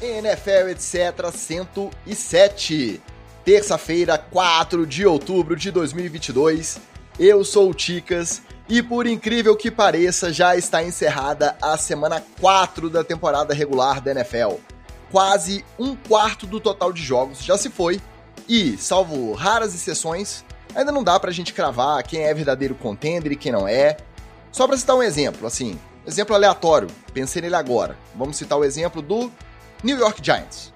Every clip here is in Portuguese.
NFL, etc. 107. Terça-feira, 4 de outubro de 2022. Eu sou o Ticas e, por incrível que pareça, já está encerrada a semana 4 da temporada regular da NFL. Quase um quarto do total de jogos já se foi e, salvo raras exceções, ainda não dá pra gente cravar quem é verdadeiro contender e quem não é. Só pra citar um exemplo, assim, exemplo aleatório, pensei nele agora. Vamos citar o exemplo do New York Giants.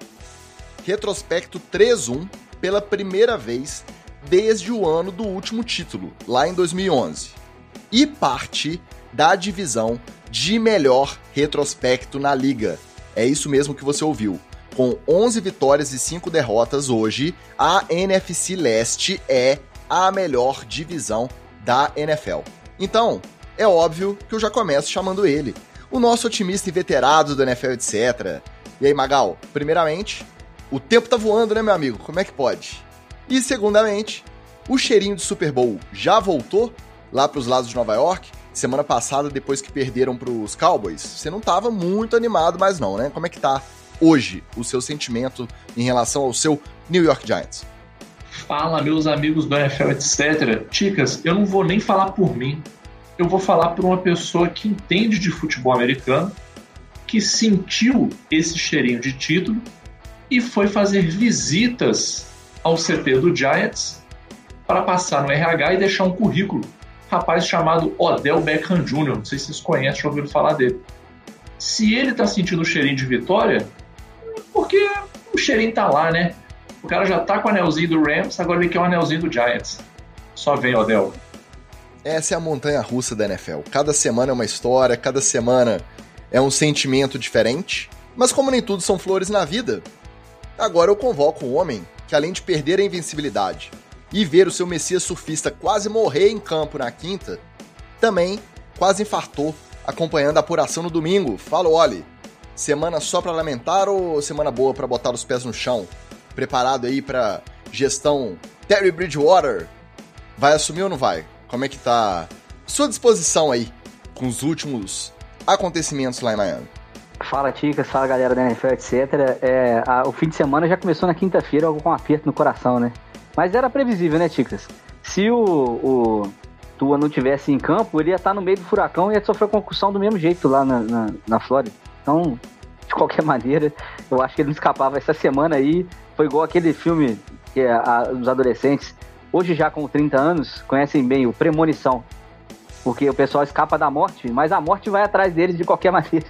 Retrospecto 3-1 pela primeira vez desde o ano do último título, lá em 2011. E parte da divisão de melhor retrospecto na liga. É isso mesmo que você ouviu. Com 11 vitórias e 5 derrotas hoje, a NFC Leste é a melhor divisão da NFL. Então, é óbvio que eu já começo chamando ele, o nosso otimista veterado do NFL, etc. E aí, Magal, primeiramente, o tempo tá voando, né, meu amigo? Como é que pode? E segundamente, o cheirinho do Super Bowl já voltou lá para os lados de Nova York? Semana passada, depois que perderam para os Cowboys, você não tava muito animado mais não, né? Como é que tá hoje o seu sentimento em relação ao seu New York Giants? Fala, meus amigos do NFL, etc. Ticas, eu não vou nem falar por mim. Eu vou falar por uma pessoa que entende de futebol americano, que sentiu esse cheirinho de título e foi fazer visitas ao CT do Giants para passar no RH e deixar um currículo. rapaz chamado Odell Beckham Jr., não sei se vocês conhecem, já ouviram falar dele. Se ele está sentindo o cheirinho de vitória, porque o cheirinho tá lá, né? O cara já tá com o anelzinho do Rams, agora ele quer o anelzinho do Giants. Só vem, Odell. Essa é a montanha russa da NFL. Cada semana é uma história, cada semana é um sentimento diferente. Mas como nem tudo são flores na vida, agora eu convoco um homem que, além de perder a invencibilidade e ver o seu Messias surfista quase morrer em campo na quinta, também quase infartou acompanhando a apuração no domingo. Fala, Oli, semana só para lamentar ou semana boa para botar os pés no chão? preparado aí para gestão Terry Bridgewater, vai assumir ou não vai? Como é que tá sua disposição aí com os últimos acontecimentos lá em Miami? Fala, Ticas, fala galera da NFL, etc. É, a, o fim de semana já começou na quinta-feira, algo com um aperto no coração, né? Mas era previsível, né, Ticas? Se o, o Tua não tivesse em campo, ele ia estar no meio do furacão e ia sofrer concussão do mesmo jeito lá na, na, na Flórida. Então, de qualquer maneira, eu acho que ele não escapava. Essa semana aí foi igual aquele filme que é a, os adolescentes, hoje já com 30 anos, conhecem bem o Premonição. Porque o pessoal escapa da morte, mas a morte vai atrás deles de qualquer maneira.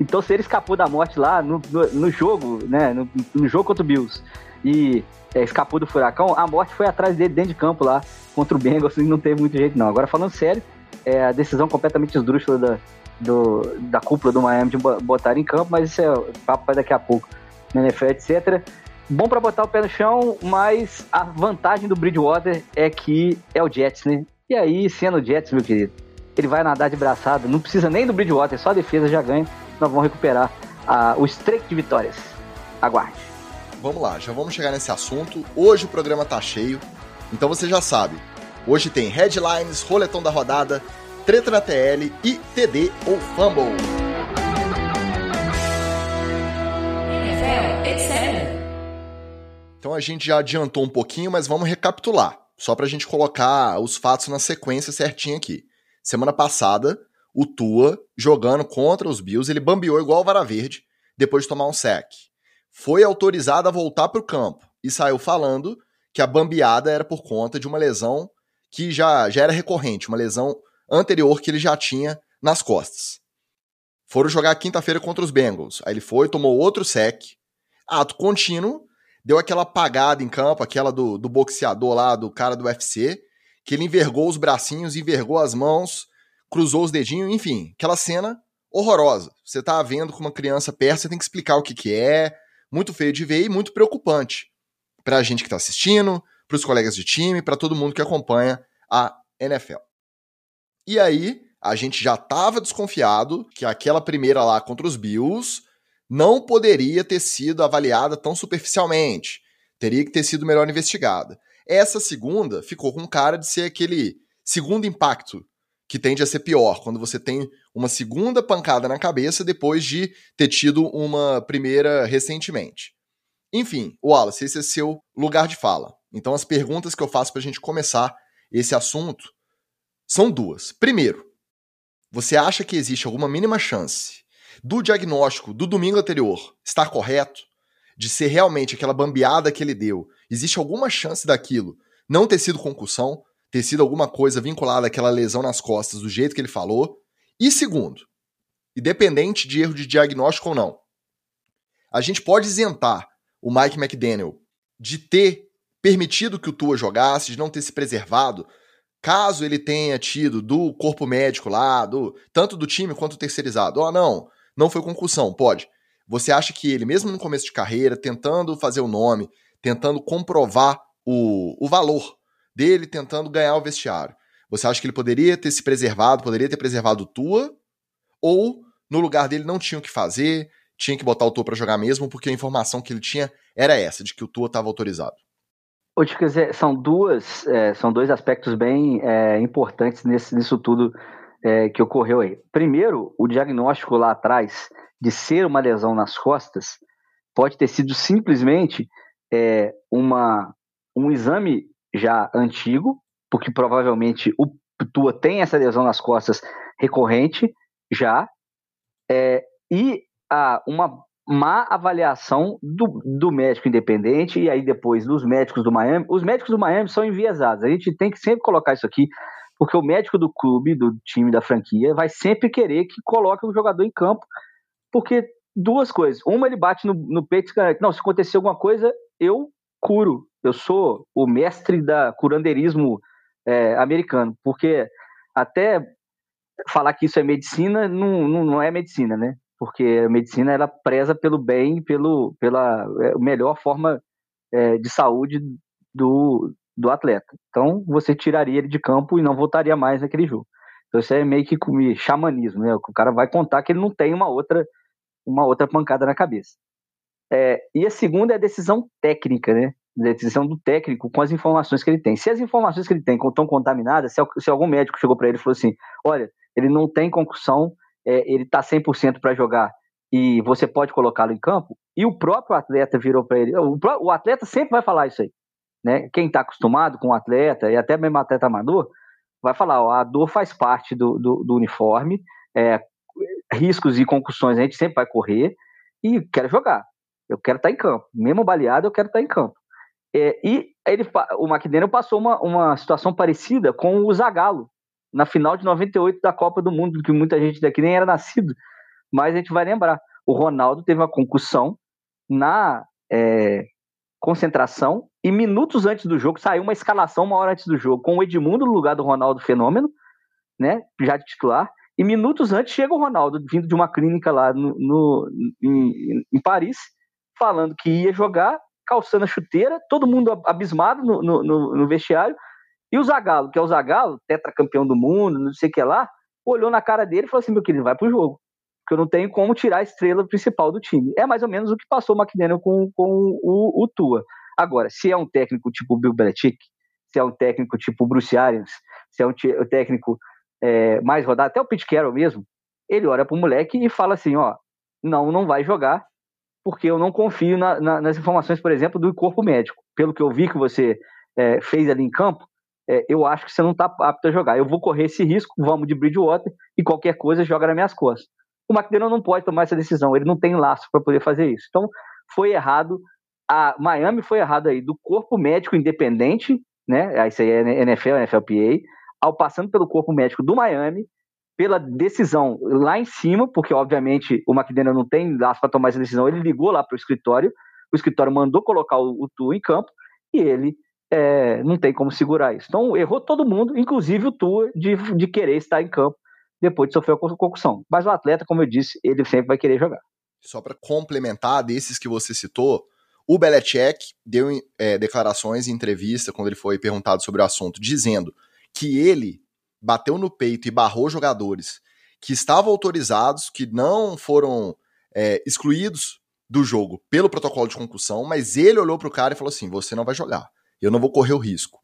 Então, se ele escapou da morte lá no, no, no jogo, né? No, no, jogo contra o Bills e é, escapou do furacão, a morte foi atrás dele dentro de campo lá contra o Bengals e não teve muito jeito, não. Agora, falando sério, é a decisão completamente esdrúxula da, do, da cúpula do Miami de botar em campo, mas isso é papo para daqui a pouco na NFL, etc. Bom para botar o pé no chão, mas a vantagem do Bridgewater é que é o Jets, né? E aí, sendo o Jets, meu querido, ele vai nadar de braçada, não precisa nem do Bridgewater, só a defesa já ganha. Nós vamos recuperar a, o streak de vitórias. Aguarde. Vamos lá, já vamos chegar nesse assunto. Hoje o programa tá cheio, então você já sabe. Hoje tem headlines, roletão da rodada, treta na TL e TD ou Fumble. Então a gente já adiantou um pouquinho, mas vamos recapitular, só para a gente colocar os fatos na sequência certinha aqui. Semana passada, o Tua, jogando contra os Bills, ele bambeou igual o Vara Verde depois de tomar um sec. Foi autorizado a voltar para o campo e saiu falando que a bambeada era por conta de uma lesão que já, já era recorrente, uma lesão anterior que ele já tinha nas costas. Foram jogar quinta-feira contra os Bengals. Aí ele foi, tomou outro sec. Ato contínuo, deu aquela apagada em campo, aquela do, do boxeador lá, do cara do UFC, que ele envergou os bracinhos, envergou as mãos, cruzou os dedinhos, enfim, aquela cena horrorosa. Você tá vendo com uma criança perto, você tem que explicar o que, que é. Muito feio de ver e muito preocupante pra gente que tá assistindo, pros colegas de time, para todo mundo que acompanha a NFL. E aí, a gente já estava desconfiado que aquela primeira lá contra os Bills não poderia ter sido avaliada tão superficialmente. Teria que ter sido melhor investigada. Essa segunda ficou com cara de ser aquele segundo impacto que tende a ser pior, quando você tem uma segunda pancada na cabeça depois de ter tido uma primeira recentemente. Enfim, Wallace, esse é seu lugar de fala. Então, as perguntas que eu faço para a gente começar esse assunto são duas. Primeiro, você acha que existe alguma mínima chance do diagnóstico do domingo anterior estar correto? De ser realmente aquela bambeada que ele deu? Existe alguma chance daquilo não ter sido concussão? Ter sido alguma coisa vinculada àquela lesão nas costas do jeito que ele falou? E segundo, independente de erro de diagnóstico ou não, a gente pode isentar o Mike McDaniel de ter permitido que o Tua jogasse, de não ter se preservado, caso ele tenha tido do corpo médico lá, do tanto do time quanto terceirizado. Ó, oh, não, não foi concussão, pode. Você acha que ele, mesmo no começo de carreira, tentando fazer o nome, tentando comprovar o, o valor dele, tentando ganhar o vestiário, você acha que ele poderia ter se preservado, poderia ter preservado o Tua? Ou no lugar dele não tinha o que fazer, tinha que botar o Tua para jogar mesmo, porque a informação que ele tinha era essa, de que o Tua estava autorizado? Ô, dizer, são duas, é, são dois aspectos bem é, importantes nesse, nisso tudo é, que ocorreu aí. Primeiro, o diagnóstico lá atrás de ser uma lesão nas costas pode ter sido simplesmente é, uma, um exame já antigo, porque provavelmente o Tua tem essa lesão nas costas recorrente já, é, e a, uma má avaliação do, do médico independente e aí depois dos médicos do Miami. Os médicos do Miami são enviesados, a gente tem que sempre colocar isso aqui, porque o médico do clube, do time, da franquia, vai sempre querer que coloque o jogador em campo, porque duas coisas. Uma, ele bate no, no peito e diz, não, se acontecer alguma coisa, eu curo. Eu sou o mestre da curandeirismo é, americano, porque até falar que isso é medicina não, não, não é medicina, né? Porque a medicina ela preza pelo bem, pelo, pela é, melhor forma é, de saúde do, do atleta. Então você tiraria ele de campo e não voltaria mais naquele jogo. Então isso é meio que xamanismo, né? O cara vai contar que ele não tem uma outra uma outra pancada na cabeça. É, e a segunda é a decisão técnica, né? decisão do técnico com as informações que ele tem. Se as informações que ele tem estão contaminadas, se, algum médico chegou para ele e falou assim: olha, ele não tem concussão, é, ele está 100% para jogar e você pode colocá-lo em campo, e o próprio atleta virou para ele. O, o, atleta sempre vai falar isso aí. Né? Quem está acostumado com o atleta, e até mesmo atleta amador, vai falar: ó, a dor faz parte do, do, do uniforme, é, riscos e concussões a gente sempre vai correr, e quero jogar. Eu quero estar tá em campo. Mesmo baleado, eu quero estar tá em campo. É, e ele, o McDaniel passou uma, uma situação parecida com o Zagallo, na final de 98 da Copa do Mundo, que muita gente daqui nem era nascido, mas a gente vai lembrar. O Ronaldo teve uma concussão na é, concentração e minutos antes do jogo saiu uma escalação uma hora antes do jogo, com o Edmundo no lugar do Ronaldo Fenômeno, né, já de titular, e minutos antes chega o Ronaldo, vindo de uma clínica lá no, no em, em Paris, falando que ia jogar calçando a chuteira, todo mundo abismado no, no, no vestiário. E o Zagallo, que é o Zagallo, tetracampeão do mundo, não sei o que lá, olhou na cara dele e falou assim: meu querido, vai pro jogo. Porque eu não tenho como tirar a estrela principal do time. É mais ou menos o que passou o McDaniel com, com o, o Tua. Agora, se é um técnico tipo Bill Belichick, se é um técnico tipo Bruce Arians, se é um técnico é, mais rodado, até o Pete Carroll mesmo, ele olha pro moleque e fala assim: ó, não, não vai jogar, porque eu não confio na, na, nas informações, por exemplo, do corpo médico. Pelo que eu vi que você é, fez ali em campo, é, eu acho que você não está apto a jogar. Eu vou correr esse risco, vamos de Bridgewater e qualquer coisa joga nas minhas costas. O McDaniel não pode tomar essa decisão, ele não tem laço para poder fazer isso. Então, foi errado. A Miami foi errado aí do corpo médico independente, né? Isso aí é NFL, NFLPA, ao passando pelo corpo médico do Miami, pela decisão lá em cima, porque obviamente o McDaniel não tem laço para tomar essa decisão, ele ligou lá para o escritório, o escritório mandou colocar o, o Tua em campo e ele é, não tem como segurar isso. Então errou todo mundo, inclusive o Tua, de, de querer estar em campo depois de sofrer a concussão. Mas o atleta, como eu disse, ele sempre vai querer jogar. Só para complementar desses que você citou, o Belichick deu é, declarações em entrevista quando ele foi perguntado sobre o assunto, dizendo que ele bateu no peito e barrou jogadores que estavam autorizados, que não foram é, excluídos do jogo pelo protocolo de concussão, mas ele olhou para o cara e falou assim: você não vai jogar, eu não vou correr o risco.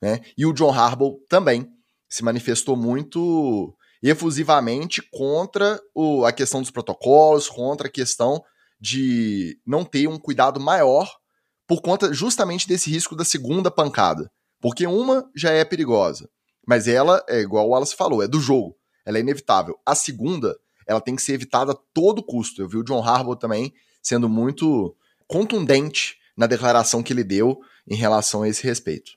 Né? E o John Harbaugh também se manifestou muito efusivamente contra o, a questão dos protocolos, contra a questão de não ter um cuidado maior por conta justamente desse risco da segunda pancada. Porque uma já é perigosa, mas ela, é igual o Wallace falou, é do jogo. Ela é inevitável. A segunda, ela tem que ser evitada a todo custo. Eu vi o John Harbaugh também sendo muito contundente na declaração que ele deu em relação a esse respeito.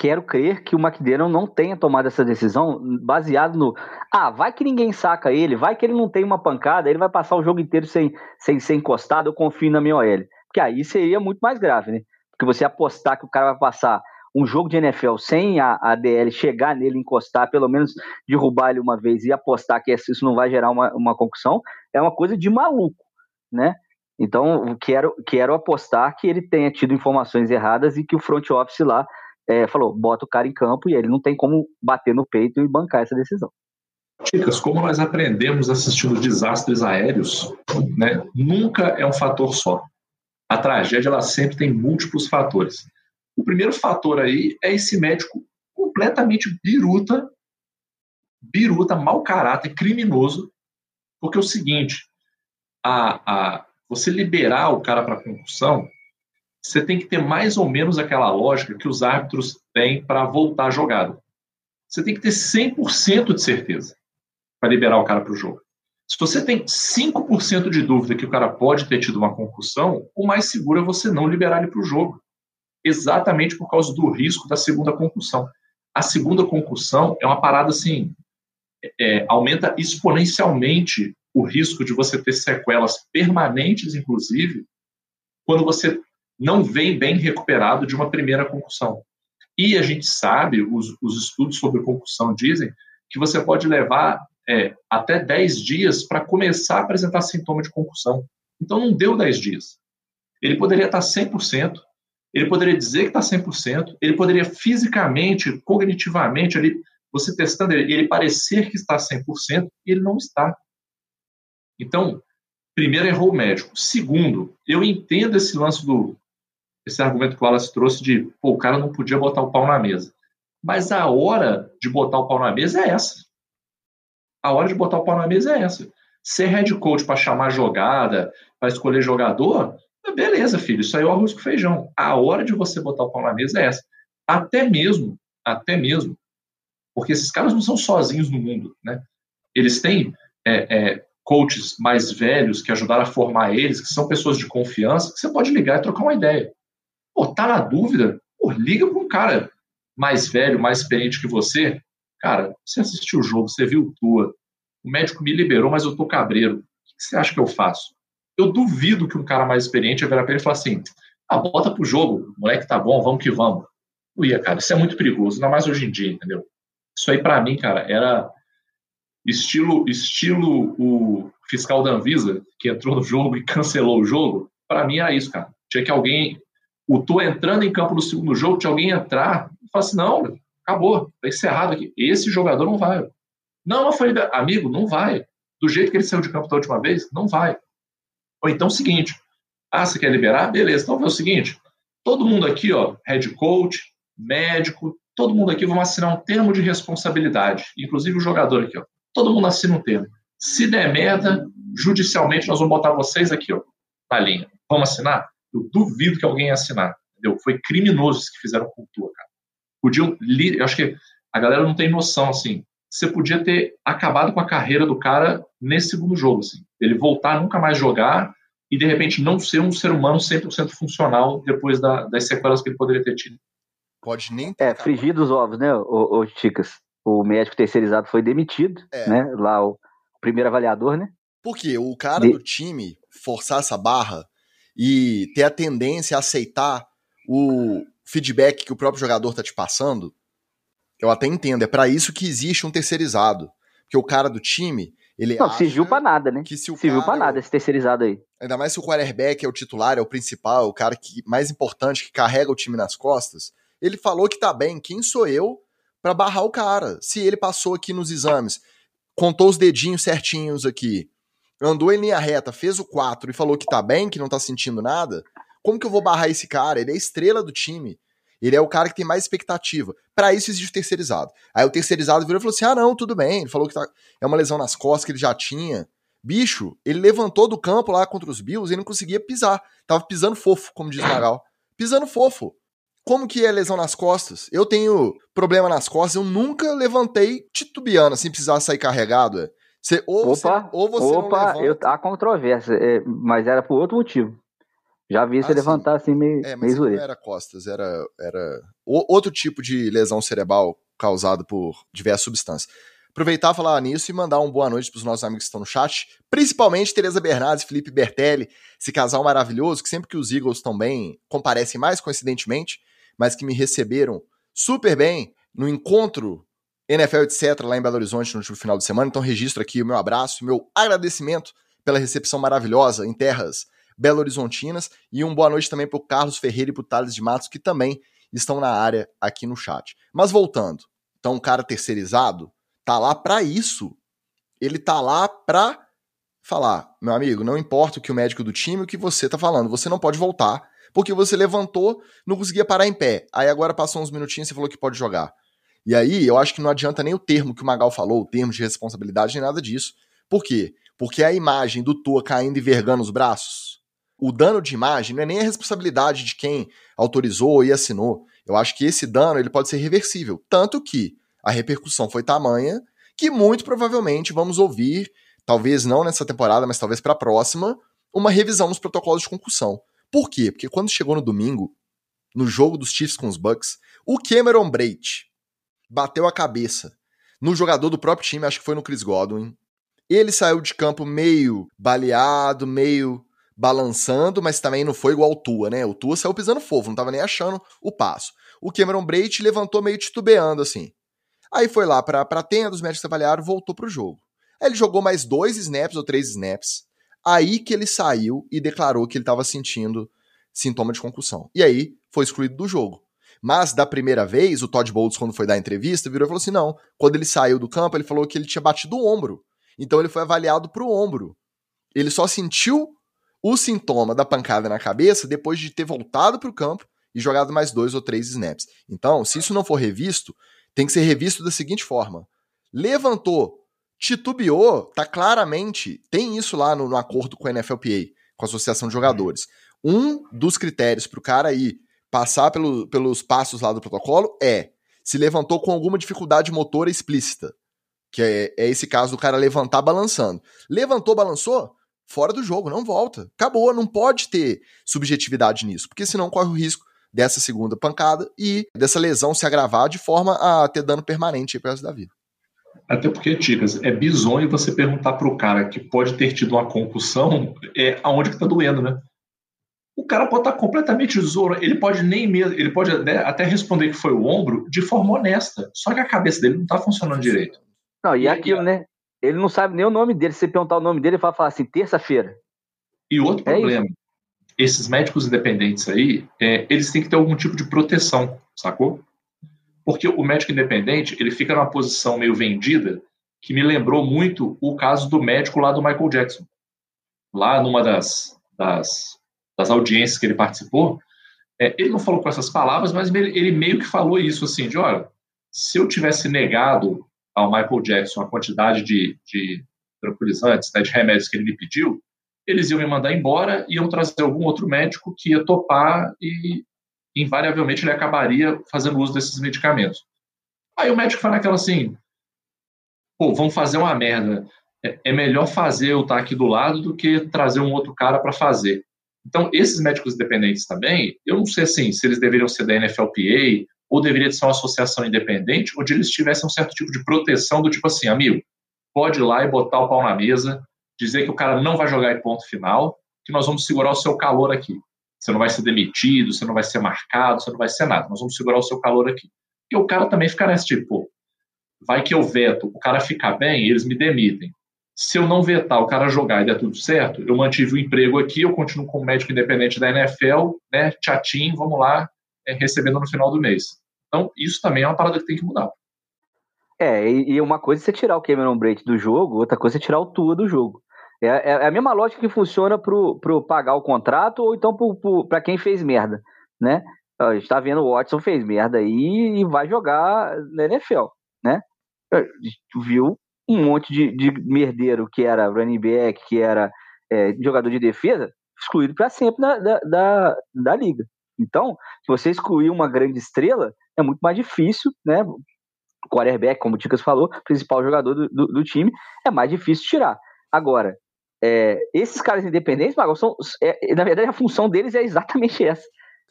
Quero crer que o McDaniel não tenha tomado essa decisão baseado no ah, vai que ninguém saca ele, vai que ele não tem uma pancada, ele vai passar o jogo inteiro sem, sem ser encostado, eu confio na minha OL. Porque aí seria muito mais grave, né? Porque você apostar que o cara vai passar um jogo de NFL sem a, a DL chegar nele, encostar, pelo menos derrubar ele uma vez e apostar que isso não vai gerar uma, uma concussão, é uma coisa de maluco, né? Então, quero, quero apostar que ele tenha tido informações erradas e que o front office lá é, falou, bota o cara em campo e ele não tem como bater no peito e bancar essa decisão. Dicas, como nós aprendemos assistindo desastres aéreos, né, nunca é um fator só. A tragédia ela sempre tem múltiplos fatores. O primeiro fator aí é esse médico completamente biruta, biruta, mau caráter, criminoso, porque é o seguinte, a, a, você liberar o cara para concussão, você tem que ter mais ou menos aquela lógica que os árbitros têm para voltar a jogada. Você tem que ter 100% de certeza para liberar o cara para o jogo. Se você tem 5% de dúvida que o cara pode ter tido uma concussão, o mais seguro é você não liberar ele para o jogo. Exatamente por causa do risco da segunda concussão. A segunda concussão é uma parada assim, é, aumenta exponencialmente o risco de você ter sequelas permanentes, inclusive, quando você não vem bem recuperado de uma primeira concussão. E a gente sabe, os, os estudos sobre concussão dizem que você pode levar é, até 10 dias para começar a apresentar sintoma de concussão. Então não deu 10 dias. Ele poderia estar 100%, ele poderia dizer que está 100%, ele poderia fisicamente, cognitivamente, ali, você testando ele, ele parecer que está 100% e ele não está. Então, primeiro, errou o médico. Segundo, eu entendo esse lance do. Esse argumento que o Wallace trouxe de pô, o cara não podia botar o pau na mesa. Mas a hora de botar o pau na mesa é essa. A hora de botar o pau na mesa é essa. Ser head coach para chamar jogada, para escolher jogador, beleza, filho, isso aí é o arroz com feijão. A hora de você botar o pau na mesa é essa. Até mesmo, até mesmo, porque esses caras não são sozinhos no mundo, né? Eles têm é, é, coaches mais velhos que ajudaram a formar eles, que são pessoas de confiança, que você pode ligar e trocar uma ideia. Pô, tá na dúvida? Pô, liga para um cara mais velho, mais experiente que você. Cara, você assistiu o jogo, você viu tua. O médico me liberou, mas eu tô cabreiro. O que você acha que eu faço? Eu duvido que um cara mais experiente virar pra ele e falar assim: ah, bota pro jogo, moleque tá bom, vamos que vamos. Não ia, cara, isso é muito perigoso, ainda mais hoje em dia, entendeu? Isso aí para mim, cara, era estilo estilo o fiscal da Anvisa, que entrou no jogo e cancelou o jogo, para mim era isso, cara. Tinha que alguém, o tô entrando em campo no segundo jogo, tinha alguém entrar e assim, não, acabou, tá encerrado aqui. Esse jogador não vai. Não, foi amigo, não vai. Do jeito que ele saiu de campo da última vez, não vai. Ou então o seguinte, ah, você quer liberar? Beleza, então é o seguinte, todo mundo aqui, ó, head coach, médico, todo mundo aqui vamos assinar um termo de responsabilidade, inclusive o jogador aqui, ó todo mundo assina um termo. Se der merda, judicialmente nós vamos botar vocês aqui, ó, na linha. Vamos assinar? Eu duvido que alguém ia assinar. Entendeu? Foi criminoso que fizeram cultura, cara. Podiam. Eu acho que a galera não tem noção, assim. Você podia ter acabado com a carreira do cara nesse segundo jogo, assim. Ele voltar, nunca mais jogar e, de repente, não ser um ser humano 100% funcional depois da, das sequelas que ele poderia ter tido. Pode nem ter. É, frigir dos ovos, né, ô, ô Chicas? o médico terceirizado foi demitido, é. né? Lá o primeiro avaliador, né? Porque o cara De... do time forçar essa barra e ter a tendência a aceitar o feedback que o próprio jogador tá te passando, eu até entendo. É para isso que existe um terceirizado. Porque o cara do time, ele Não, serviu pra nada, né? Que se o serviu cara, pra nada esse terceirizado aí. Ainda mais se o quarterback é o titular, é o principal, o cara que mais importante, que carrega o time nas costas. Ele falou que tá bem. Quem sou eu para barrar o cara. Se ele passou aqui nos exames, contou os dedinhos certinhos aqui, andou em linha reta, fez o 4 e falou que tá bem, que não tá sentindo nada, como que eu vou barrar esse cara? Ele é estrela do time. Ele é o cara que tem mais expectativa. Para isso existe o terceirizado. Aí o terceirizado virou e falou assim: ah, não, tudo bem. Ele falou que tá... é uma lesão nas costas que ele já tinha. Bicho, ele levantou do campo lá contra os Bills e não conseguia pisar. Tava pisando fofo, como diz Magal. Pisando fofo. Como que é lesão nas costas? Eu tenho problema nas costas, eu nunca levantei titubeando, assim, precisar sair carregado. É. Você, ou opa, você, ou você opa, eu, há controvérsia, é, mas era por outro motivo. Já vi você ah, levantar assim meio, é, mas meio não era costas, era, era outro tipo de lesão cerebral causado por diversas substâncias. Aproveitar falar nisso e mandar uma boa noite para os nossos amigos que estão no chat, principalmente Tereza Bernardes Felipe Bertelli, esse casal maravilhoso que sempre que os Eagles estão bem, comparecem mais coincidentemente, mas que me receberam super bem no encontro NFL etc lá em Belo Horizonte no último final de semana. Então registro aqui o meu abraço, o meu agradecimento pela recepção maravilhosa em terras Belo Horizontinas e uma boa noite também para o Carlos Ferreira e para o Thales de Matos que também estão na área aqui no chat. Mas voltando, então o cara terceirizado tá lá para isso. Ele tá lá para falar, meu amigo, não importa o que o médico do time, o que você tá falando, você não pode voltar, porque você levantou, não conseguia parar em pé. Aí agora passou uns minutinhos e falou que pode jogar. E aí, eu acho que não adianta nem o termo que o Magal falou, o termo de responsabilidade, nem nada disso. Por quê? Porque a imagem do Tua caindo e vergando os braços, o dano de imagem não é nem a responsabilidade de quem autorizou e assinou. Eu acho que esse dano ele pode ser reversível. Tanto que a repercussão foi tamanha que muito provavelmente vamos ouvir, talvez não nessa temporada, mas talvez para a próxima, uma revisão nos protocolos de concussão. Por quê? Porque quando chegou no domingo, no jogo dos Chiefs com os Bucks, o Cameron Brate bateu a cabeça no jogador do próprio time, acho que foi no Chris Godwin. Ele saiu de campo meio baleado, meio balançando, mas também não foi igual o Tua, né? O Tua saiu pisando fofo, não tava nem achando o passo. O Cameron Brate levantou meio titubeando assim. Aí foi lá para a tenda, os médicos avaliaram, voltou pro jogo. Aí ele jogou mais dois snaps ou três snaps. Aí que ele saiu e declarou que ele estava sentindo sintoma de concussão. E aí foi excluído do jogo. Mas da primeira vez, o Todd Bowles, quando foi dar a entrevista, virou e falou assim: não. Quando ele saiu do campo, ele falou que ele tinha batido o ombro. Então ele foi avaliado pro ombro. Ele só sentiu o sintoma da pancada na cabeça depois de ter voltado pro campo e jogado mais dois ou três snaps. Então, se isso não for revisto, tem que ser revisto da seguinte forma: levantou, titubeou, tá claramente, tem isso lá no, no acordo com a NFLPA, com a Associação de Jogadores. Um dos critérios para o cara ir passar pelo, pelos passos lá do protocolo é se levantou com alguma dificuldade motora explícita. Que é, é esse caso do cara levantar balançando. Levantou, balançou? Fora do jogo, não volta. Acabou, não pode ter subjetividade nisso, porque senão corre o risco dessa segunda pancada e dessa lesão se agravar de forma a ter dano permanente para resto da vida. Até porque, Ticas, é bizonho você perguntar para o cara que pode ter tido uma concussão é, aonde que tá doendo, né? O cara pode estar completamente zoro, ele pode nem mesmo, ele pode até responder que foi o ombro de forma honesta, só que a cabeça dele não está funcionando direito. Não, e, e aquilo, né? Ele não sabe nem o nome dele. Se você perguntar o nome dele, ele vai falar assim, terça-feira. E outro é problema, isso esses médicos independentes aí, é, eles têm que ter algum tipo de proteção, sacou? Porque o médico independente, ele fica numa posição meio vendida, que me lembrou muito o caso do médico lá do Michael Jackson. Lá numa das, das, das audiências que ele participou, é, ele não falou com essas palavras, mas ele, meio que falou isso, assim, de, olha, se eu tivesse negado ao Michael Jackson a quantidade de, de tranquilizantes, né, de remédios que ele me pediu, eles iam me mandar embora, iam trazer algum outro médico que ia topar e invariavelmente ele acabaria fazendo uso desses medicamentos. Aí o médico fala aquela assim, pô, vamos fazer uma merda. É, é melhor fazer eu estar aqui do lado do que trazer um outro cara para fazer. Então, esses médicos independentes também, eu não sei assim, se eles deveriam ser da NFLPA ou deveria ser uma associação independente, onde eles tivessem um certo tipo de proteção do tipo assim, amigo, pode ir lá e botar o pau na mesa, dizer que o cara não vai jogar em ponto final, que nós vamos segurar o seu calor aqui. Você não vai ser demitido, você não vai ser marcado, você não vai ser nada. Nós vamos segurar o seu calor aqui. E o cara também fica nesse tipo, vai que eu veto, o cara ficar bem, eles me demitem. Se eu não vetar, o cara jogar e der tudo certo, eu mantive o emprego aqui, eu continuo como médico independente da NFL, né, chatinho, vamos lá, é, recebendo no final do mês. Então, isso também é uma parada que tem que mudar. É, e uma coisa é você tirar o Cameron Brate do jogo, outra coisa é tirar o Tua do jogo. É, é, é a mesma lógica que funciona para pro pagar o contrato ou então para quem fez merda, né? A gente tá vendo o Watson fez merda aí e vai jogar na NFL, né? Viu um monte de, de merdeiro que era running back, que era é, jogador de defesa, excluído para sempre da, da, da, da, liga. Então, se você excluir uma grande estrela, é muito mais difícil, né? Quarterback, como o Ticas falou, principal jogador do, do, do time, é mais difícil tirar. Agora, é, esses caras independentes, Magal, são, é, na verdade, a função deles é exatamente essa.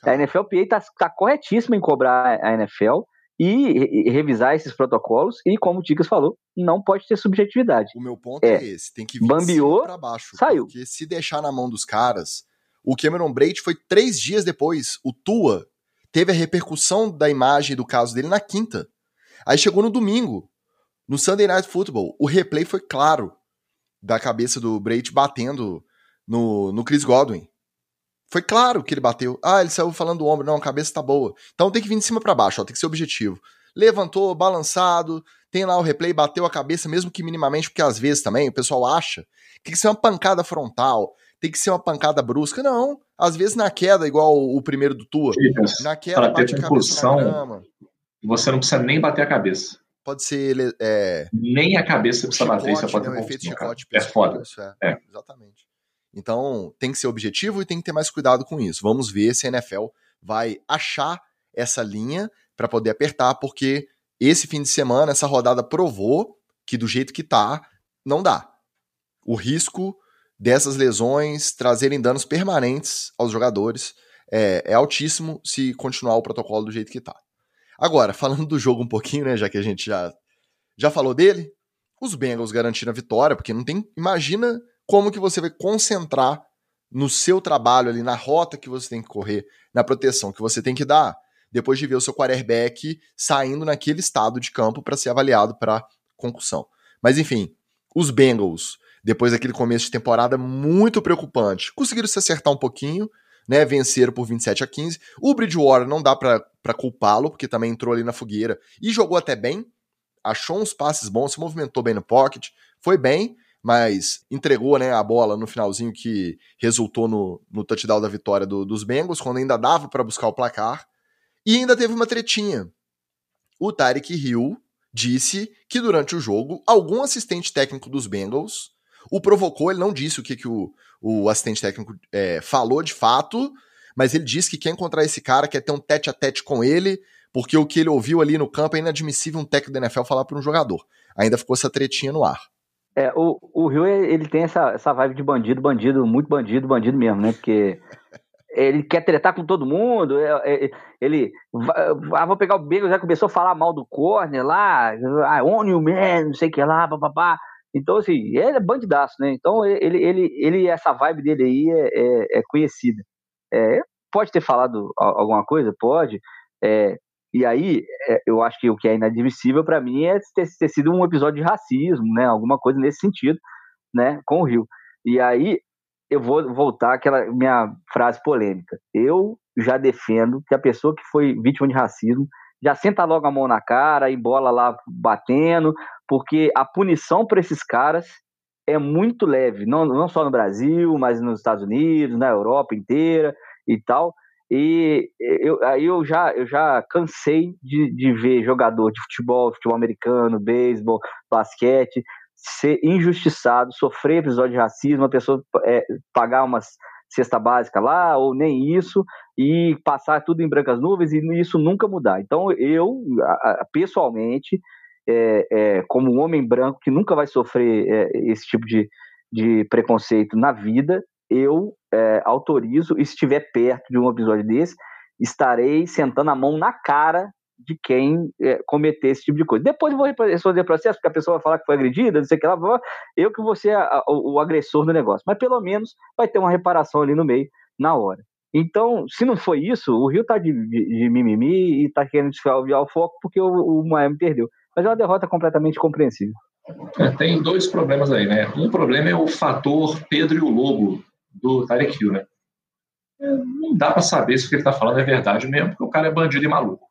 A NFLPA está tá corretíssima em cobrar a NFL e, revisar esses protocolos e, como o Ticas falou, não pode ter subjetividade. O meu ponto é, é esse, tem que vir bambiou, para baixo. Saiu. Porque se deixar na mão dos caras, o Cameron Braid foi três dias depois, o Tua teve a repercussão da imagem do caso dele na quinta. Aí chegou no domingo, no Sunday Night Football, o replay foi claro da cabeça do Brady batendo no, no Chris Godwin. Foi claro que ele bateu. Ah, ele saiu falando do ombro. Não, a cabeça tá boa. Então tem que vir de cima para baixo, ó, tem que ser objetivo. Levantou, balançado, tem lá o replay, bateu a cabeça, mesmo que minimamente, porque às vezes também o pessoal acha que tem que ser uma pancada frontal, tem que ser uma pancada brusca. Não, às vezes na queda, igual o primeiro do Tua. na queda, bate a cabeça na grama. Você não precisa nem bater a cabeça. Pode ser. É, nem a cabeça precisa chicote, bater, você pode né, um efeito chicote. É foda. Isso, é, é. Exatamente. Então, tem que ser objetivo e tem que ter mais cuidado com isso. Vamos ver se a NFL vai achar essa linha para poder apertar, porque esse fim de semana, essa rodada provou que do jeito que tá, não dá. O risco dessas lesões trazerem danos permanentes aos jogadores é, é altíssimo se continuar o protocolo do jeito que tá. Agora, falando do jogo um pouquinho, né, já que a gente já, já falou dele, os Bengals garantiram a vitória, porque não tem. Imagina como que você vai concentrar no seu trabalho ali, na rota que você tem que correr, na proteção que você tem que dar, depois de ver o seu quarterback saindo naquele estado de campo para ser avaliado para concussão. Mas enfim, os Bengals, depois daquele começo de temporada muito preocupante, conseguiram se acertar um pouquinho, né? Venceram por 27 a 15. O Bridgewater não dá para culpá-lo, porque também entrou ali na fogueira e jogou até bem, achou uns passes bons, se movimentou bem no pocket, foi bem, mas entregou né, a bola no finalzinho que resultou no, no touchdown da vitória do, dos Bengals, quando ainda dava para buscar o placar. E ainda teve uma tretinha. O Tarek Hill disse que durante o jogo, algum assistente técnico dos Bengals o provocou. Ele não disse o que, que o, o assistente técnico é, falou de fato, mas ele disse que quer encontrar esse cara, quer ter um tete a tete com ele, porque o que ele ouviu ali no campo é inadmissível um técnico da NFL falar para um jogador. Ainda ficou essa tretinha no ar. É, o, o Rio, ele tem essa, essa vibe de bandido, bandido, muito bandido, bandido mesmo, né? Porque ele quer tretar com todo mundo, é, é, ele, ah, vou pegar o Bengals, já começou a falar mal do corner lá, ah, on you man, não sei o que lá, papapá. Então, assim, ele é bandidaço, né? Então, ele, ele, ele essa vibe dele aí é, é, é conhecida. É, pode ter falado alguma coisa? Pode. E aí, é, eu acho que o que é inadmissível para mim é ter, ter, sido um episódio de racismo, né? Alguma coisa nesse sentido, né? Com o Rio. E aí, eu vou voltar àquela minha frase polêmica. Eu já defendo que a pessoa que foi vítima de racismo já senta logo a mão na cara e bola lá batendo, porque a punição para esses caras é muito leve, não, não só no Brasil, mas nos Estados Unidos, na Europa inteira e tal. E eu, aí eu já, eu já cansei de, de ver jogador de futebol, futebol americano, beisebol, basquete, ser injustiçado, sofrer episódio de racismo, a pessoa é, pagar umas cesta básica lá, ou nem isso, e passar tudo em brancas nuvens e isso nunca mudar. Então eu, pessoalmente, é, é, como um homem branco que nunca vai sofrer é, esse tipo de, de preconceito na vida, eu é, autorizo, e se estiver perto de um episódio desse, estarei sentando a mão na cara de quem é, cometer esse tipo de coisa. Depois eu vou responder processo, porque a pessoa vai falar que foi agredida, não sei o que lá, eu que vou ser a, o, o, agressor do negócio. Mas pelo menos vai ter uma reparação ali no meio, na hora. Então, se não foi isso, o Rio tá de, de, mimimi e tá querendo desfiar o foco porque o, o Miami perdeu. Mas é uma derrota completamente compreensível. É, tem dois problemas aí, né? Um problema é o fator Pedro e o Lobo do Tarek Hill, né? É, não dá para saber se o que ele está falando é verdade mesmo, porque o cara é bandido e maluco.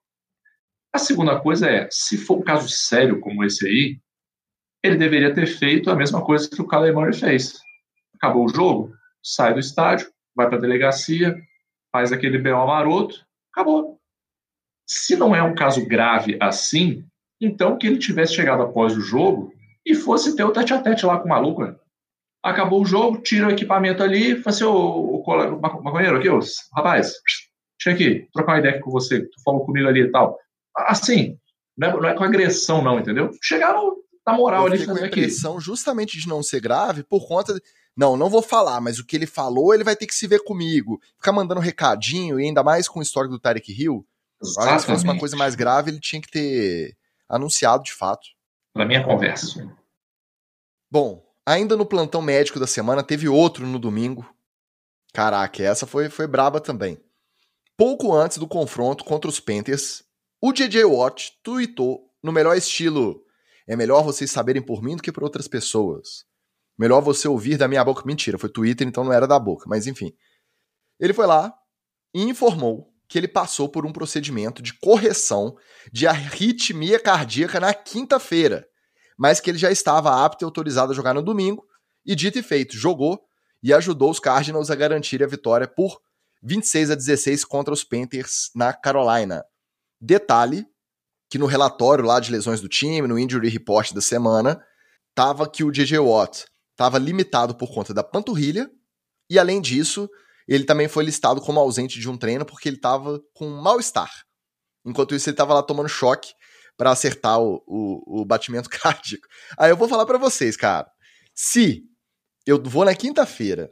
A segunda coisa é, se for um caso sério como esse aí, ele deveria ter feito a mesma coisa que o Kyler Murray fez. Acabou o jogo, sai do estádio, vai para a delegacia, faz aquele B.O. maroto, Acabou. Se não é um caso grave assim, então que ele tivesse chegado após o jogo e fosse ter o tete a tete lá com o maluco. Né? Acabou o jogo, tira o equipamento ali, fala assim, ô, ô maconheiro, aqui, ô, rapaz, chega aqui, trocar uma ideia com você, tu falou comigo ali e tal. Assim, não é, não é com agressão, não, entendeu? Chegaram na moral ali. com a impressão justamente de não ser grave por conta. De... Não, não vou falar, mas o que ele falou, ele vai ter que se ver comigo. Ficar mandando recadinho, e ainda mais com o histórico do Tarek Hill. Se fosse uma coisa mais grave, ele tinha que ter anunciado de fato. Na minha conversa. Bom, ainda no plantão médico da semana, teve outro no domingo. Caraca, essa foi, foi braba também. Pouco antes do confronto contra os Panthers, o JJ Watt tweetou no melhor estilo: é melhor vocês saberem por mim do que por outras pessoas. Melhor você ouvir da minha boca. Mentira, foi Twitter, então não era da boca, mas enfim. Ele foi lá e informou que ele passou por um procedimento de correção de arritmia cardíaca na quinta-feira, mas que ele já estava apto e autorizado a jogar no domingo, e dito e feito, jogou e ajudou os Cardinals a garantir a vitória por 26 a 16 contra os Panthers na Carolina. Detalhe que no relatório lá de lesões do time, no injury report da semana, tava que o JJ Watt estava limitado por conta da panturrilha e além disso, ele também foi listado como ausente de um treino porque ele estava com mal-estar. Enquanto isso, ele estava lá tomando choque para acertar o, o, o, batimento cardíaco. Aí eu vou falar para vocês, cara. Se eu vou na quinta-feira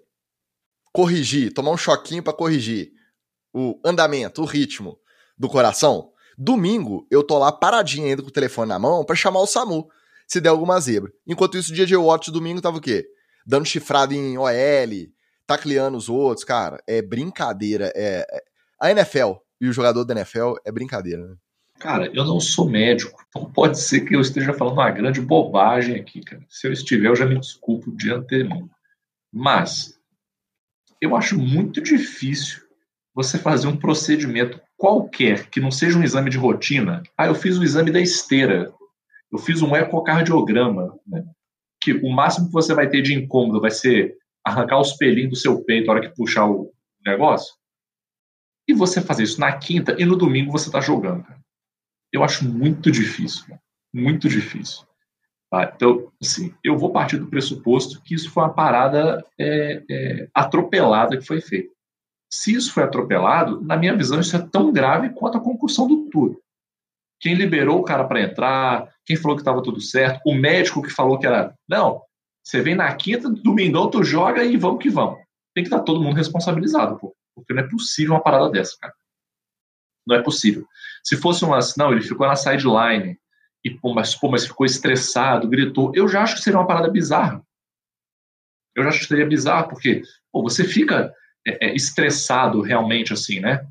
corrigir, tomar um choquinho para corrigir o andamento, o ritmo do coração, domingo eu tô lá paradinho ainda com o telefone na mão para chamar o SAMU se der alguma zebra. Enquanto isso, o DJ Watt domingo tava o quê? Dando chifrado em OL, tacleando os outros, cara, é brincadeira. É, é... A NFL e o jogador da NFL é brincadeira, né? Cara, eu não sou médico, então pode ser que eu esteja falando uma grande bobagem aqui, cara. Se eu estiver, eu já me desculpo de antemão. Mas eu acho muito difícil você fazer um procedimento qualquer que não seja um exame de rotina. Ah, eu fiz o exame da esteira, eu fiz um ecocardiograma, né? que o máximo que você vai ter de incômodo vai ser arrancar os pelinhos do seu peito na hora que puxar o negócio, e você fazer isso na quinta e no domingo você está jogando. Eu acho muito difícil, muito difícil. Tá? Então, assim, eu vou partir do pressuposto que isso foi uma parada é, é, atropelada que foi feita. Se isso foi atropelado, na minha visão, isso é tão grave quanto a concussão do tour. Quem liberou o cara para entrar, quem falou que estava tudo certo, o médico que falou que era. Não, você vem na quinta, domingão tu joga e vamos que vamos. Tem que estar todo mundo responsabilizado, pô. Porque não é possível uma parada dessa, cara. Não é possível. Se fosse uma. Não, ele ficou na sideline. E, pô, mas, pô, mas ficou estressado, gritou. Eu já acho que seria uma parada bizarra. Eu já acho que seria bizarro, porque pô, você fica é, é, estressado realmente, assim, né?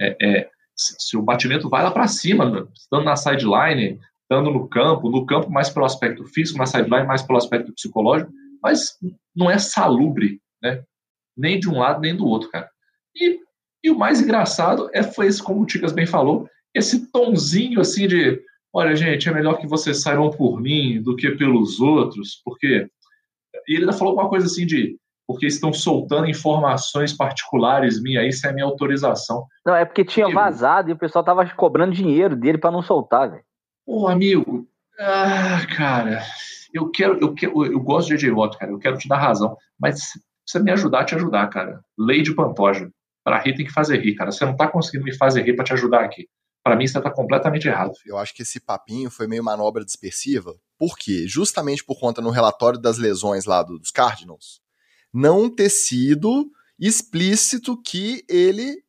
É, é se, se, o batimento vai lá para cima, estando na sideline, estando no campo, no campo mais pelo aspecto físico, na sideline mais pelo aspecto psicológico, mas não é salubre, né? Nem de um lado nem do outro, cara. E, e o mais engraçado é foi esse, como o Ticas bem falou, esse tonzinho assim de, olha gente, é melhor que vocês saibam por mim do que pelos outros, porque e ele ainda falou uma coisa assim de porque estão soltando informações particulares minha, isso é minha autorização. Não, é porque tinha vazado e o pessoal tava cobrando dinheiro dele para não soltar, velho. Ô, amigo, ah, cara, eu quero, eu quero, eu gosto de AJ Watt, cara, eu quero te dar razão, mas precisa me ajudar a te ajudar, cara. Lei de Pantoja. Para rir tem que fazer rir, cara. Você não tá conseguindo me fazer rir para te ajudar aqui. Para mim, você tá completamente errado. Eu acho que esse papinho foi meio manobra dispersiva. Por quê? Justamente por conta no relatório das lesões lá dos Cardinals, não ter sido explícito que ele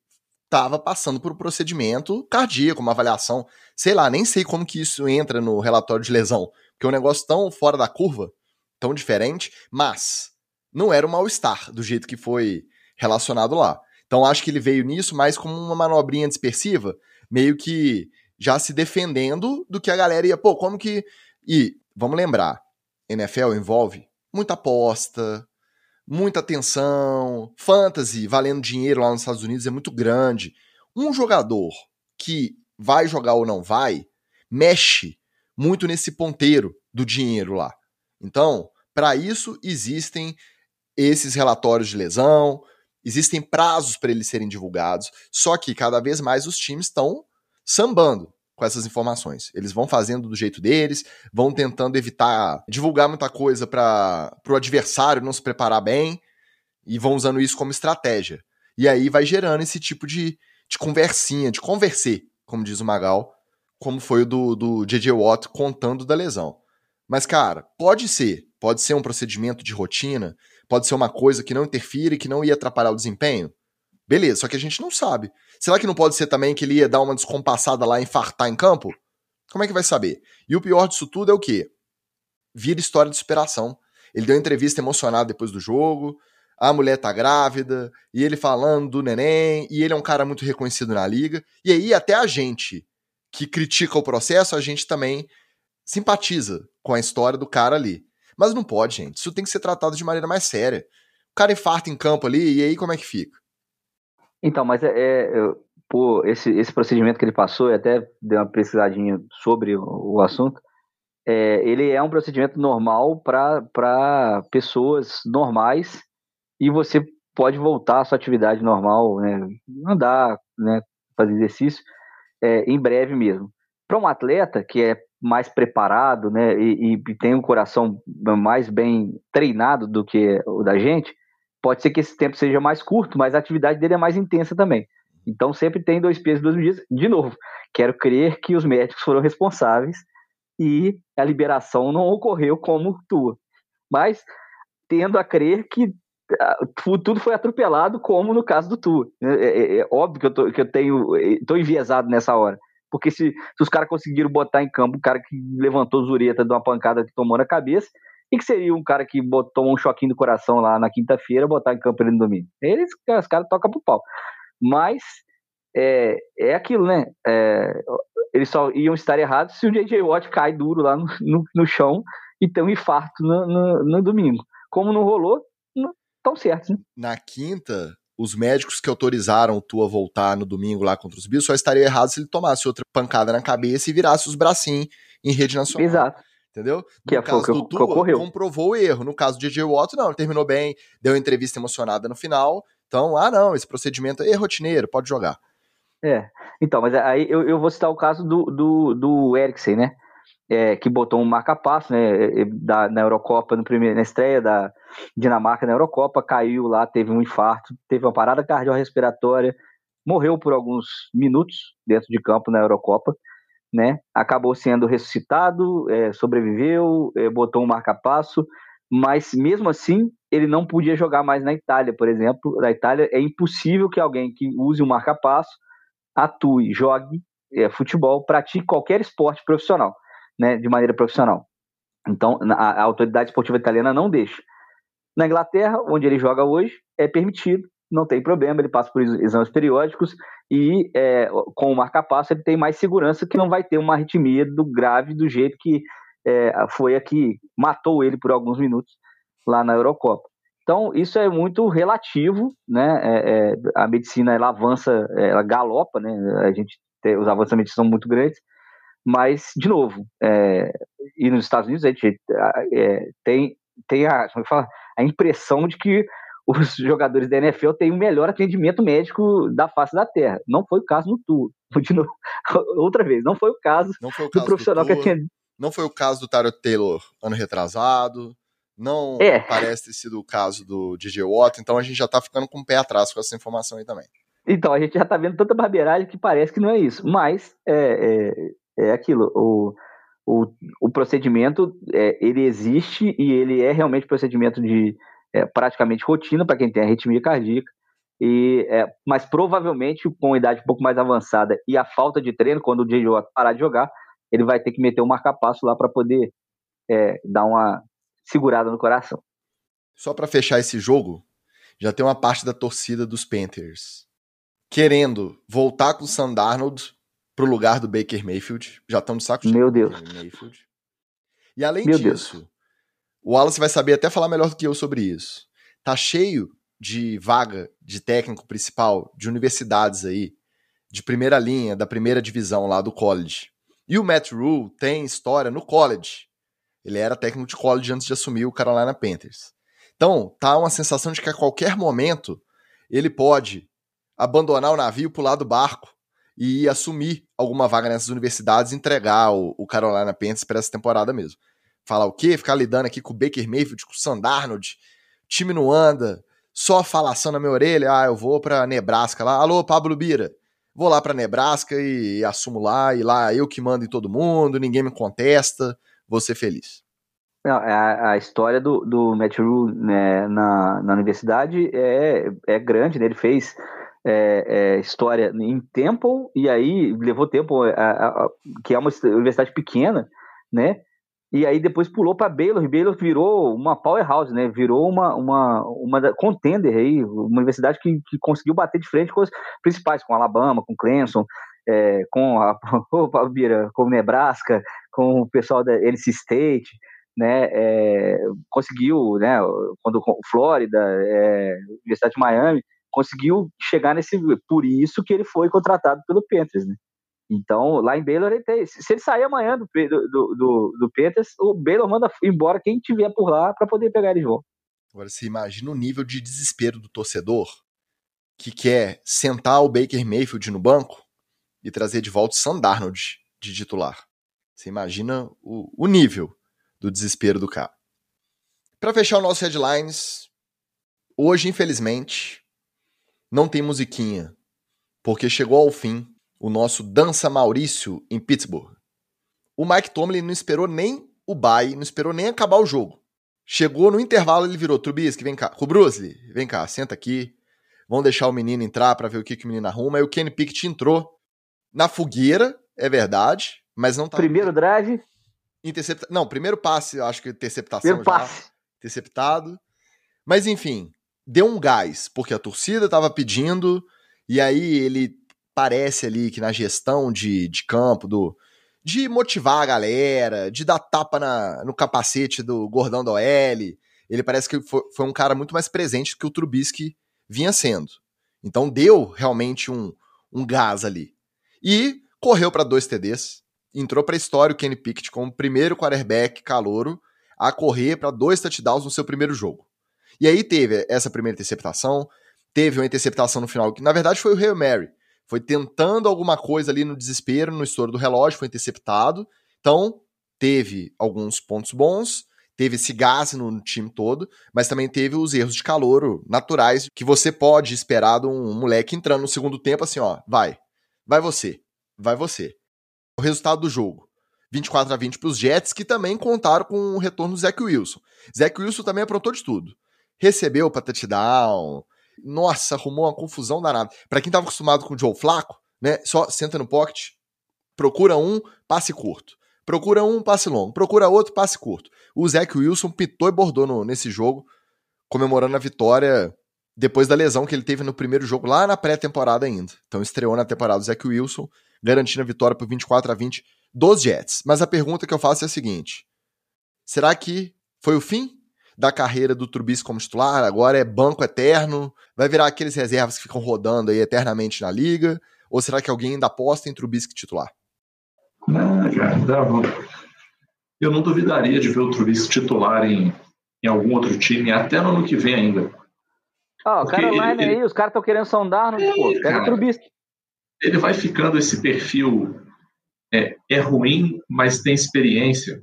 estava passando por um procedimento cardíaco, uma avaliação, sei lá, nem sei como que isso entra no relatório de lesão, porque é um negócio tão fora da curva, tão diferente, mas não era o mal-estar do jeito que foi relacionado lá. Então acho que ele veio nisso mais como uma manobrinha dispersiva, meio que já se defendendo do que a galera ia, pô, como que. E vamos lembrar, NFL envolve muita aposta, muita atenção, fantasy valendo dinheiro lá nos Estados Unidos é muito grande. Um jogador que vai jogar ou não vai, mexe muito nesse ponteiro do dinheiro lá. Então, para isso existem esses relatórios de lesão, existem prazos para eles serem divulgados, só que cada vez mais os times estão sambando com essas informações. Eles vão fazendo do jeito deles, vão tentando evitar divulgar muita coisa para o adversário não se preparar bem e vão usando isso como estratégia. E aí vai gerando esse tipo de, de conversinha, de conversar, como diz o Magal, como foi o do, do J.J. Watt contando da lesão. Mas, cara, pode ser. Pode ser um procedimento de rotina, pode ser uma coisa que não interfira e que não ia atrapalhar o desempenho. Beleza, só que a gente não sabe. Será que não pode ser também que ele ia dar uma descompassada lá e infartar em campo? Como é que vai saber? E o pior disso tudo é o quê? Vira história de superação. Ele deu entrevista emocionada depois do jogo, a mulher tá grávida, e ele falando do neném, e ele é um cara muito reconhecido na liga. E aí até a gente que critica o processo, a gente também simpatiza com a história do cara ali. Mas não pode, gente. Isso tem que ser tratado de maneira mais séria. O cara infarta em campo ali, e aí como é que fica? Então, mas é, é pô, esse, esse procedimento que ele passou, eu até dei uma pesquisadinha sobre o, o assunto, é, ele é um procedimento normal para pessoas normais e você pode voltar à sua atividade normal, né, andar, né, fazer exercício, é, em breve mesmo. Para um atleta que é mais preparado, né, e, e tem um coração mais bem treinado do que o da gente, Pode ser que esse tempo seja mais curto, mas a atividade dele é mais intensa também. Então sempre tem dois pesos, dois medidas. De novo, quero crer que os médicos foram responsáveis e a liberação não ocorreu como tua. Mas tendo a crer que ah, tudo foi atropelado, como no caso do Tu. É, é, é, óbvio que eu, tô, que eu tenho, estou enviesado nessa hora. Porque se, se os caras conseguiram botar em campo o cara que levantou Zureta de uma pancada que tomou na cabeça, e que seria um cara que botou um choquinho do coração lá na quinta-feira, botar em campo ele no domingo? Eles, os caras tocam pro pau. Mas é, é aquilo, né? É, eles só iam estar errados se o J.J. Watt cai duro lá no, no, no chão e tem um infarto no, no, no domingo. Como não rolou, não estão certos, né? Na quinta, os médicos que autorizaram o Tua voltar no domingo lá contra os Bills só estariam errados se ele tomasse outra pancada na cabeça e virasse os bracinhos em rede nacional. Exato entendeu? Que no é caso que, do Tua, ocorreu. comprovou o erro. No caso de DJ Watt, não, ele terminou bem, deu entrevista emocionada no final. Então, ah, não, esse procedimento é rotineiro, pode jogar. É, então, mas aí eu, eu vou citar o caso do, do, do Eriksen, né? É, que botou um marca-passo né, da, na Eurocopa, no primeiro, na estreia da Dinamarca na Eurocopa, caiu lá, teve um infarto, teve uma parada cardiorrespiratória, morreu por alguns minutos dentro de campo na Eurocopa né? Acabou sendo ressuscitado, é, sobreviveu, é, botou um marca-passo, mas mesmo assim ele não podia jogar mais na Itália, por exemplo. Na Itália é impossível que alguém que use um marca-passo atue, jogue é, futebol, pratique qualquer esporte profissional, né? De maneira profissional. Então a, a autoridade esportiva italiana não deixa. Na Inglaterra, onde ele joga hoje, é permitido não tem problema, ele passa por exames periódicos e é, com o marca-passo ele tem mais segurança que não vai ter uma arritmia do grave do jeito que é, foi a que matou ele por alguns minutos lá na Eurocopa. Então isso é muito relativo, né? É, é a medicina ela avança, ela galopa, né? A gente os avanços da medicina são muito grandes, mas de novo, é, e nos Estados Unidos a gente é, tem tem a, como fala, a impressão de que os jogadores da NFL têm o melhor atendimento médico da face da Terra. Não foi o caso no Tour. Outra vez, não foi o caso, foi o caso do profissional do que atende. Não foi o caso do Tyler Taylor ano retrasado. Não é. parece ter sido o caso do DJ Watt. Então a gente já tá ficando com o pé atrás com essa informação aí também. Então, a gente já tá vendo tanta barbeiragem que parece que não é isso. Mas é, é, é aquilo. O, o, o procedimento, é, ele existe e ele é realmente procedimento de é, praticamente rotina para quem tem arritmia cardíaca. E, é, mas provavelmente com idade um pouco mais avançada e a falta de treino, quando o J.J. parar de jogar, ele vai ter que meter um marca-passo lá para poder é, dar uma segurada no coração. Só para fechar esse jogo, já tem uma parte da torcida dos Panthers querendo voltar com o Sam Darnold pro lugar do Baker Mayfield. Já estão de saco cheio. Meu Deus. Mayfield. E além Meu disso, Deus. O Wallace vai saber até falar melhor do que eu sobre isso. Tá cheio de vaga de técnico principal de universidades aí, de primeira linha, da primeira divisão lá do college. E o Matt Rule tem história no college. Ele era técnico de college antes de assumir o Carolina Panthers. Então, tá uma sensação de que a qualquer momento ele pode abandonar o navio, pular do barco e assumir alguma vaga nessas universidades entregar o, o Carolina Panthers para essa temporada mesmo. Falar o quê? Ficar lidando aqui com o Baker Mayfield, com o Sandarnold, time não anda, só falação na minha orelha, ah, eu vou para Nebraska lá, alô, Pablo Bira, vou lá para Nebraska e, e, assumo lá, e lá eu que mando em todo mundo, ninguém me contesta, vou ser feliz. Não, é a, a, história do, do Matt Rule né, na, na universidade é, é grande, né? Ele fez é, é, história em Temple e aí levou tempo, a, a, que é uma universidade pequena, né? E aí depois pulou para Baylor, e Baylor virou uma powerhouse, né? Virou uma, uma, uma contender aí, uma universidade que, que conseguiu bater de frente com os principais, com Alabama, com Clemson, é, com a opa, com Nebraska, com o pessoal da NC State, né? É, conseguiu, né? Quando Flórida, é, Universidade de Miami, conseguiu chegar nesse. Por isso que ele foi contratado pelo Panthers, né? Então, lá em Baylor, ele tem, se ele sair amanhã do, do, do, do Peters, o Baylor manda embora quem tiver por lá para poder pegar ele de volta. Agora, você imagina o nível de desespero do torcedor que quer sentar o Baker Mayfield no banco e trazer de volta o Sam Darnold de titular. Você imagina o, o nível do desespero do cara. Para fechar o nosso headlines, hoje, infelizmente, não tem musiquinha, porque chegou ao fim o nosso Dança Maurício em Pittsburgh. O Mike Tomlin não esperou nem o bye, não esperou nem acabar o jogo. Chegou no intervalo, ele virou Trubisky, vem cá. O Bruce, vem cá, senta aqui. Vamos deixar o menino entrar para ver o que, que o menino arruma. E o Kenny Pickett entrou na fogueira, é verdade, mas não tá. Primeiro drive? Intercepta... Não, primeiro passe, acho que interceptação primeiro já. Passe. Interceptado. Mas enfim, deu um gás, porque a torcida estava pedindo, e aí ele parece ali que na gestão de, de campo, do de motivar a galera, de dar tapa na, no capacete do gordão da OL, ele parece que foi, foi um cara muito mais presente do que o Trubisky vinha sendo. Então deu realmente um, um gás ali. E correu para dois TDs, entrou para a história o Kenny Pickett como o primeiro quarterback calouro a correr para dois touchdowns no seu primeiro jogo. E aí teve essa primeira interceptação, teve uma interceptação no final, que na verdade foi o Hail Mary, foi tentando alguma coisa ali no desespero, no estouro do relógio, foi interceptado. Então, teve alguns pontos bons, teve esse gás no time todo, mas também teve os erros de calor naturais que você pode esperar de um moleque entrando no segundo tempo assim, ó, vai, vai você, vai você. O resultado do jogo, 24 a 20 para os Jets, que também contaram com o retorno do Zach Wilson. Zach Wilson também aprontou de tudo. Recebeu para touchdown, nossa, arrumou uma confusão danada. Para quem tava acostumado com o Joe Flaco, né? Só senta no pocket, procura um, passe curto. Procura um, passe longo. Procura outro, passe curto. O Zach Wilson pitou e bordou no, nesse jogo, comemorando a vitória depois da lesão que ele teve no primeiro jogo, lá na pré-temporada ainda. Então estreou na temporada o Zach Wilson, garantindo a vitória por 24 a 20 dos Jets. Mas a pergunta que eu faço é a seguinte: será que foi o fim da carreira do Trubisky como titular, agora é banco eterno, vai virar aqueles reservas que ficam rodando aí eternamente na liga, ou será que alguém ainda aposta em Trubisky titular? Não, cara, eu não duvidaria de ver o Trubisky titular em, em algum outro time, até no ano que vem ainda. Ó, oh, o Carolina ele, aí, os caras estão querendo sondar, não, é, pô, pega o Trubisky. Ele vai ficando esse perfil é, é ruim, mas tem experiência.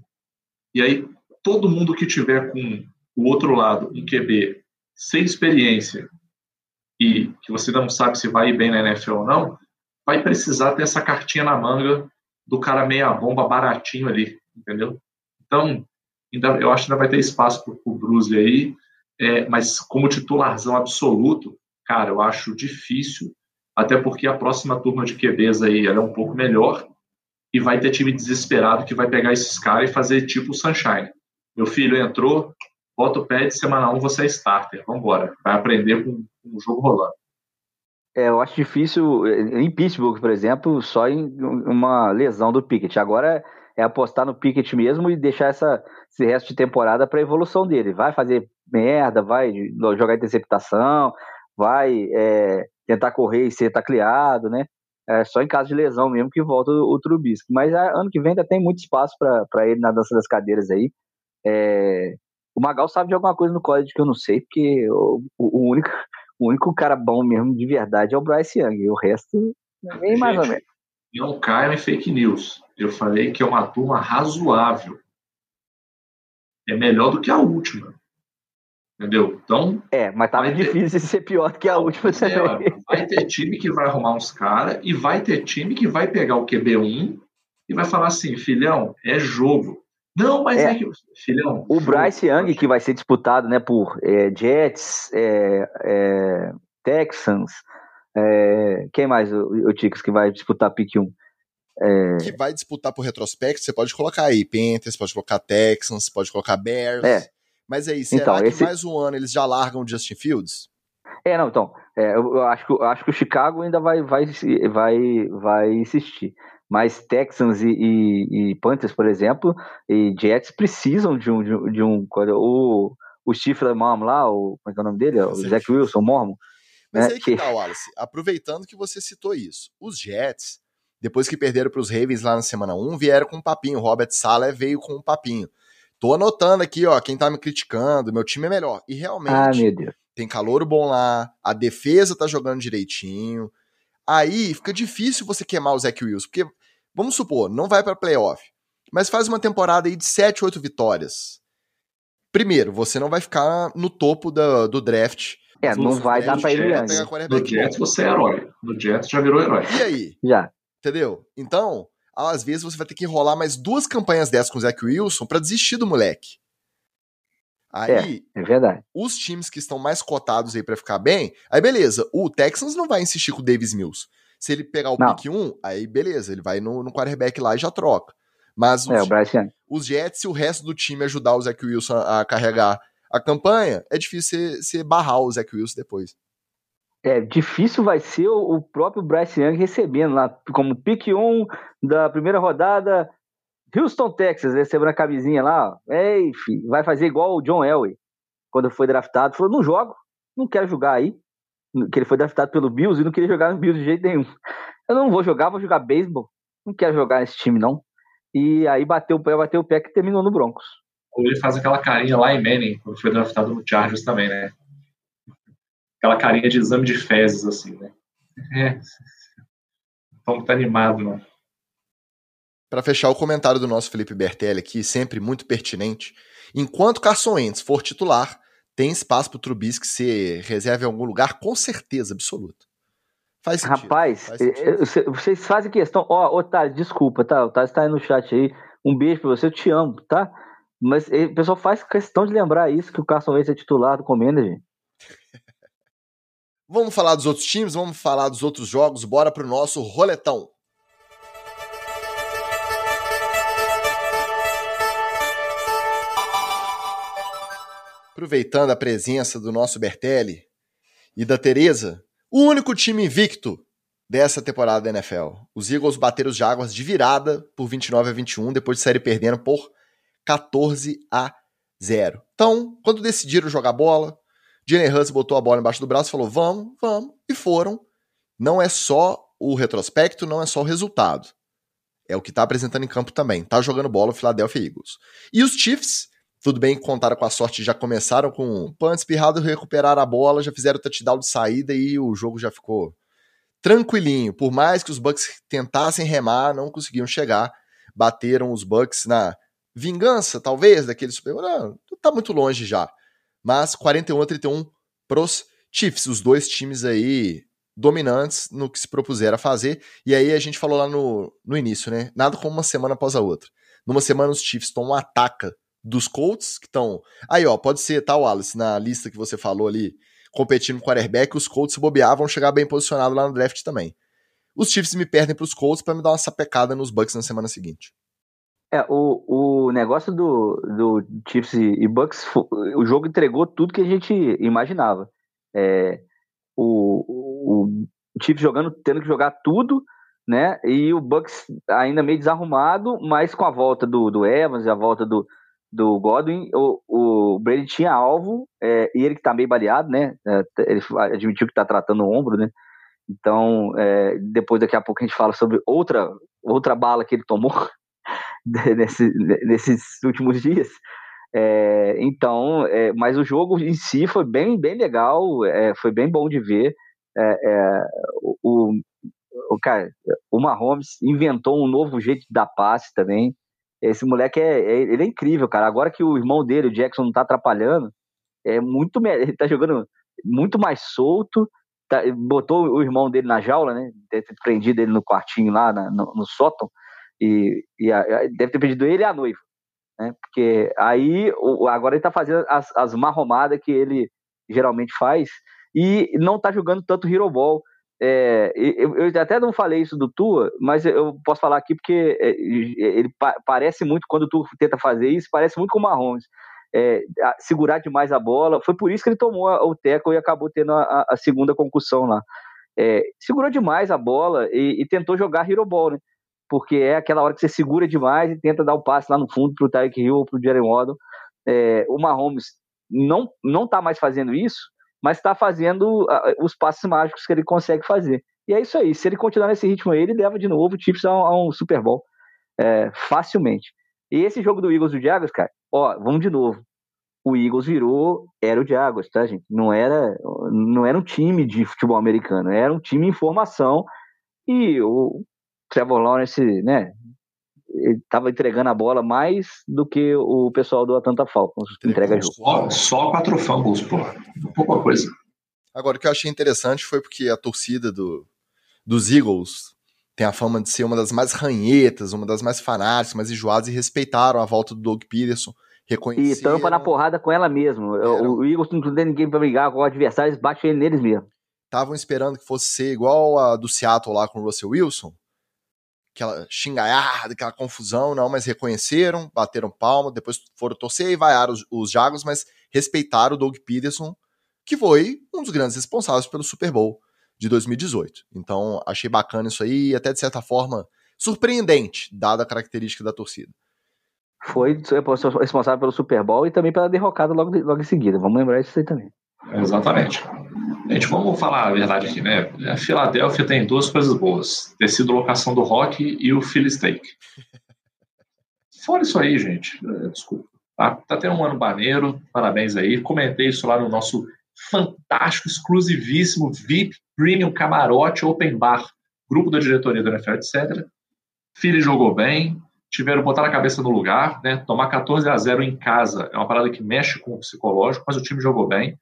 E aí, todo mundo que tiver com o outro lado, um QB sem experiência e que você não sabe se vai ir bem na NFL ou não, vai precisar ter essa cartinha na manga do cara meia bomba baratinho ali, entendeu? Então, ainda, eu acho que ainda vai ter espaço para o Bruce aí, é, mas como titularzão absoluto, cara, eu acho difícil, até porque a próxima turma de QBs aí é um pouco melhor e vai ter time desesperado que vai pegar esses caras e fazer tipo o Sunshine. Meu filho entrou, bota o pad, semana 1 você é starter, vambora. Vai aprender com, com o jogo rolando. É, eu acho difícil, em Pittsburgh, por exemplo, só em uma lesão do Pickett. Agora é apostar no Pickett mesmo e deixar essa, esse resto de temporada para evolução dele. Vai fazer merda, vai jogar interceptação, vai é, tentar correr e ser tacleado, né? É só em caso de lesão mesmo que volta o, o Trubisky. Mas a, ano que vem ainda tem muito espaço para ele na dança das cadeiras aí. É, o Magal sabe de alguma coisa no código que eu não sei, porque o, o, único, O único cara bom mesmo de verdade é o Bryce Young. E o resto, nem mais ou menos. Não caia em fake news. Eu falei que é uma turma razoável. É melhor do que a última. Entendeu? Então. É, mas tava difícil ter... ser pior do que a última é, Vai ter time que vai arrumar uns caras e vai ter time que vai pegar o QB1 e vai falar assim: filhão, é jogo. Não, mas é, é que. Filhão. O Bryce Young, que vai ser disputado né, por é, Jets, é, é Texans. É, quem mais, o, o Ticks, que vai disputar pick 1? É... Que vai disputar por retrospecto, você pode colocar aí Panthers, pode colocar Texans, pode colocar Bears. É. Mas aí, será então, que esse... mais um ano eles já largam o Justin Fields? É, não, então, é, eu, acho que, eu acho que o Chicago ainda vai, vai, vai, vai insistir. Mas Texans e, e, e Panthers, por exemplo, e Jets precisam de um. De um, de um o, o Stifler Mormon lá, o, como é que é o nome dele? O Zach Wilson, Mormon. Mas né? aí que tá, Wallace, aproveitando que você citou isso, os Jets, depois que perderam para os Ravens lá na semana 1, vieram com um papinho. Robert Sala veio com um papinho. Tô anotando aqui, ó, quem tá me criticando, meu time é melhor. E realmente, ah, meu Deus. tem calor bom lá, a defesa tá jogando direitinho. Aí fica difícil você queimar o Zach Wilson, porque, vamos supor, não vai para playoff, mas faz uma temporada aí de 7, 8 vitórias. Primeiro, você não vai ficar no topo da, do draft. É, não vai dar pra ele antes. No Jets você é herói. No Jets já virou herói. E aí? Já. Entendeu? Então, às vezes você vai ter que enrolar mais duas campanhas dessas com o Zach Wilson para desistir do moleque. Aí, é, é verdade. os times que estão mais cotados aí para ficar bem, aí beleza, o Texans não vai insistir com o Davis Mills. Se ele pegar o não. pick 1, aí beleza, ele vai no, no quarterback lá e já troca. Mas é, os, é, os Jets e o resto do time ajudar o Zach Wilson a, carregar a campanha, é difícil você barrar o Zach Wilson depois é, difícil vai ser o, próprio Bryce Young recebendo lá, como pick 1 da primeira rodada, Houston, Texas, recebendo a camisinha lá, Ei, filho, vai fazer igual o John Elway, quando foi draftado, falou, não jogo, não quero jogar aí, que ele foi draftado pelo Bills e não queria jogar no Bills de jeito nenhum. Eu não vou jogar, vou jogar beisebol, não quero jogar nesse time não. E aí bateu o pé, bateu o pé que terminou no Broncos. Ou ele faz aquela carinha lá em Manning, quando foi draftado no Chargers também, né? aquela carinha de exame de fezes, assim, né? É. Então tá animado, não. Para fechar o comentário do nosso Felipe Bertelli aqui, sempre muito pertinente. Enquanto Carson Wentz for titular, tem espaço pro Trubisky ser reserva em algum lugar, com certeza absoluta. Faz sentido. Rapaz, faz sentido. vocês fazem questão. Ó, oh, Otávio, desculpa, tá? O Otávio está aí no chat aí. Um beijo pra você, eu te amo, tá? Mas o pessoal faz questão de lembrar isso, que o Carson Wentz é titular do Comenda, gente. Vamos falar dos outros times, vamos falar dos outros jogos, bora pro nosso roletão. Aproveitando a presença do nosso Bertelli e da Tereza, o único time invicto dessa temporada da NFL. Os Eagles bateram os Jaguars de virada por 29 a 21, depois de sair perdendo por 14 a 0. Então, quando decidiram jogar bola, Jenny Huss botou a bola embaixo do braço e falou: vamos, vamos. E foram. Não é só o retrospecto, não é só o resultado. É o que está apresentando em campo também. Tá jogando bola o Philadelphia Eagles. E os Chiefs, tudo bem que contaram com a sorte, já começaram com um punch espirrado, recuperaram a bola, já fizeram o touchdown de saída e o jogo já ficou tranquilinho. Por mais que os Bucks tentassem remar, não conseguiam chegar. Bateram os Bucks na vingança, talvez, daquele Super Não, tá muito longe já mas 41 a 31 pros Chiefs, os dois times aí dominantes no que se propuseram a fazer. E aí a gente falou lá no, no início, né? Nada como uma semana após a outra. Numa semana os Chiefs tomam um ataca dos Colts, que estão. Aí, ó, pode ser, tá, Wallace, na lista que você falou ali, competindo com o quarterback, os Colts se bobear, vão chegar bem posicionados lá no draft também. Os Chiefs me perdem pros Colts para me dar uma sapecada nos Bucks na semana seguinte. É, o, o negócio do, do Chiefs e Bucks, o jogo entregou tudo que a gente imaginava. É, o, o Chiefs jogando, tendo que jogar tudo, né? E o Bucks ainda meio desarrumado, mas com a volta do, do Evans e a volta do, do Godwin, o, o Brady tinha alvo, é, e ele que tá meio baleado, né? É, ele admitiu que tá tratando o ombro, né? Então, é, depois daqui a pouco a gente fala sobre outra, outra bala que ele tomou, nesse, nesses últimos dias. É, então, é, mas o jogo em si foi bem, bem legal, é, foi bem bom de ver. O, o, cara, o Mahomes inventou um novo jeito dar passe também. Esse moleque é, é, ele é incrível, cara. Agora que o irmão dele, o Jackson, não tá atrapalhando, é muito ele tá jogando muito mais solto. Tá, botou o irmão dele na jaula, né? Deve ter prendido ele no quartinho lá na, no, no, sótão e, e a, deve ter pedido ele e a noiva, né? Porque aí o, agora ele tá fazendo as, as marromadas que ele geralmente faz e não tá jogando tanto Hero Ball. É, eu, eu, até não falei isso do Tua, mas eu posso falar aqui porque é, ele pa parece muito, quando o Tua tenta fazer isso, parece muito com o Mahomes. É, segurar demais a bola. Foi por isso que ele tomou o teco e acabou tendo a, a segunda concussão lá. É, segurou demais a bola e, e, tentou jogar Hero Ball, né? Porque é aquela hora que você segura demais e tenta dar o um passe lá no fundo pro Tyreek Hill ou pro Jalen Waddle. É, o Mahomes não, não tá mais fazendo isso, mas está fazendo uh, os passes mágicos que ele consegue fazer. E é isso aí. Se ele continuar nesse ritmo aí, ele leva de novo o Chiefs a, a um, Super Bowl é, facilmente. E esse jogo do Eagles e do Jaguars, cara, ó, vamos de novo. O Eagles virou, era o Jaguars, tá, gente? Não era, não era um time de futebol americano, era um time em formação. E o Trevor Lawrence, né, ele estava entregando a bola mais do que o pessoal do Atlanta Falcons entrega jogo. Só, só quatro fumbles, pô. Pouca coisa. Agora, o que eu achei interessante foi porque a torcida do, dos Eagles tem a fama de ser uma das mais ranhetas, uma das mais fanáticas, mais enjoadas e respeitaram a volta do Doug Peterson. Reconheceram... E tampa na porrada com ela mesmo. O, o Eagles não tem ninguém para brigar com o adversário, eles batem neles mesmo. Estavam esperando que fosse ser igual a do Seattle lá com o Russell Wilson, aquela xingaiada, aquela confusão, não, mas reconheceram, bateram palma, depois foram torcer e vaiaram os, os Jagos, mas respeitaram o Doug Peterson, que foi um dos grandes responsáveis pelo Super Bowl de 2018. Então, achei bacana isso aí, até de certa forma surpreendente, dada a característica da torcida. Foi responsável pelo Super Bowl e também pela derrocada logo, logo em seguida. Vamos lembrar isso aí também. Exatamente. Gente, vamos falar a verdade aqui, né? A Filadélfia tem duas coisas boas: ter sido locação do Rock e o Philly Steak. Fora isso aí, gente, é, desculpa. Tá, tá tendo um ano baneiro, parabéns aí. Comentei isso lá no nosso fantástico, exclusivíssimo VIP Premium Camarote Open Bar, grupo da diretoria do NFL, etc. Philly jogou bem, tiveram botar a cabeça no lugar, né? Tomar 14 a 0 em casa é uma parada que mexe com o psicológico, mas o time jogou bem.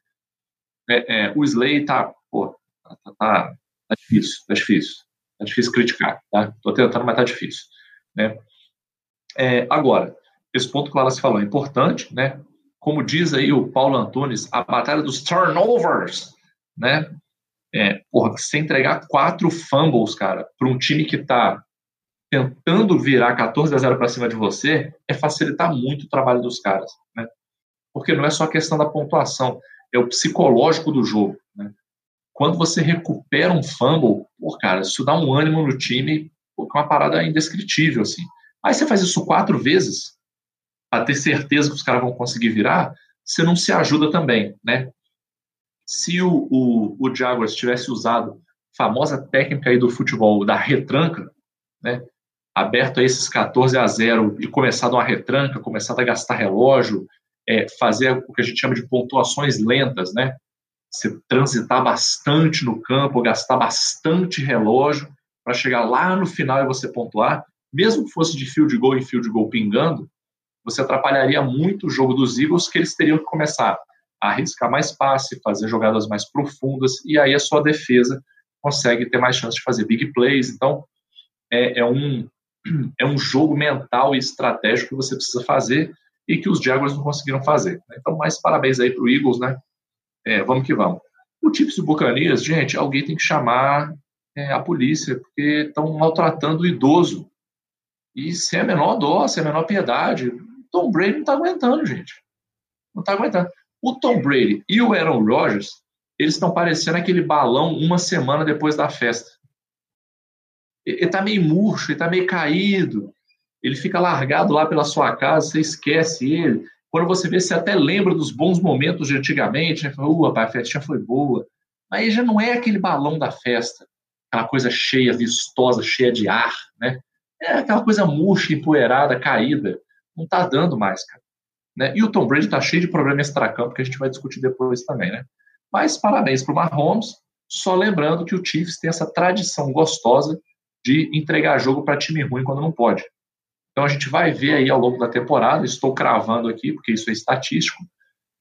É, é, o Slay tá, pô, tá, tá, tá, tá, difícil, tá difícil. Tá difícil criticar, tá? Tô tentando, mas tá difícil, né? É, agora, esse ponto que o Wallace falou é importante, né? Como diz aí o Paulo Antunes, a batalha dos turnovers, né? É, porra, você entregar quatro fumbles, cara, para um time que tá tentando virar 14 a 0 para cima de você, é facilitar muito o trabalho dos caras, né? Porque não é só questão da pontuação, é o psicológico do jogo. Né? Quando você recupera um fumble, pô, cara, isso dá um ânimo no time, pô, é uma parada indescritível, assim. Aí você faz isso quatro vezes, para ter certeza que os caras vão conseguir virar, você não se ajuda também, né? Se o, o, o Jaguars tivesse usado a famosa técnica aí do futebol da retranca, né? Aberto a esses 14 a 0 e começado uma retranca, começado a gastar relógio, é, fazer o que a gente chama de pontuações lentas, né? Você transitar bastante no campo, gastar bastante relógio para chegar lá no final e você pontuar, mesmo que fosse de field goal em field goal pingando, você atrapalharia muito o jogo dos Eagles, que eles teriam que começar a arriscar mais passe, fazer jogadas mais profundas, e aí a sua defesa consegue ter mais chance de fazer big plays. Então, é, é um, é um jogo mental e estratégico que você precisa fazer, e que os Jaguars não conseguiram fazer. Né? Então, mais parabéns aí para o Eagles, né? É, vamos que vamos. O Chiefs e Buccaneers, gente, alguém tem que chamar é, a polícia, porque estão maltratando o idoso. E sem a menor dó, sem a menor piedade. Tom Brady não está aguentando, gente. Não está aguentando. O Tom Brady e o Aaron Rodgers, eles estão parecendo aquele balão uma semana depois da festa. Ele está meio murcho, ele está meio caído ele fica largado lá pela sua casa, você esquece ele. Quando você vê, você até lembra dos bons momentos de antigamente, né? Fala, rapaz, a festinha foi boa. Aí já não é aquele balão da festa, aquela coisa cheia, vistosa, cheia de ar, né? É aquela coisa murcha, empoeirada, caída. Não tá dando mais, cara. Né? E o Tom Brady está cheio de problemas extra-campo que a gente vai discutir depois também, né? Mas parabéns para o Mahomes, só lembrando que o Chiefs tem essa tradição gostosa de entregar jogo para time ruim quando não pode. Então a gente vai ver aí ao longo da temporada, estou cravando aqui, porque isso é estatístico,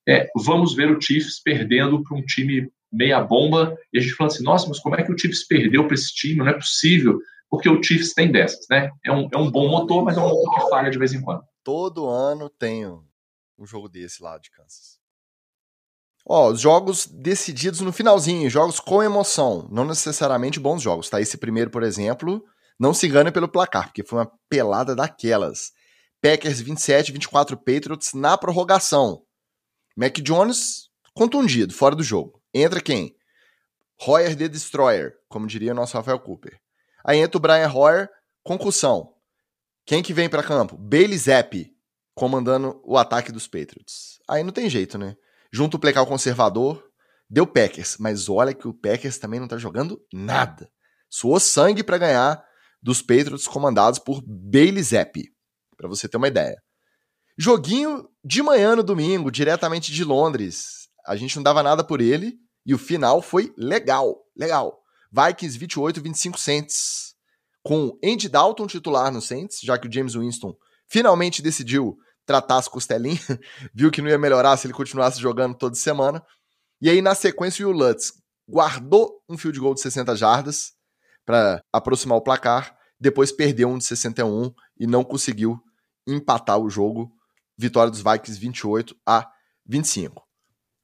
é, vamos ver o Chiefs perdendo para um time meia bomba, e a gente falando assim, nossa, mas como é que o Chiefs perdeu para esse time? Não é possível, porque o Chiefs tem dessas, né? É um, é um bom motor, mas é um motor que falha de vez em quando. Todo ano tem um jogo desse lá de Kansas. Ó, os jogos decididos no finalzinho, jogos com emoção, não necessariamente bons jogos, tá? Esse primeiro, por exemplo, não se engane pelo placar, porque foi uma pelada daquelas. Packers 27, 24 Patriots na prorrogação. Mac Jones contundido, fora do jogo. Entra quem? Hoyer The Destroyer, como diria o nosso Rafael Cooper. Aí entra o Brian Hoyer, concussão. Quem que vem para campo? Bailey Zapp, comandando o ataque dos Patriots. Aí não tem jeito, né? Junto o plecal conservador, deu Packers. Mas olha que o Packers também não tá jogando nada. Suou sangue para ganhar dos Patriots comandados por Bailey Zapp. Para você ter uma ideia. Joguinho de manhã no domingo, diretamente de Londres. A gente não dava nada por ele e o final foi legal, legal. Vikings 28, 25 Saints. Com Andy Dalton titular no Saints, já que o James Winston finalmente decidiu tratar as costelinhas, viu que não ia melhorar se ele continuasse jogando toda semana. E aí, na sequência, o Lutz guardou um field goal de 60 jardas para aproximar o placar, depois perdeu um de 61 e não conseguiu empatar o jogo vitória dos Vikings 28 a 25.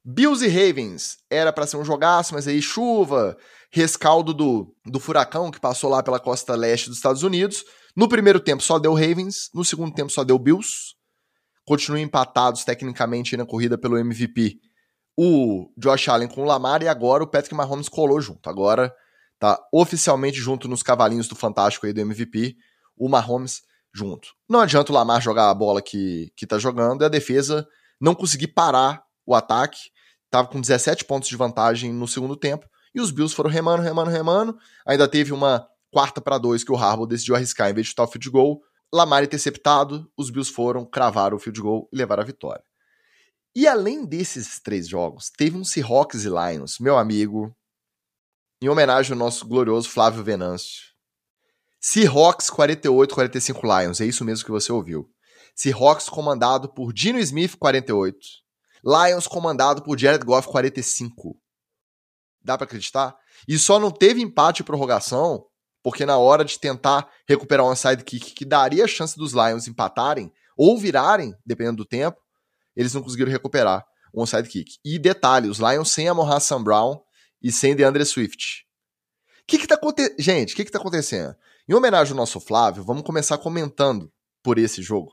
Bills e Ravens era para ser um jogaço, mas aí chuva, rescaldo do, do furacão que passou lá pela costa leste dos Estados Unidos. No primeiro tempo só deu Ravens, no segundo tempo só deu Bills. Continuam empatados tecnicamente na corrida pelo MVP o Josh Allen com o Lamar e agora o Patrick Mahomes colou junto. Agora tá oficialmente junto nos cavalinhos do Fantástico aí do MVP, o Mahomes junto. Não adianta o Lamar jogar a bola que, que tá jogando e a defesa não conseguir parar o ataque. Tava com 17 pontos de vantagem no segundo tempo. E os Bills foram remando, remando, remando. Ainda teve uma quarta para dois que o Harbaugh decidiu arriscar em vez de chutar o field goal. Lamar interceptado, os Bills foram, cravaram o field goal e levaram a vitória. E além desses três jogos, teve um Seahawks e Lions, meu amigo, em homenagem ao nosso glorioso Flávio Venâncio. Seahawks 48-45 Lions, é isso mesmo que você ouviu. Seahawks comandado por Dino Smith 48. Lions comandado por Jared Goff 45. Dá para acreditar? E só não teve empate e prorrogação porque na hora de tentar recuperar um sidekick que daria a chance dos Lions empatarem ou virarem, dependendo do tempo, eles não conseguiram recuperar um sidekick. E detalhe, os Lions sem a Sam Brown e sem DeAndre Swift. Que que tá acontecendo? Gente, o que que tá acontecendo? Em homenagem ao nosso Flávio, vamos começar comentando por esse jogo.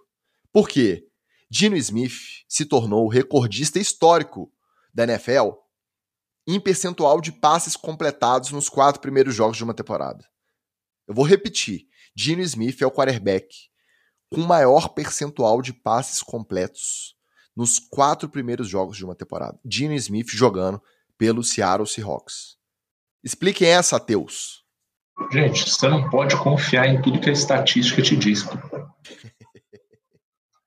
Por quê? Dino Smith se tornou o recordista histórico da NFL em percentual de passes completados nos quatro primeiros jogos de uma temporada. Eu vou repetir. Dino Smith é o quarterback com maior percentual de passes completos nos quatro primeiros jogos de uma temporada. Dino Smith jogando pelo Seattle Seahawks. Expliquem essa, Teus. Gente, você não pode confiar em tudo que a estatística te diz.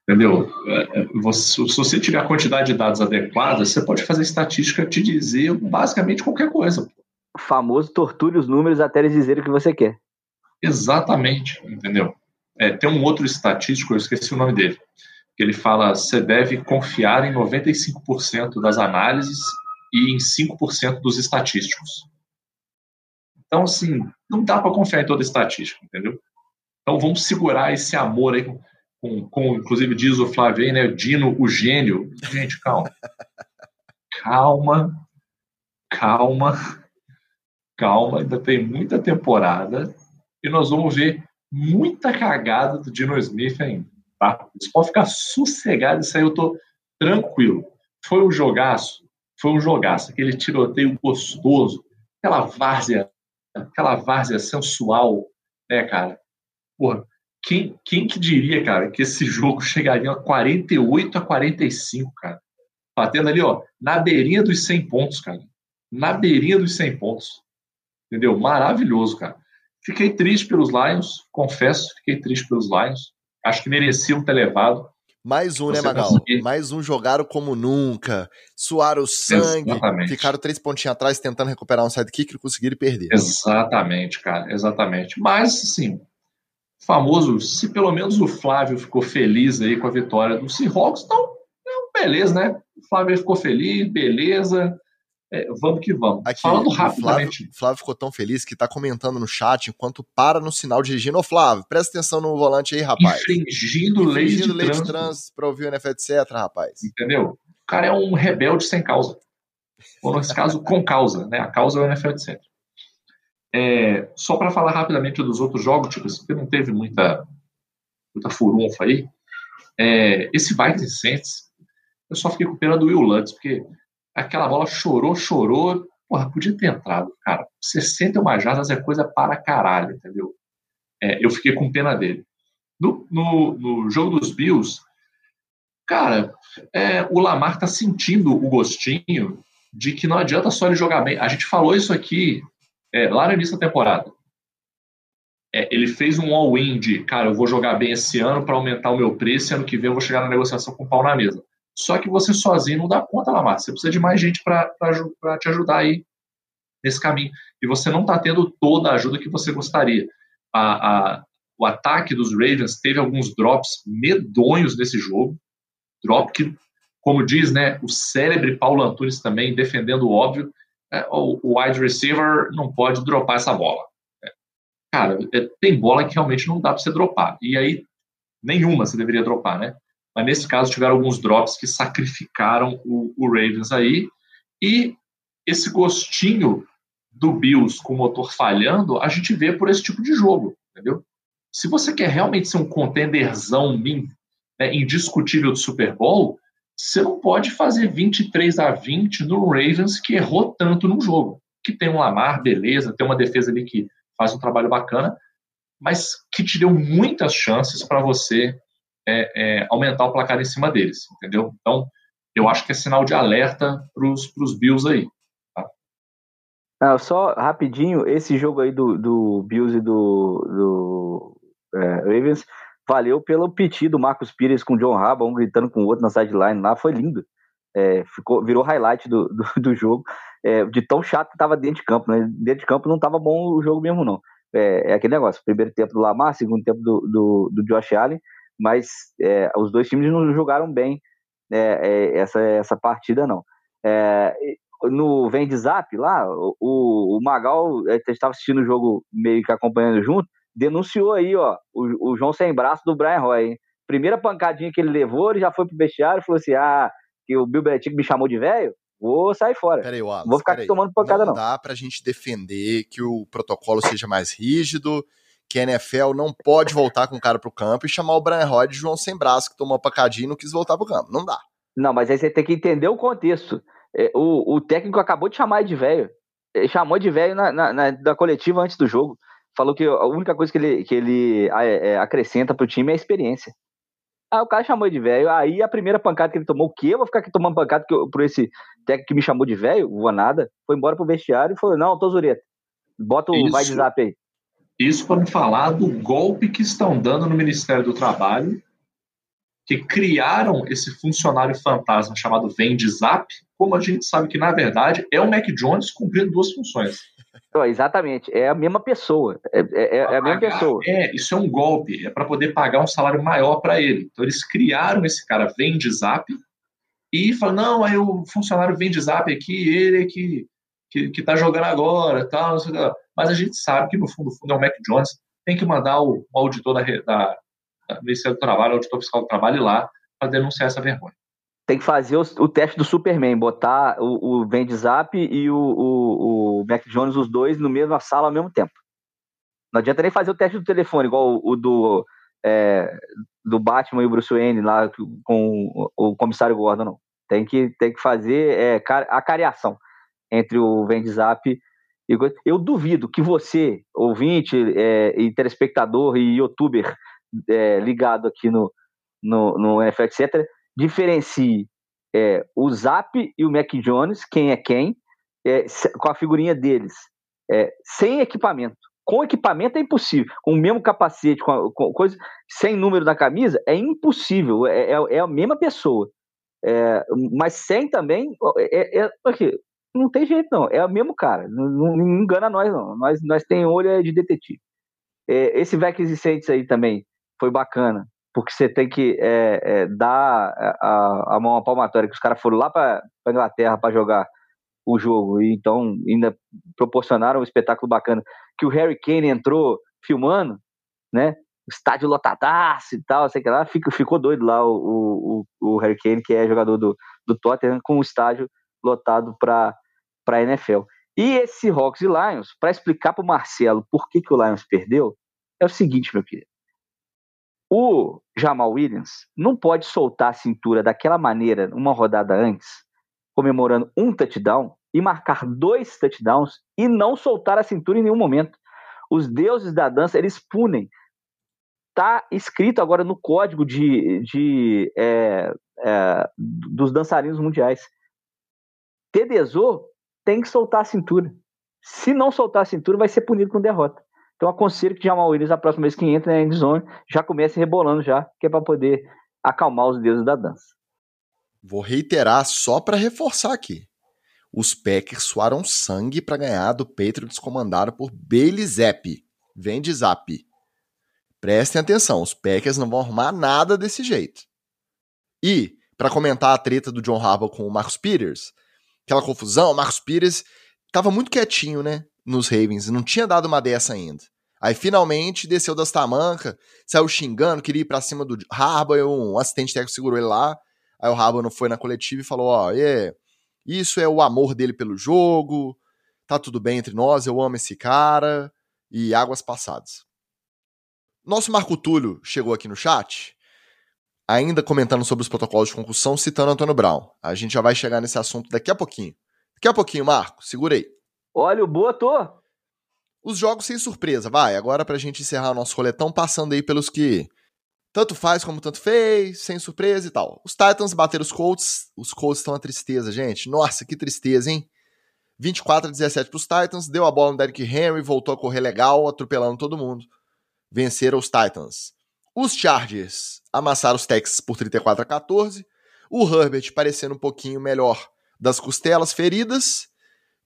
Entendeu? É, é, se você tiver a quantidade de dados adequada, você pode fazer a estatística te dizer basicamente qualquer coisa. O famoso torture os números até eles dizerem o que você quer. Exatamente, entendeu? É, tem um outro estatístico, eu esqueci o nome dele, que ele fala você deve confiar em 95% das análises e em 5% dos estatísticos. Então, assim, não dá para confiar em toda estatística, entendeu? Então, vamos segurar esse amor aí, com, com, inclusive diz o Flávio aí, né? Dino, o gênio. Gente, calma. calma, calma, calma. Ainda tem muita temporada e nós vamos ver muita cagada do Dino Smith ainda, tá? Você pode ficar sossegado, isso aí eu tô tranquilo. Foi um jogaço, foi um jogaço, aquele tiroteio gostoso, aquela várzea aquela várzea sensual, né, cara? Porra, quem, quem que diria, cara, que esse jogo chegaria a 48 a 45, cara? Batendo ali, ó, na beirinha dos 100 pontos, cara. Na beirinha dos 100 pontos. Entendeu? Maravilhoso, cara. Fiquei triste pelos Lions, confesso, fiquei triste pelos Lions. Acho que mereciam ter levado. Mais um, né, Magal? Conseguir... Mais um jogaram como nunca. Suaram sangue. Exatamente. Ficaram três pontinhos atrás tentando recuperar um sidekick e conseguiram perder. Exatamente, cara. Exatamente. Mas, assim, famoso, se pelo menos o Flávio ficou feliz aí com a vitória do Seahawks, então, beleza, né? O Flávio ficou feliz, beleza. É, vamos que vamos. Aqui, Falando rapidamente. Flávio, Flávio ficou tão feliz que está comentando no chat enquanto para no sinal dirigindo. Ô, Flávio, presta atenção no volante aí, rapaz. Infringindo, lei de lei trânsito. de trânsito para ouvir o NFL, etc, rapaz. Entendeu? O cara é um rebelde sem causa. Ou, nesse caso, com causa, né? A causa é o NFL, etc. É, só para falar rapidamente dos outros jogos, tipo, porque não teve muita, muita furunfa aí. É, esse Vikings Saints, eu só fiquei com pena do Will Lutz, porque aquela bola chorou, chorou. Porra, podia ter entrado, cara. 61 jardas é coisa para caralho, entendeu? É, eu fiquei com pena dele. No, no, no jogo dos Bills, cara, é, o Lamar tá sentindo o gostinho de que não adianta só ele jogar bem. A gente falou isso aqui é, lá no início da temporada. É, ele fez um all-in de, cara, eu vou jogar bem esse ano para aumentar o meu preço ano que vem eu vou chegar na negociação com o pau na mesa. Só que você sozinho não dá conta, Lamar. Você precisa de mais gente para te ajudar aí nesse caminho. E você não está tendo toda a ajuda que você gostaria. A, a, o ataque dos Ravens teve alguns drops medonhos nesse jogo. Drop que, como diz né, o célebre Paulo Antunes também, defendendo o óbvio, é, o, o, wide receiver não pode dropar essa bola. É, cara, é, tem bola que realmente não dá para você dropar. E aí, nenhuma você deveria dropar, né? Mas nesse caso tiveram alguns drops que sacrificaram o, o Ravens aí. E esse gostinho do Bills com o motor falhando, a gente vê por esse tipo de jogo, entendeu? Se você quer realmente ser um contenderzão né, indiscutível do Super Bowl, você não pode fazer 23 a 20 no Ravens que errou tanto no jogo. Que tem um Lamar, beleza, tem uma defesa ali que faz um trabalho bacana, mas que te deu muitas chances para você é, é, aumentar o placar em cima deles, entendeu? Então, eu acho que é sinal de alerta para os Bills aí. Tá? Ah, só rapidinho, esse jogo aí do, do Bills e do, do é, Ravens valeu pelo piti do Marcos Pires com o John Raba, um gritando com o outro na sideline lá, foi lindo. É, ficou, virou highlight do, do, do jogo, é, de tão chato que tava dentro de campo, né? Dentro de campo não tava bom o jogo mesmo, não. É, é aquele negócio, primeiro tempo do Lamar, segundo tempo do, do, do Josh Allen, mas é, os dois times não jogaram bem é, é, essa, essa partida, não. É, no Vende Zap lá, o, o Magal estava assistindo o jogo meio que acompanhando junto, denunciou aí, ó, o, o João sem braço do Brian Roy. Hein? Primeira pancadinha que ele levou, ele já foi pro vestiário e falou assim: ah, que o Bill Belichick me chamou de velho, vou sair fora. Peraí, Wallace, vou ficar aqui tomando pancada, não. Não dá pra gente defender que o protocolo seja mais rígido, que a NFL não pode voltar com o cara pro campo e chamar o Brian Rod de João Sem Braço, que tomou uma pacadinha e não quis voltar pro campo. Não dá. Não, mas aí você tem que entender o contexto. É, o, o técnico acabou de chamar de velho. Ele chamou de velho na, na, na, na, coletiva antes do jogo. Falou que a única coisa que ele, que ele é, acrescenta pro time é a experiência. Aí o cara chamou de velho, aí a primeira pancada que ele tomou, o quê? Eu vou ficar aqui tomando pancada que eu, por esse técnico que me chamou de velho? Vou nada. Foi embora pro vestiário e falou: não, tô zureta. Bota o Isso. vai de zap aí. Isso para não falar do golpe que estão dando no Ministério do Trabalho, que criaram esse funcionário fantasma chamado Vendizap, como a gente sabe que, na verdade, é o Mac Jones cumprindo duas funções. exatamente, é a mesma pessoa. É, é, é a mesma pessoa. É, isso é um golpe, é para poder pagar um salário maior para ele. Então, eles criaram esse cara Vendizap e falam: não, aí o funcionário Vendizap aqui, ele é que que, tá jogando agora, tal, mas a gente sabe que no fundo, fundo é o Mac Jones, tem que mandar o, o auditor da, da, da Ministério do Trabalho, o auditor fiscal do trabalho lá para denunciar essa vergonha. Tem que fazer o, o teste do Superman, botar o, o Zap e o, o, o Mac Jones, os dois, no mesma sala ao mesmo tempo. Não adianta nem fazer o teste do telefone, igual o, o do, é, do Batman e o Bruce Wayne lá com o, o comissário Gordon, não. Tem que, tem que fazer é, a cariação entre o Vendzap e eu duvido que você, ouvinte, é, e telespectador e youtuber é, ligado aqui no, no, no NFL, etc., diferencie é, o Zap e o Mac Jones, quem é quem, é, com a figurinha deles, é, sem equipamento, com equipamento é impossível. Com o mesmo capacete, com, a, com coisa, sem número na camisa, é impossível. É, é, é a mesma pessoa. É, mas sem também. É, é, aqui, não tem jeito, não. É o mesmo cara. Não, não, não engana nós, não. Nós, nós tem olho de detetive. É, esse Vex e Saints aí também foi bacana, porque você tem que é, é, dar a, a mão à palmatória, que os caras foram lá para Inglaterra para jogar o jogo, e então ainda proporcionaram um espetáculo bacana. Que o Harry Kane entrou filmando, né? Estádio lotadaço e tal, sei que lá, ficou, ficou doido lá o, o, o Harry Kane, que é jogador do, do Tottenham, com o estádio lotado para a NFL. E esse Hawks e Lions, para explicar para o Marcelo por que, que o Lions perdeu, é o seguinte, meu querido. O Jamal Williams não pode soltar a cintura daquela maneira uma rodada antes, comemorando um touchdown, e marcar dois touchdowns e não soltar a cintura em nenhum momento. Os deuses da dança, eles punem. Tá escrito agora no código de, de é, é, dos dançarinos mundiais. Tedesô tem que soltar a cintura. Se não soltar a cintura, vai ser punido com derrota. Então aconselho que Jamal Williams, a próxima vez que entra na endzone, já comece rebolando já, que é para poder acalmar os deuses da dança. Vou reiterar só para reforçar aqui. Os Packers suaram sangue para ganhar do Patriots comandado por Bailey Zapp. Vem de Zap. Prestem atenção, os Packers não vão arrumar nada desse jeito. E, para comentar a treta do John Harbaugh com o Marcus Peters, aquela confusão, Marcos Pires tava muito quietinho, né? Nos Ravens, não tinha dado uma dessa ainda. Aí finalmente desceu das tamancas, saiu xingando, queria ir pra cima do Harbaugh, um assistente técnico segurou ele lá. Aí o Harbaugh não foi na coletiva e falou: Ó, oh, isso é o amor dele pelo jogo, tá tudo bem entre nós, eu amo esse cara, e águas passadas. Nosso Marco Túlio chegou aqui no chat ainda comentando sobre os protocolos de concussão, citando Antônio Brown. A gente já vai chegar nesse assunto daqui a pouquinho. Daqui a pouquinho, Marco, segura aí. Olha, o boa tô. Os jogos sem surpresa, vai. Agora pra gente encerrar o nosso roletão, passando aí pelos que tanto faz como tanto fez, sem surpresa e tal. Os Titans bateram os Colts. Os Colts estão uma tristeza, gente. Nossa, que tristeza, hein? 24 a 17 pros Titans. Deu a bola no Derrick Henry, voltou a correr legal, atropelando todo mundo. Venceram os Titans. Os Chargers amassaram os Texans por 34 a 14. O Herbert parecendo um pouquinho melhor das costelas feridas.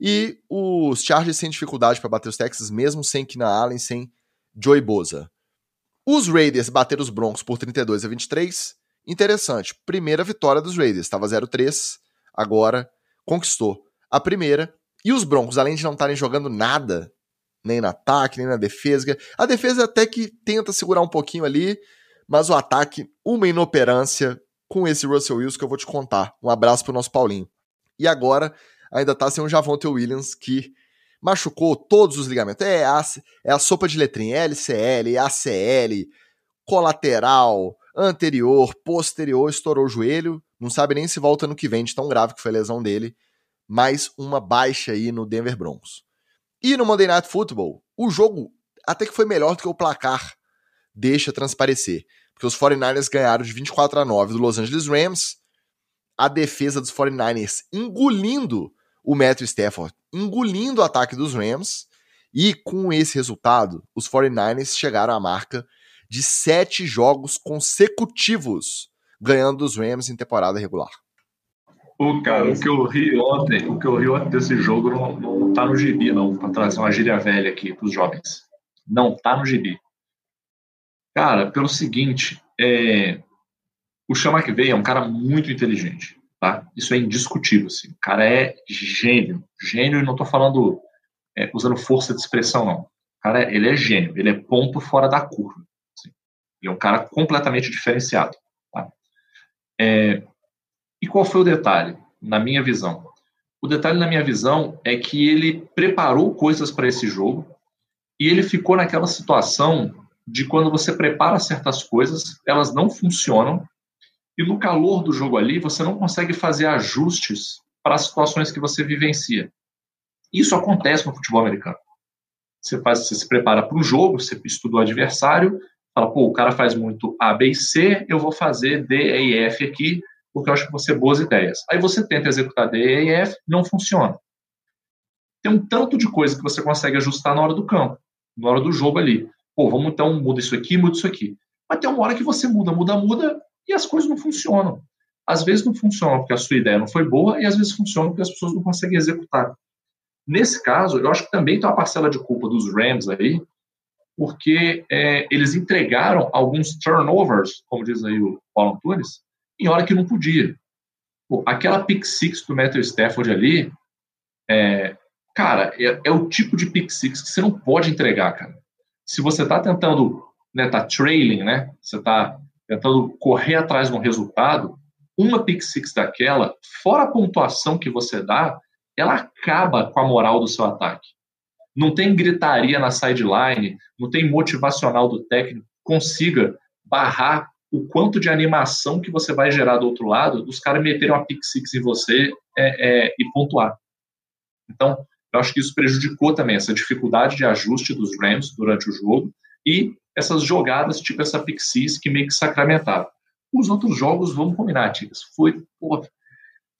E os Chargers sem dificuldade para bater os Texans, mesmo sem Keenan Allen, sem Joey Boza. Os Raiders bateram os Broncos por 32 a 23. Interessante, primeira vitória dos Raiders. Estava 0-3, agora conquistou a primeira. E os Broncos, além de não estarem jogando nada, nem no ataque, nem na defesa. A defesa até que tenta segurar um pouquinho ali, mas o ataque, uma inoperância com esse Russell Wilson que eu vou te contar. Um abraço pro nosso Paulinho. E agora ainda tá sem o Javonte Williams, que machucou todos os ligamentos. É a, é a sopa de letrinha, LCL, ACL, colateral, anterior, posterior, estourou o joelho, não sabe nem se volta no que vem, de tão grave que foi a lesão dele. Mais uma baixa aí no Denver Broncos. E no Monday Night Football, o jogo até que foi melhor do que o placar deixa transparecer. Porque os 49ers ganharam de 24 a 9 do Los Angeles Rams. A defesa dos 49ers engolindo o Matthew Stafford, engolindo o ataque dos Rams. E com esse resultado, os 49ers chegaram à marca de sete jogos consecutivos ganhando dos Rams em temporada regular. O cara, o que eu ri ontem, o que eu ri ontem desse jogo não, não tá no gibi, não, para trazer uma gíria velha aqui para os jovens. Não tá no gibi. Cara, pelo seguinte, é, o que veio é um cara muito inteligente, tá? Isso é indiscutível, assim. O cara é gênio, gênio, e não tô falando é, usando força de expressão, não. Cara, ele é gênio, ele é ponto fora da curva. Assim. É um cara completamente diferenciado, tá? É, e qual foi o detalhe, na minha visão? O detalhe, na minha visão, é que ele preparou coisas para esse jogo e ele ficou naquela situação de quando você prepara certas coisas, elas não funcionam e no calor do jogo ali você não consegue fazer ajustes para as situações que você vivencia. Isso acontece no futebol americano. Você, faz, você se prepara para um jogo, você estuda o adversário, fala, pô, o cara faz muito A, B e C, eu vou fazer D, E e F aqui, porque eu acho que vão ser boas ideias. Aí você tenta executar D, E e F, não funciona. Tem um tanto de coisa que você consegue ajustar na hora do campo. na hora do jogo ali. Pô, vamos então, muda isso aqui, muda isso aqui. Mas tem uma hora que você muda, muda, muda e as coisas não funcionam. Às vezes não funciona porque a sua ideia não foi boa e às vezes funciona porque as pessoas não conseguem executar. Nesse caso, eu acho que também tem uma parcela de culpa dos Rams aí, porque é, eles entregaram alguns turnovers, como diz aí o Paulo Antunes, em hora que não podia. Pô, aquela pick six do Matthew Stafford ali, é, cara, é, é, o tipo de pick six que você não pode entregar, cara. Se você está tentando, né, tá trailing, né, você está tentando correr atrás de um resultado, uma pick six daquela, fora a pontuação que você dá, ela acaba com a moral do seu ataque. Não tem gritaria na sideline, não tem motivacional do técnico consiga barrar o quanto de animação que você vai gerar do outro lado dos caras meterem uma pick six em você é, é, e pontuar. Então, eu acho que isso prejudicou também essa dificuldade de ajuste dos Rams durante o jogo e essas jogadas, tipo essa six, que meio que sacramentaram. Os outros jogos, vamos combinar, Ticas, foi,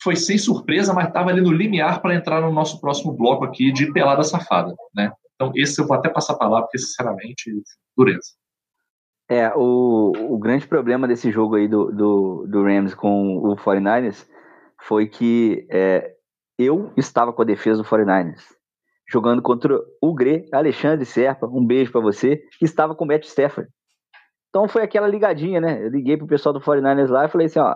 foi sem surpresa, mas estava ali no limiar para entrar no nosso próximo bloco aqui de pelada safada, né? Então, esse eu vou até passar a palavra, porque, sinceramente, dureza. É, o, o grande problema desse jogo aí do, do, do Rams com o 49ers foi que é, eu estava com a defesa do 49ers, jogando contra o Gre, Alexandre Serpa, um beijo para você, que estava com o Matt Stafford. Então foi aquela ligadinha, né? Eu liguei pro pessoal do 49ers lá e falei assim, ó,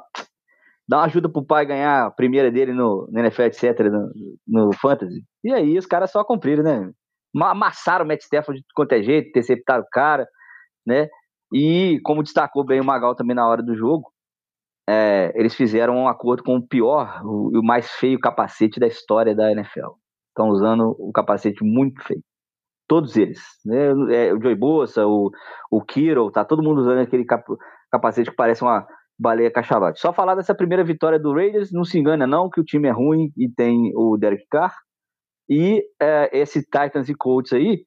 dá uma ajuda pro pai ganhar a primeira dele no, no NFL, etc, no, no Fantasy. E aí os caras só cumpriram, né? Amassaram o Matt Stafford de qualquer jeito, interceptaram o cara, né? E, como destacou bem o Magal também na hora do jogo, é, eles fizeram um acordo com o pior e o, o mais feio capacete da história da NFL. Estão usando o capacete muito feio. Todos eles. Né? É, o Joey Bossa, o, o Kiro, tá todo mundo usando aquele cap, capacete que parece uma baleia cachalote. Só falar dessa primeira vitória do Raiders, não se engana não que o time é ruim e tem o Derek Carr. E é, esse Titans e Colts aí,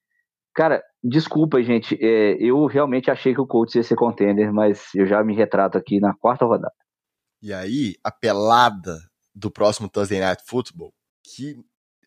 cara, Desculpa, gente. É, eu realmente achei que o Colts ia ser contender, mas eu já me retrato aqui na quarta rodada. E aí, a pelada do próximo Thursday Night Football, que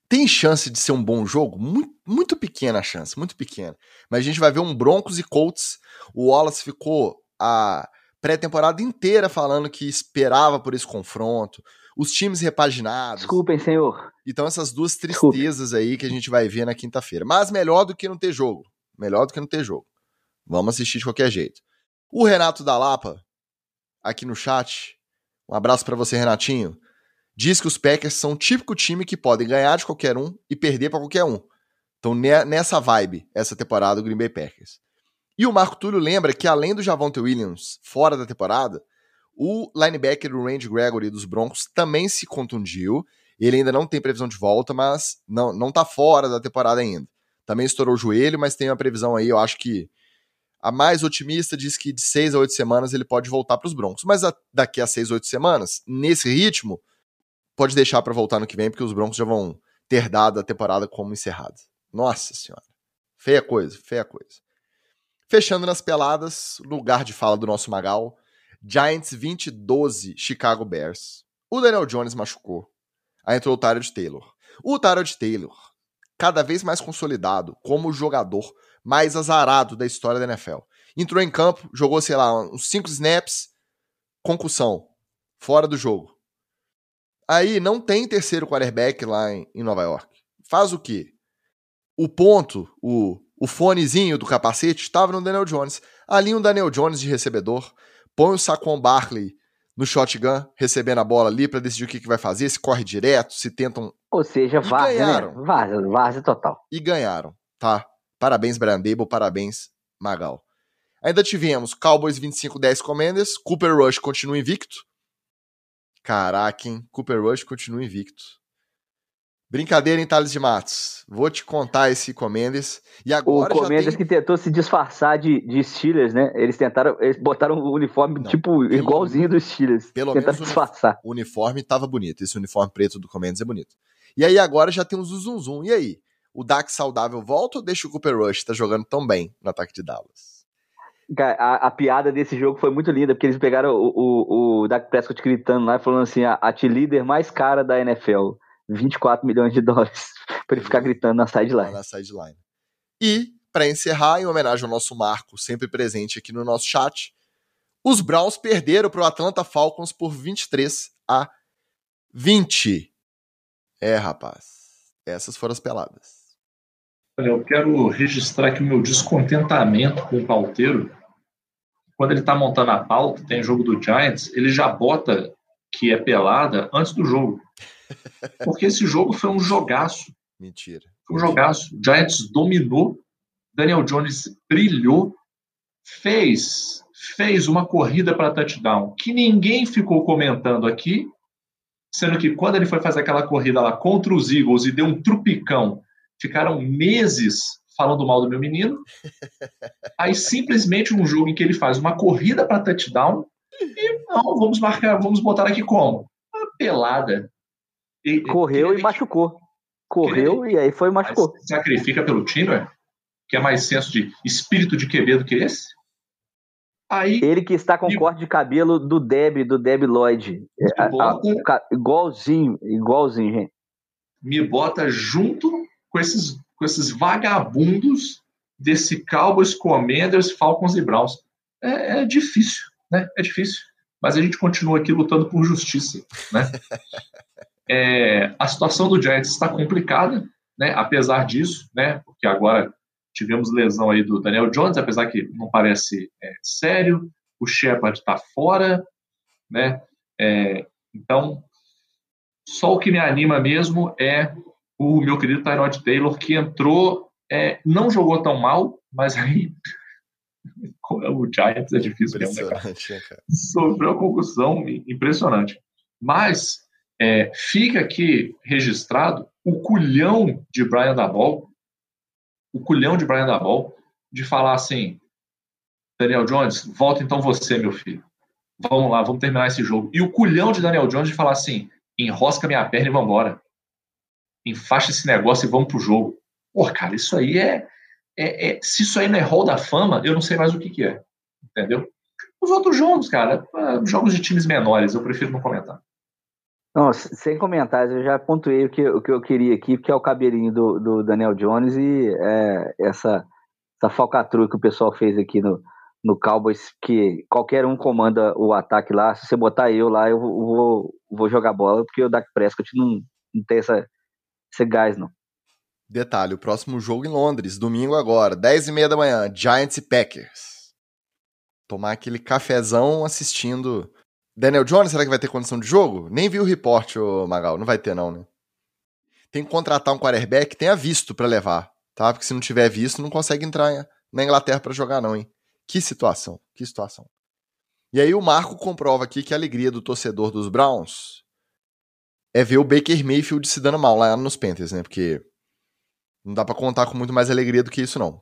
tem chance de ser um bom jogo, muito, muito pequena a chance, muito pequena. Mas a gente vai ver um Broncos e Colts. O Wallace ficou a pré-temporada inteira falando que esperava por esse confronto os times repaginados. Desculpem, senhor. Então, essas duas tristezas Desculpe. aí que a gente vai ver na quinta-feira. Mas melhor do que não ter jogo. Melhor do que não ter jogo. Vamos assistir de qualquer jeito. O Renato da Lapa, aqui no chat, um abraço para você, Renatinho, diz que os Packers são o típico time que podem ganhar de qualquer um e perder para qualquer um. Então, nessa vibe, essa temporada do Green Bay Packers. E o Marco Túlio lembra que, além do Javonte Williams fora da temporada, o linebacker do Randy Gregory dos Broncos também se contundiu. Ele ainda não tem previsão de volta, mas não, não tá fora da temporada ainda também estourou o joelho, mas tem uma previsão aí, eu acho que a mais otimista diz que de seis a oito semanas ele pode voltar para os Broncos. Mas a, daqui a seis, oito semanas, nesse ritmo, pode deixar para voltar no que vem, porque os Broncos já vão ter dado a temporada como encerrada. Nossa senhora. Feia coisa, feia coisa. Fechando nas peladas, lugar de fala do nosso Magal. Giants 20 12, Chicago Bears. O Daniel Jones machucou. Aí entrou o Tyrod Taylor. O Tyrod Taylor cada vez mais consolidado como jogador mais azarado da história da NFL. Entrou em campo, jogou, sei lá, uns 5 snaps, concussão, fora do jogo. Aí não tem terceiro quarterback lá em, em Nova York. Faz o quê? O ponto, o, o fonezinho do capacete estava no Daniel Jones. Ali um Daniel Jones de recebedor, põe o Saquon Barkley no shotgun, recebendo a bola ali para decidir o que, que vai fazer, se corre direto, se tentam. Ou seja, várzea, né? Várzea, várzea total. E ganharam, tá? Parabéns, Brandable, parabéns, Magal. Ainda tivemos Cowboys 25-10 Commanders, Cooper Rush continua invicto. Caraca, hein? Cooper Rush continua invicto. Brincadeira em Thales de Matos. Vou te contar esse Comendes. E agora o Comendes tem... que tentou se disfarçar de, de Steelers, né? Eles tentaram, eles botaram o uniforme Não, tipo igualzinho dos Steelers. Pelo menos disfarçar. o uniforme tava bonito. Esse uniforme preto do Comendes é bonito. E aí agora já tem o zum zum. E aí? O Dak saudável volta ou deixa o Cooper Rush tá jogando tão bem no ataque de Dallas? A, a, piada desse jogo foi muito linda, porque eles pegaram o, o, o Dak Prescott gritando lá, falando assim, a, a líder mais cara da NFL. 24 milhões de dólares para ele ficar gritando na sideline. Na sideline. E, para encerrar, em homenagem ao nosso Marco, sempre presente aqui no nosso chat, os Browns perderam para o Atlanta Falcons por 23 a 20. É, rapaz. Essas foram as peladas. Olha, eu quero registrar aqui o meu descontentamento com o pauteiro. Quando ele está montando a pauta, tem jogo do Giants, ele já bota que é pelada antes do jogo. Porque esse jogo foi um jogaço. Mentira. Foi um jogaço. Giants dominou, Daniel Jones brilhou, fez fez uma corrida para touchdown que ninguém ficou comentando aqui, sendo que quando ele foi fazer aquela corrida lá contra os Eagles e deu um trupicão, ficaram meses falando mal do meu menino. Aí simplesmente um jogo em que ele faz uma corrida para touchdown e não, vamos marcar, vamos botar aqui como? Uma pelada. E, Correu e machucou. Correu e aí foi machucou. Sacrifica pelo time, que é mais senso de espírito de QB do que esse? Aí, ele que está com corte de cabelo do Deb, do Deb Lloyd. É, a, a, igualzinho, igualzinho, gente. Me bota junto com esses, com esses vagabundos desse Cowboys, Commanders, Falcons e Browns. É, é, difícil, né? É difícil. Mas a gente continua aqui lutando por justiça, né? é, a situação do Giants está complicada, né? Apesar disso, né? Porque agora Tivemos lesão aí do Daniel Jones, apesar que não parece é, sério. O Shepard está fora, né? É, então, só o que me anima mesmo é o meu querido Tyrod Taylor, que entrou, é, não jogou tão mal, mas aí o Giants é difícil mesmo, né, cara? Né, cara? Sofreu concussão impressionante. Mas é, fica aqui registrado o culhão de Brian Dabol o culhão de Brian Dabol de falar assim: Daniel Jones, volta então você, meu filho. Vamos lá, vamos terminar esse jogo. E o culhão de Daniel Jones de falar assim: enrosca minha perna e vambora. Enfaixa esse negócio e vamos pro jogo. Pô, cara, isso aí é, é, é, Se isso aí não é Hall da Fama, eu não sei mais o que, que é. Entendeu? Os outros jogos, cara, jogos de times menores, eu prefiro não comentar. Não, sem comentários, eu já pontuei o que, o que eu queria aqui, que é o cabelinho do, do Daniel Jones e é, essa, essa falcatrua que o pessoal fez aqui no, no Cowboys, que qualquer um comanda o ataque lá, se você botar eu lá, eu vou, vou jogar bola, porque o Dak Prescott não, não tem essa, gás, não. Detalhe, o próximo jogo em Londres, domingo agora, 10 e meia da manhã, Giants e Packers. Tomar aquele cafezão assistindo Daniel Jones, será que vai ter condição de jogo? Nem vi o reporte, ô Magal. Não vai ter, não, né? Tem que contratar um quarterback que tenha visto para levar, tá? Porque se não tiver visto, não consegue entrar na Inglaterra para jogar, não, hein? Que situação, que situação. E aí o Marco comprova aqui que a alegria do torcedor dos Browns é ver o Baker Mayfield se dando mal lá nos Panthers, né? Porque não dá para contar com muito mais alegria do que isso, não.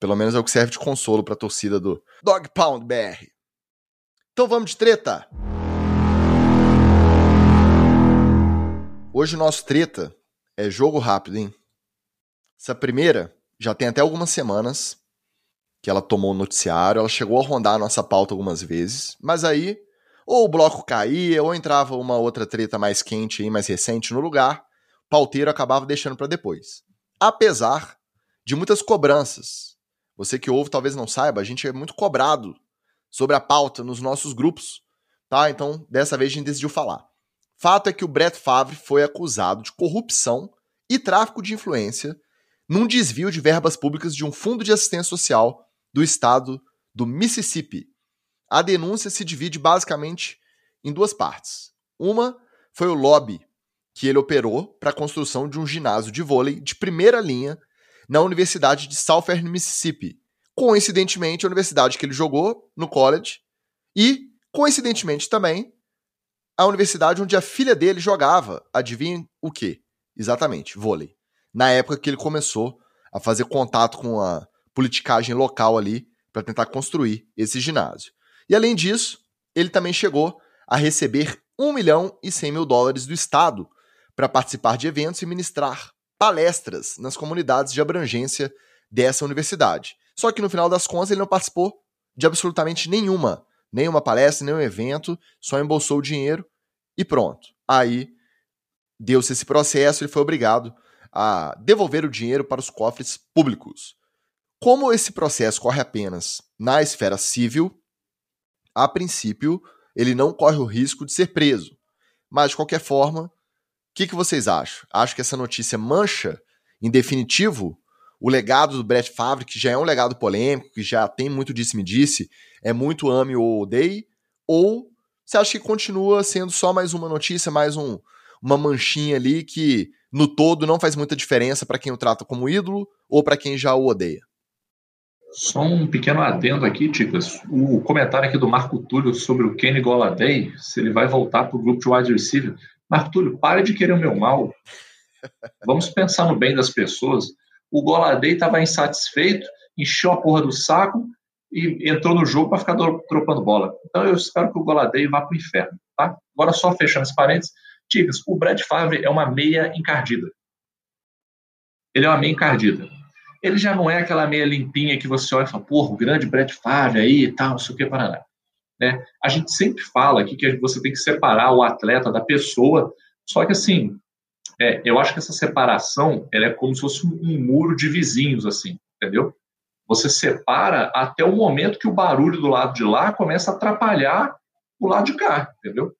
Pelo menos é o que serve de consolo pra torcida do Dog Pound BR. Então vamos de treta! Hoje o nosso treta é jogo rápido, hein? Essa primeira já tem até algumas semanas que ela tomou o noticiário, ela chegou a rondar a nossa pauta algumas vezes, mas aí ou o bloco caía ou entrava uma outra treta mais quente e mais recente no lugar, o pauteiro acabava deixando para depois. Apesar de muitas cobranças. Você que ouve talvez não saiba, a gente é muito cobrado sobre a pauta nos nossos grupos, tá? Então, dessa vez a gente decidiu falar. Fato é que o Brett Favre foi acusado de corrupção e tráfico de influência num desvio de verbas públicas de um fundo de assistência social do estado do Mississippi. A denúncia se divide basicamente em duas partes. Uma foi o lobby que ele operou para a construção de um ginásio de vôlei de primeira linha na Universidade de Southern Mississippi, coincidentemente, a universidade que ele jogou no college e, coincidentemente também, a universidade onde a filha dele jogava. Adivinha o quê? Exatamente, vôlei. Na época que ele começou a fazer contato com a politicagem local ali para tentar construir esse ginásio. E além disso, ele também chegou a receber 1 milhão e 100 mil dólares do Estado para participar de eventos e ministrar palestras nas comunidades de abrangência dessa universidade. Só que no final das contas ele não participou de absolutamente nenhuma, nenhuma palestra, nenhum evento, só embolsou o dinheiro e pronto. Aí deu-se esse processo, ele foi obrigado a devolver o dinheiro para os cofres públicos. Como esse processo corre apenas na esfera civil, a princípio, ele não corre o risco de ser preso. Mas, de qualquer forma, o que, que vocês acham? Acho que essa notícia mancha, em definitivo, o legado do Brett Favre, que já é um legado polêmico, que já tem muito disse-me-disse, é muito ame ou odeie? Ou você acha que continua sendo só mais uma notícia, mais um, uma manchinha ali que, no todo, não faz muita diferença para quem o trata como ídolo ou para quem já o odeia? Só um pequeno adendo aqui, Ticas. O comentário aqui do Marco Túlio sobre o Kenny Goladay, se ele vai voltar para o grupo de wide receiver. Marco Túlio, pare de querer o meu mal. Vamos pensar no bem das pessoas. O Goladay estava insatisfeito, encheu a porra do saco e entrou no jogo para ficar dropando bola. Então eu espero que o Goladay vá para o inferno. Tá? Agora, só fechando esse parênteses, Ticas, o Brad Favre é uma meia encardida. Ele é uma meia encardida ele já não é aquela meia limpinha que você olha e fala, porra, o grande Brett Favre aí e tal, não sei o que, Paraná. Né? A gente sempre fala aqui que você tem que separar o atleta da pessoa, só que assim, é, eu acho que essa separação ela é como se fosse um, um muro de vizinhos, assim, entendeu? Você separa até o momento que o barulho do lado de lá começa a atrapalhar o lado de cá, entendeu?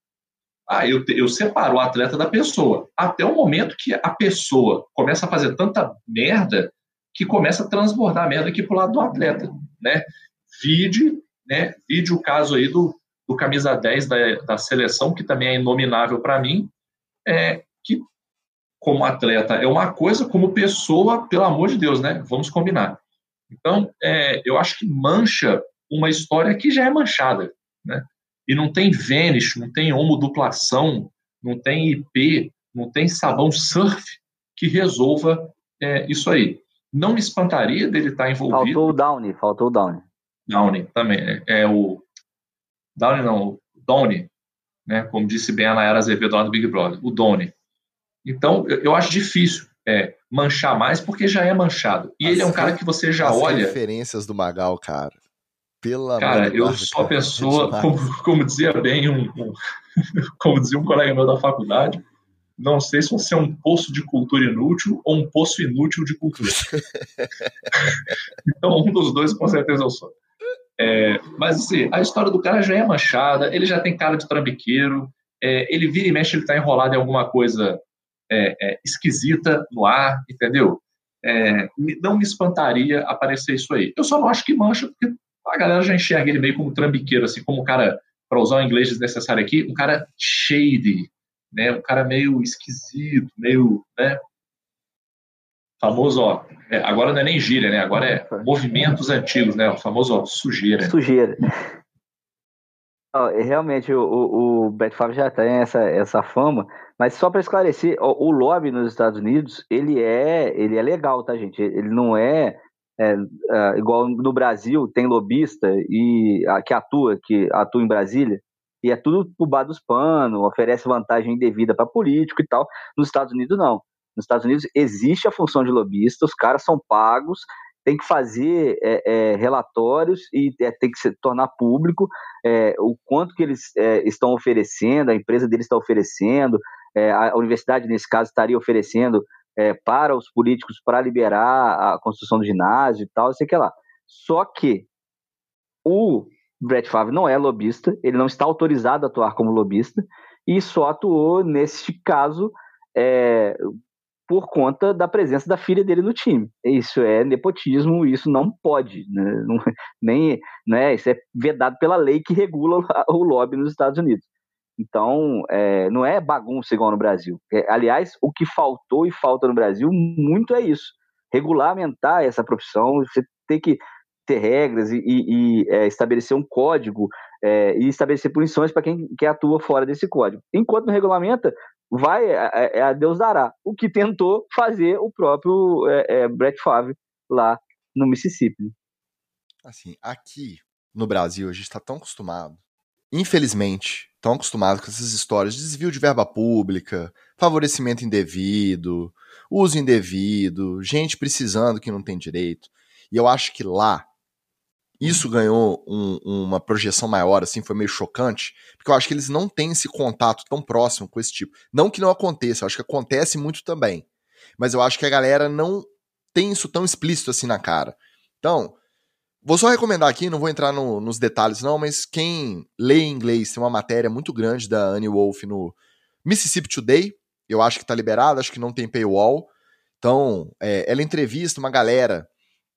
Ah, eu, eu separo o atleta da pessoa. Até o momento que a pessoa começa a fazer tanta merda que começa a transbordar a merda aqui pro lado do atleta, né? Vide, né? Vide o caso aí do, do camisa 10 da, da seleção, que também é inominável para mim, é que como atleta é uma coisa, como pessoa, pelo amor de Deus, né? Vamos combinar. Então, é, eu acho que mancha uma história que já é manchada, né? E não tem vanish, não tem homoduplação, não tem IP, não tem sabão surf que resolva é, isso aí. Não me espantaria dele estar envolvido. Faltou o Downey, faltou o Downey. Downey também. É, é o. Downey não, o Downey, né? Como disse bem a Nayara Azevedo lá do Big Brother, o Downey. Então, eu, eu acho difícil é, manchar mais, porque já é manchado. E as ele é um cara que você já as olha. referências do Magal, cara. Pela cara, eu sou a pessoa, como, como, dizia bem um, um como dizia um colega meu da faculdade, não sei se você é um poço de cultura inútil ou um poço inútil de cultura. então, um dos dois com certeza eu sou. É, mas assim, a história do cara já é manchada, ele já tem cara de trambiqueiro, é, ele vira e mexe, ele está enrolado em alguma coisa é, é esquisita no ar, entendeu? É, não me espantaria aparecer isso aí. Eu só não acho que mancha, porque a galera já enxerga ele meio como trambiqueiro, assim, como um cara, para usar o inglês desnecessário aqui, um cara shady, né? Um cara meio esquisito, meio, né? Famoso, ó, é, agora não é nem gíria, né? Agora é movimentos antigos, né? O famoso ó, sujeira. Sujeira. Realmente, o, o, o Brett Favre já tem essa, essa fama, mas só para esclarecer, o, o, lobby nos Estados Unidos, ele é, ele é legal, tá, gente? Ele não é, é, é igual no Brasil, tem lobista e que atua, que atua em Brasília, e é tudo bar dos panos, oferece vantagem indevida para político e tal. Nos Estados Unidos, não. Nos Estados Unidos existe a função de lobista, os caras são pagos, tem que fazer é, é, relatórios e é, tem que se tornar público é, o quanto que eles é, estão oferecendo, a empresa deles está oferecendo, é, a universidade, nesse caso, estaria oferecendo para os políticos para liberar a construção do ginásio e tal, sei que lá. Só que o Brett Favre não é lobista, ele não está autorizado a atuar como lobista e só atuou nesse caso é, por conta da presença da filha dele no time. Isso é nepotismo, isso não pode, né? não, nem, né, isso é vedado pela lei que regula o lobby nos Estados Unidos. Então, é, não é bagunça igual no Brasil. É, aliás, o que faltou e falta no Brasil muito é isso: regulamentar essa profissão. Você tem que ter regras e, e, e é, estabelecer um código é, e estabelecer punições para quem, quem atua fora desse código. Enquanto não regulamenta, vai é, é, é a Deus dará. O que tentou fazer o próprio é, Brett Favre lá no Mississippi. Assim, aqui no Brasil a gente está tão acostumado, infelizmente, tão acostumado com essas histórias de desvio de verba pública, favorecimento indevido, uso indevido, gente precisando que não tem direito. E eu acho que lá isso ganhou um, uma projeção maior, assim, foi meio chocante, porque eu acho que eles não têm esse contato tão próximo com esse tipo. Não que não aconteça, eu acho que acontece muito também. Mas eu acho que a galera não tem isso tão explícito assim na cara. Então, vou só recomendar aqui, não vou entrar no, nos detalhes não, mas quem lê em inglês tem uma matéria muito grande da Annie Wolf no Mississippi Today, eu acho que tá liberado, acho que não tem paywall. Então, é, ela entrevista uma galera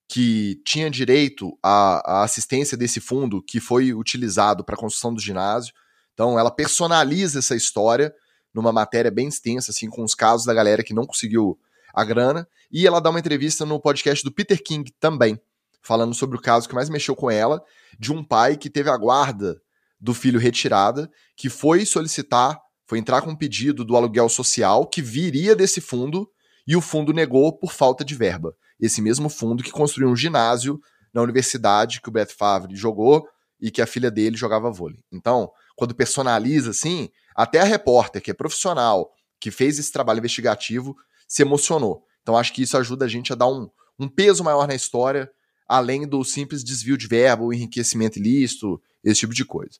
que tinha direito à, à assistência desse fundo que foi utilizado para a construção do ginásio. Então, ela personaliza essa história numa matéria bem extensa, assim, com os casos da galera que não conseguiu a grana. E ela dá uma entrevista no podcast do Peter King também, falando sobre o caso que mais mexeu com ela, de um pai que teve a guarda do filho retirada, que foi solicitar, foi entrar com um pedido do aluguel social que viria desse fundo e o fundo negou por falta de verba. Esse mesmo fundo que construiu um ginásio na universidade que o Brett Favre jogou e que a filha dele jogava vôlei. Então, quando personaliza assim, até a repórter, que é profissional, que fez esse trabalho investigativo, se emocionou. Então, acho que isso ajuda a gente a dar um, um peso maior na história, além do simples desvio de verbo, enriquecimento ilícito, esse tipo de coisa.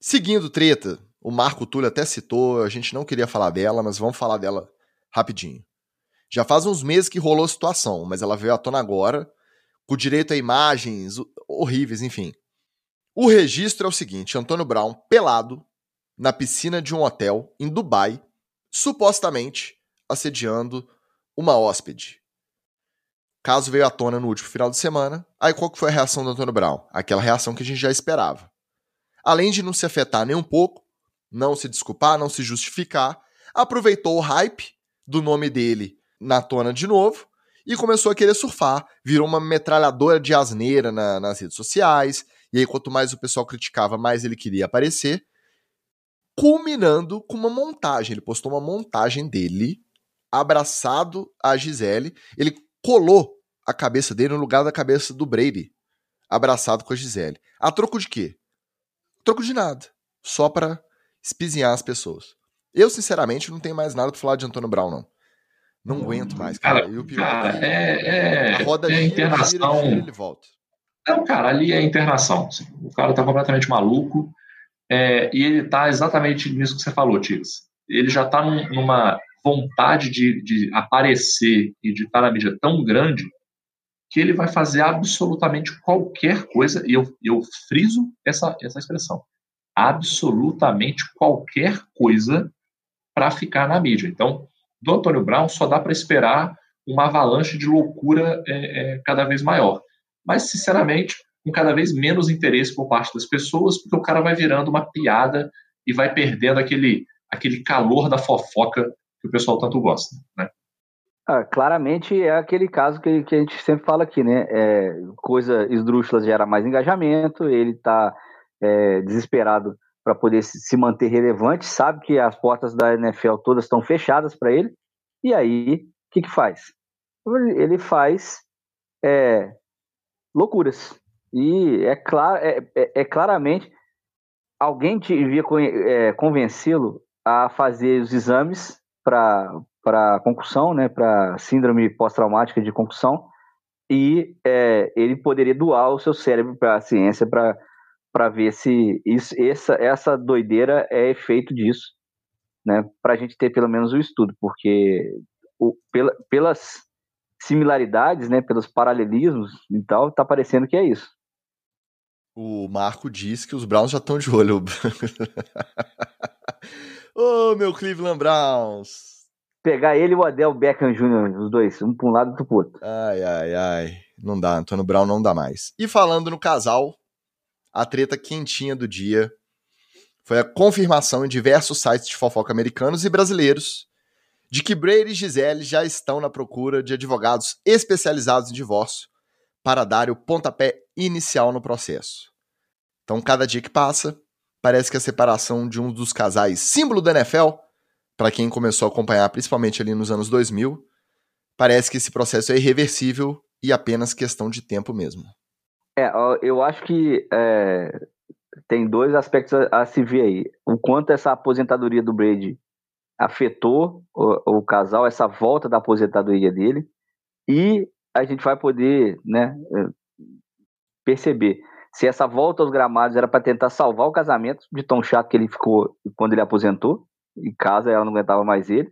Seguindo treta, o Marco Túlio até citou, a gente não queria falar dela, mas vamos falar dela rapidinho. Já faz uns meses que rolou a situação, mas ela veio à tona agora, com direito a imagens horríveis, enfim. O registro é o seguinte: Antônio Brown, pelado, na piscina de um hotel em Dubai, supostamente assediando uma hóspede. Caso veio à tona no último final de semana. Aí qual que foi a reação do Antônio Brown? Aquela reação que a gente já esperava. Além de não se afetar nem um pouco, não se desculpar, não se justificar, aproveitou o hype do nome dele na tona de novo e começou a querer surfar. Virou uma metralhadora de asneira na, nas redes sociais. E aí, quanto mais o pessoal criticava, mais ele queria aparecer. Culminando com uma montagem. Ele postou uma montagem dele abraçado a Gisele. Ele colou a cabeça dele no lugar da cabeça do Brady, abraçado com a Gisele. A troco de quê? troco de nada. Só para espizinhar as pessoas. Eu, sinceramente, não tenho mais nada pra falar de Antônio Brown, não. Não aguento mais, cara. cara, pior, cara é, é, a roda é gira, internação. Gira, gira, ele volta. Não, cara, ali é internação. O cara tá completamente maluco. É, e ele tá exatamente nisso que você falou, Tigres. Ele já tá num, numa vontade de, de aparecer e de estar na mídia tão grande que ele vai fazer absolutamente qualquer coisa, e eu, eu friso essa, essa expressão, absolutamente qualquer coisa para ficar na mídia. Então, do Antônio Brown só dá para esperar uma avalanche de loucura é, é, cada vez maior. Mas, sinceramente, com cada vez menos interesse por parte das pessoas, porque o cara vai virando uma piada e vai perdendo aquele, aquele calor da fofoca que o pessoal tanto gosta, né? Ah, claramente é aquele caso que, que, a gente sempre fala aqui, né? É, coisa esdrúxula gera mais engajamento, ele está é, desesperado para poder se manter relevante, sabe que as portas da NFL todas estão fechadas para ele, e aí o que, que faz? Ele faz é, loucuras. E é, claro, é, é, é claramente alguém devia é, convencê-lo a fazer os exames para concussão, né, para síndrome pós-traumática de concussão, e é, ele poderia doar o seu cérebro para a ciência para para ver se isso, essa, essa doideira é efeito disso, né? Para a gente ter pelo menos o estudo, porque o, pela, pelas similaridades, né, pelos paralelismos e tal, tá parecendo que é isso. O Marco diz que os Browns já estão de olho. Ô, oh, meu Cleveland Browns! Pegar ele e o Adel Beckham Jr., os dois, um para um lado e outro para outro. Ai, ai, ai. Não dá, Antônio Brown não dá mais. E falando no casal, a treta quentinha do dia foi a confirmação em diversos sites de fofoca americanos e brasileiros de que Brady e Gisele já estão na procura de advogados especializados em divórcio para dar o pontapé inicial no processo. Então, cada dia que passa, parece que a separação de um dos casais símbolo da NFL, para quem começou a acompanhar principalmente ali nos anos 2000, parece que esse processo é irreversível e apenas questão de tempo mesmo. É, eu acho que é, tem dois aspectos a, a, se ver aí. O quanto essa aposentadoria do Brady afetou o, o, casal, essa volta da aposentadoria dele, e a gente vai poder né, é, perceber se essa volta aos gramados era para tentar salvar o casamento de tão chato que ele ficou quando ele aposentou, em casa ela não aguentava mais ele,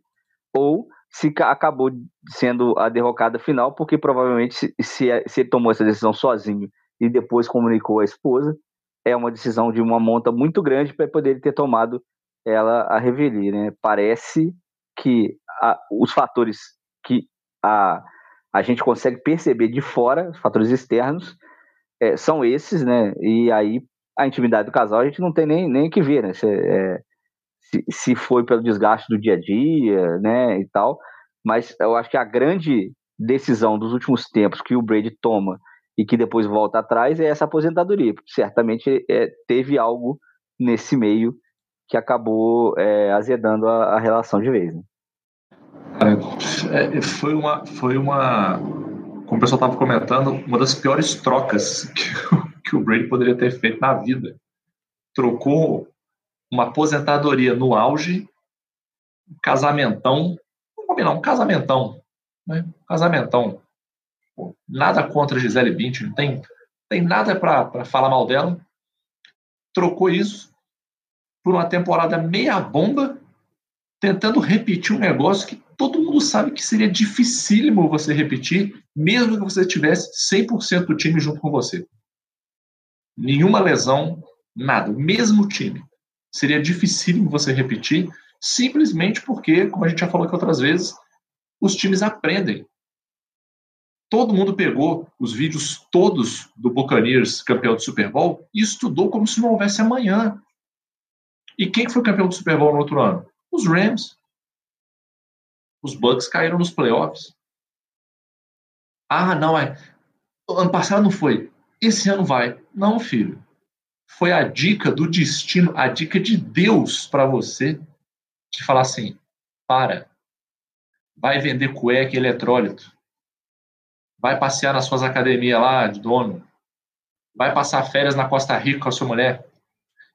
ou se acabou sendo a derrocada final, porque provavelmente se, se, se ele tomou essa decisão sozinho e depois comunicou à esposa, é uma decisão de uma monta muito grande para poder ter tomado ela a revelia, né? Parece que a, os fatores que a, a gente consegue perceber de fora, os fatores externos, é, são esses, né? E aí a intimidade do casal a gente não tem nem, nem que ver, né? Se, é, se, se foi pelo desgaste do dia a dia, né, e tal. Mas eu acho que a grande decisão dos últimos tempos que o Brady toma e que depois volta atrás é essa aposentadoria. Certamente é, teve algo nesse meio que acabou é, azedando a, a, relação de vez. Né? É, foi uma, foi uma, como o pessoal estava comentando, uma das piores trocas que, que o Brady poderia ter feito na vida. Trocou uma aposentadoria no auge, um casamentão, vamos combinar, um casamentão, né? Um casamentão. Nada contra Gisele Bündchen, tem, tem nada para falar mal dela. Trocou isso por uma temporada meia bomba, tentando repetir um negócio que todo mundo sabe que seria dificílimo você repetir, mesmo que você tivesse 100% do time junto com você. Nenhuma lesão, nada, o mesmo time seria dificílimo você repetir, simplesmente porque, como a gente já falou aqui outras vezes, os times aprendem. Todo mundo pegou os vídeos todos do Buccaneers campeão do Super Bowl e estudou como se não houvesse amanhã. E quem foi campeão do Super Bowl no outro ano? Os Rams. Os Bucks caíram nos playoffs. Ah, não, é. Ano passado não foi. Esse ano vai. Não, filho foi a dica do destino, a dica de Deus para você, de falar assim: para, vai vender cueca e eletrólito, vai passear nas suas academias lá de dono, vai passar férias na Costa Rica com a sua mulher,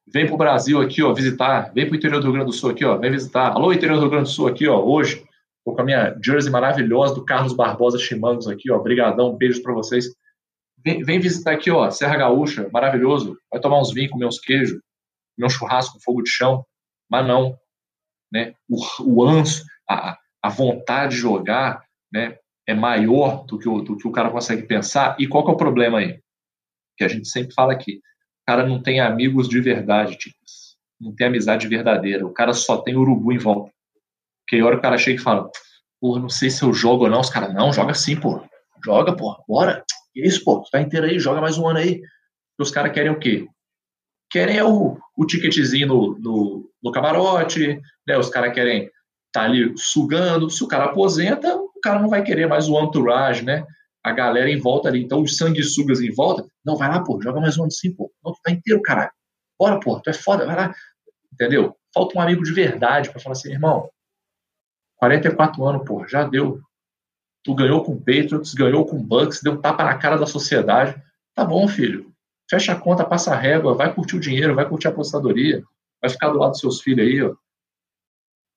vem para o Brasil aqui, ó, visitar, vem para o interior do Rio Grande do Sul aqui, ó, vem visitar. Alô, interior do Rio Grande do Sul aqui, ó, hoje, tô com a minha jersey maravilhosa do Carlos Barbosa Chimangos aqui, ó, brigadão, beijos para vocês. Vem, vem, visitar aqui, ó, Serra Gaúcha, maravilhoso. Vai tomar uns vinhos, comer uns queijos, comer um churrasco, fogo de chão. Mas não, né? O, o anso, a, a vontade de jogar, né? É maior do que, o, do que o cara consegue pensar. E qual que é o problema aí? Que a gente sempre fala aqui. O cara não tem amigos de verdade. Não tem amizade verdadeira. O cara só tem urubu em volta. A hora o cara chega e fala, porra, não sei se eu jogo ou não. Os caras, não, joga sim, pô. Joga, pô, bora. E é isso, pô, tu tá inteiro aí, joga mais um ano aí. Os caras querem o quê? Querem é o, o ticketzinho no, no, no camarote, né? Os caras querem tá ali sugando. Se o cara aposenta, o cara não vai querer mais o entourage, né? A galera em volta ali. Então, os sanguessugas em volta. Não, vai lá, pô, joga mais um ano sim, pô. Não, tu tá inteiro, caralho. Bora, pô, tu é foda, vai lá. Entendeu? Falta um amigo de verdade para falar assim, irmão, 44 anos, pô, já deu. Tu ganhou com o Patriots, ganhou com o Bucks, deu um tapa na cara da sociedade. Tá bom, filho. Fecha a conta, passa a régua, vai curtir o dinheiro, vai curtir a apostadoria, vai ficar do lado dos seus filhos aí, ó.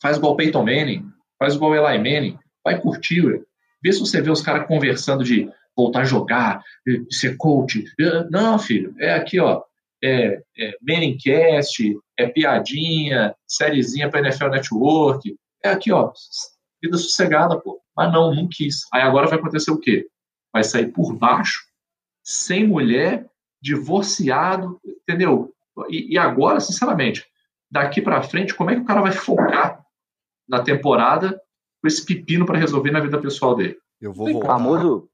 Faz igual Peyton Manning, faz igual Eli Manning, vai curtir. Vê se você vê os caras conversando de voltar a jogar, de ser coach. Não, filho, é aqui, ó. É, é é piadinha, sériezinha para NFL Network. É aqui, ó. Vida sossegada, pô. Mas não, não quis. Aí agora vai acontecer o quê? Vai sair por baixo, sem mulher, divorciado, entendeu? E, e agora, sinceramente, daqui para frente, como é que o cara vai focar na temporada com esse pepino para resolver na vida pessoal dele? Eu vou voltar. O famoso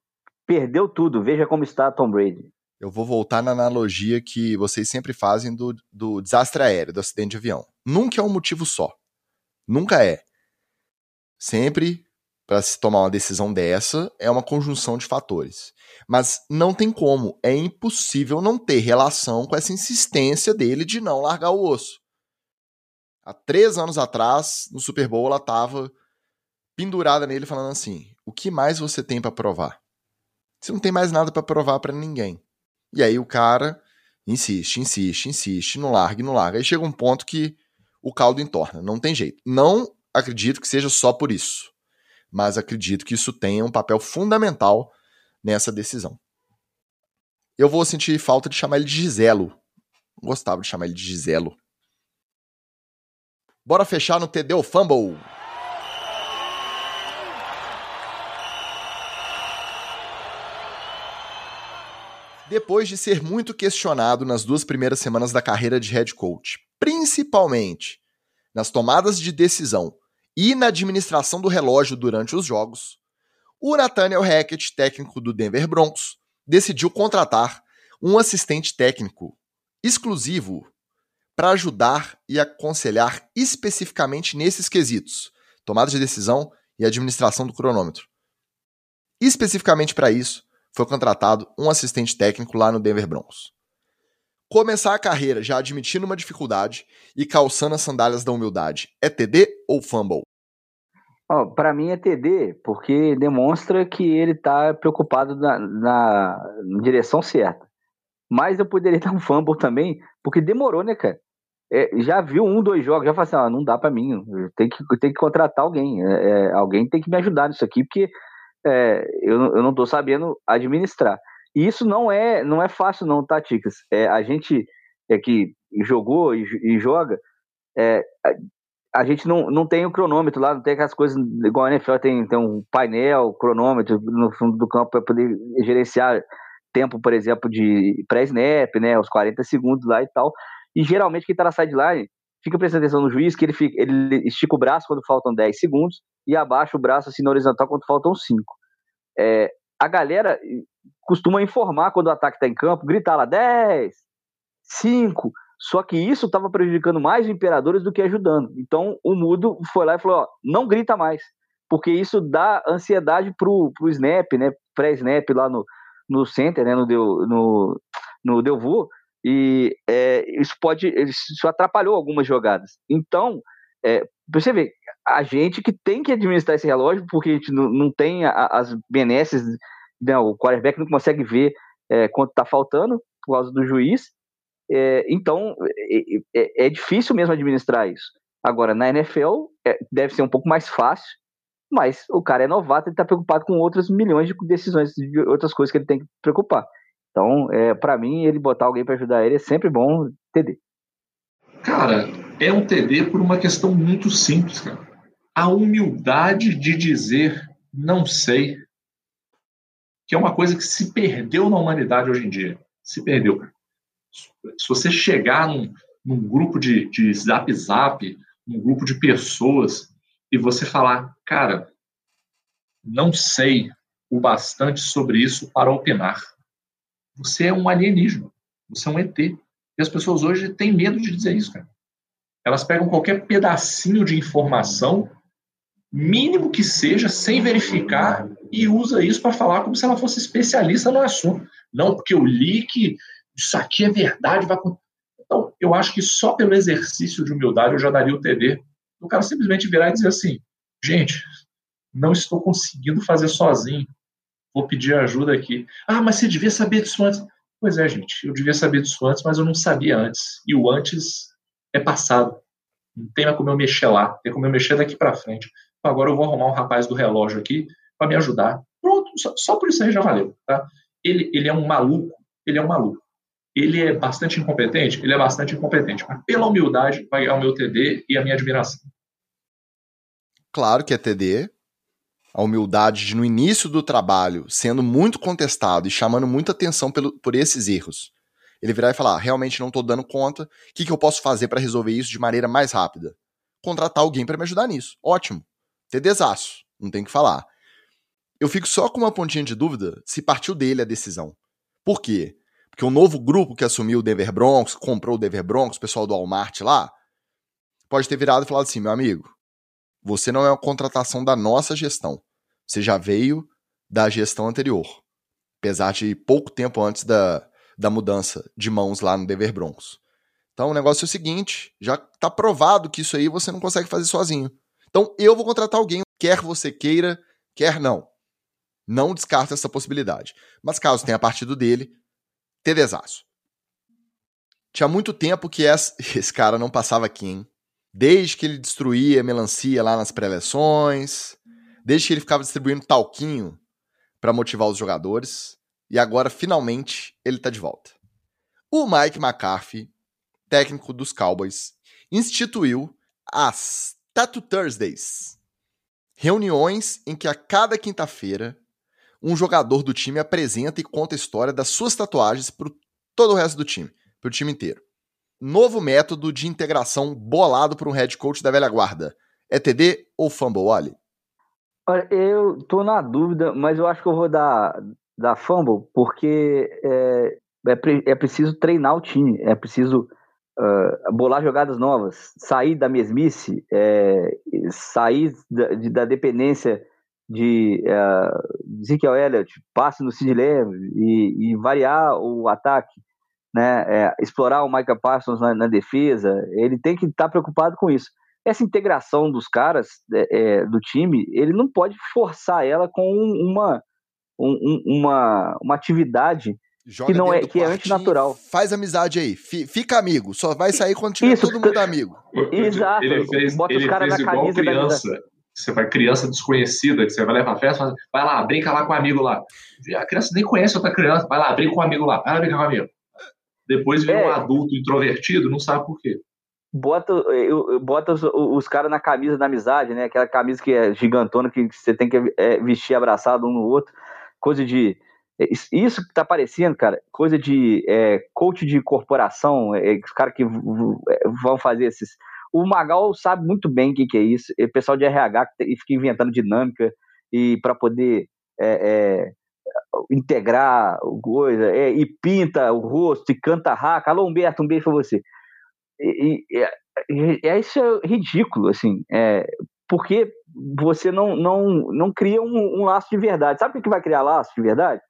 perdeu tudo, veja como está Tom Brady. Eu vou voltar na analogia que vocês sempre fazem do, do desastre aéreo, do acidente de avião. Nunca é um motivo só. Nunca é. Sempre para se tomar uma decisão dessa é uma conjunção de fatores. Mas não tem como, é impossível não ter relação com essa insistência dele de não largar o osso. Há três anos atrás, no Super Bowl, ela estava pendurada nele falando assim: o que mais você tem para provar? Você não tem mais nada para provar para ninguém. E aí o cara insiste, insiste, insiste, não larga, não larga. Aí chega um ponto que o caldo entorna, não tem jeito. Não acredito que seja só por isso mas acredito que isso tenha um papel fundamental nessa decisão. Eu vou sentir falta de chamar ele de Giselo. Gostava de chamar ele de Giselo. Bora fechar no TD Fumble. Depois de ser muito questionado nas duas primeiras semanas da carreira de head coach, principalmente nas tomadas de decisão e na administração do relógio durante os jogos, o Nathaniel Hackett, técnico do Denver Broncos, decidiu contratar um assistente técnico exclusivo para ajudar e aconselhar especificamente nesses quesitos: tomada de decisão e administração do cronômetro. Especificamente para isso, foi contratado um assistente técnico lá no Denver Broncos. Começar a carreira já admitindo uma dificuldade e calçando as sandálias da humildade é TD ou fumble? Oh, para mim é TD, porque demonstra que ele está preocupado na, na, direção certa. Mas eu poderia dar um fumble também, porque demorou, né, cara? É, já viu um, dois jogos, já falou assim: ah, não dá para mim, tem que, que contratar alguém. É, é, alguém tem que me ajudar nisso aqui, porque é, eu, eu não estou sabendo administrar. E isso não é, não é fácil, não, tá, Ticas? É, a gente é que jogou e, e joga, é, a gente não, não tem o cronômetro lá, não tem aquelas coisas igual a NFL tem, tem um painel, cronômetro no fundo do campo para poder gerenciar tempo, por exemplo, de pré-snap, né, os 40 segundos lá e tal. E geralmente quem está na sideline fica prestando atenção no juiz, que ele, fica, ele estica o braço quando faltam 10 segundos e abaixa o braço assim na horizontal quando faltam 5. É, a galera costuma informar quando o ataque está em campo, gritar lá 10, 5, só que isso estava prejudicando mais os imperadores do que ajudando. Então o mudo foi lá e falou: ó, não grita mais, porque isso dá ansiedade pro, pro snap, né? Pré-snap lá no, no center, né? No, Deu, no, no e é, isso pode. Isso atrapalhou algumas jogadas. Então, é, você vê, a gente que tem que administrar esse relógio, porque a gente não, não tem a, as benesses, né, o quarterback não consegue ver é, quanto está faltando por causa do juiz, é, então, é, é, é, difícil mesmo administrar isso. Agora, na NFL, é, deve ser um pouco mais fácil, mas o cara é novato e está preocupado com outras milhões de decisões, de outras coisas que ele tem que preocupar. Então, é, para mim, ele botar alguém para ajudar ele é sempre bom TD. Cara, é um TD por uma questão muito simples, cara. A humildade de dizer não sei, que é uma coisa que se perdeu na humanidade hoje em dia. Se perdeu se você chegar num, num grupo de, de zap zap, num grupo de pessoas, e você falar, cara, não sei o bastante sobre isso para opinar. Você é um alienígena, você é um ET. E as pessoas hoje têm medo de dizer isso, cara. Elas pegam qualquer pedacinho de informação, mínimo que seja, sem verificar, e usa isso para falar como se ela fosse especialista no assunto. Não, porque eu li que isso aqui é verdade, vai Então, eu acho que só pelo exercício de humildade eu já daria o TD. O cara simplesmente virar e dizer assim: gente, não estou conseguindo fazer sozinho, vou pedir ajuda aqui. Ah, mas você devia saber disso antes. Pois é, gente, eu devia saber disso antes, mas eu não sabia antes. E o antes é passado. Não tem mais como eu mexer lá, tem como eu mexer daqui para frente. Agora eu vou arrumar um rapaz do relógio aqui para me ajudar. Pronto, só, só, por isso aí já valeu, tá? Ele, ele é um maluco, ele é um maluco ele é bastante incompetente? Ele é bastante incompetente, mas pela humildade vai ganhar o meu TD e a minha admiração. Claro que é TD. A humildade de, no início do trabalho, sendo muito contestado e chamando muita atenção pelo, por esses erros, ele virar e falar: realmente não estou dando conta, o que, que eu posso fazer para resolver isso de maneira mais rápida? Contratar alguém para me ajudar nisso. Ótimo. TDzaço, não tem que falar. Eu fico só com uma pontinha de dúvida se partiu dele a decisão. Por quê? Porque o novo grupo que assumiu o Denver Broncos, comprou o Denver Broncos, o pessoal do Walmart lá, pode ter virado e falado assim: meu amigo, você não é uma contratação da nossa gestão. Você já veio da gestão anterior. Apesar de pouco tempo antes da, da mudança de mãos lá no Denver Broncos. Então o negócio é o seguinte: já está provado que isso aí você não consegue fazer sozinho. Então eu vou contratar alguém, quer você queira, quer não. Não descarta essa possibilidade. Mas caso tenha partido dele, TDzaço. Tinha muito tempo que esse cara não passava aqui, hein? Desde que ele destruía melancia lá nas pré-eleções, desde que ele ficava distribuindo talquinho para motivar os jogadores, e agora finalmente ele tá de volta. O Mike McCarthy, técnico dos Cowboys, instituiu as Tattoo Thursdays, reuniões em que a cada quinta-feira um jogador do time apresenta e conta a história das suas tatuagens para todo o resto do time, para o time inteiro. Novo método de integração bolado por um head coach da velha guarda. É TD ou Fumble, Wally? Eu tô na dúvida, mas eu acho que eu vou dar, dar Fumble, porque é, é, é preciso treinar o time, é preciso uh, bolar jogadas novas, sair da mesmice, é, sair da, de, da dependência de uh, Ezekiel Elliott, passe no Sid e, e, variar o ataque, né, é, explorar o Micah Parsons na, na, defesa, ele tem que estar tá preocupado com isso. Essa integração dos caras é, é, do time, ele não pode forçar ela com uma, um, uma, uma atividade Joga que não é que é antinatural. Faz amizade aí, fica amigo. Só vai sair quando tiver Isso, todo mundo amigo. Exato. Ele fez, Bota ele os caras na camisa criança. Da... Você vai criança desconhecida que você vai levar a festa, vai lá, brinca lá com o amigo lá. A criança nem conhece outra criança, vai lá, brinca com o amigo lá, vai lá brincar com o amigo. Depois vem é. um adulto introvertido, não sabe por quê. Bota, eu, bota os, os caras na camisa da amizade, né? Aquela camisa que é gigantona que você tem que é, vestir abraçado um no outro. Coisa de é, isso que tá aparecendo, cara, coisa de é, coach de corporação, é, os caras que é, vão fazer esses. O Magal sabe muito bem o que, que é isso. O pessoal de RH que fica inventando dinâmica e para poder é, é, integrar coisa, e pinta o rosto e canta raca. Alô, Humberto, um beijo pra você. E, e, é, isso é ridículo, assim. É, porque você não, não, não cria um, um laço de verdade. Sabe o que vai criar laço de verdade?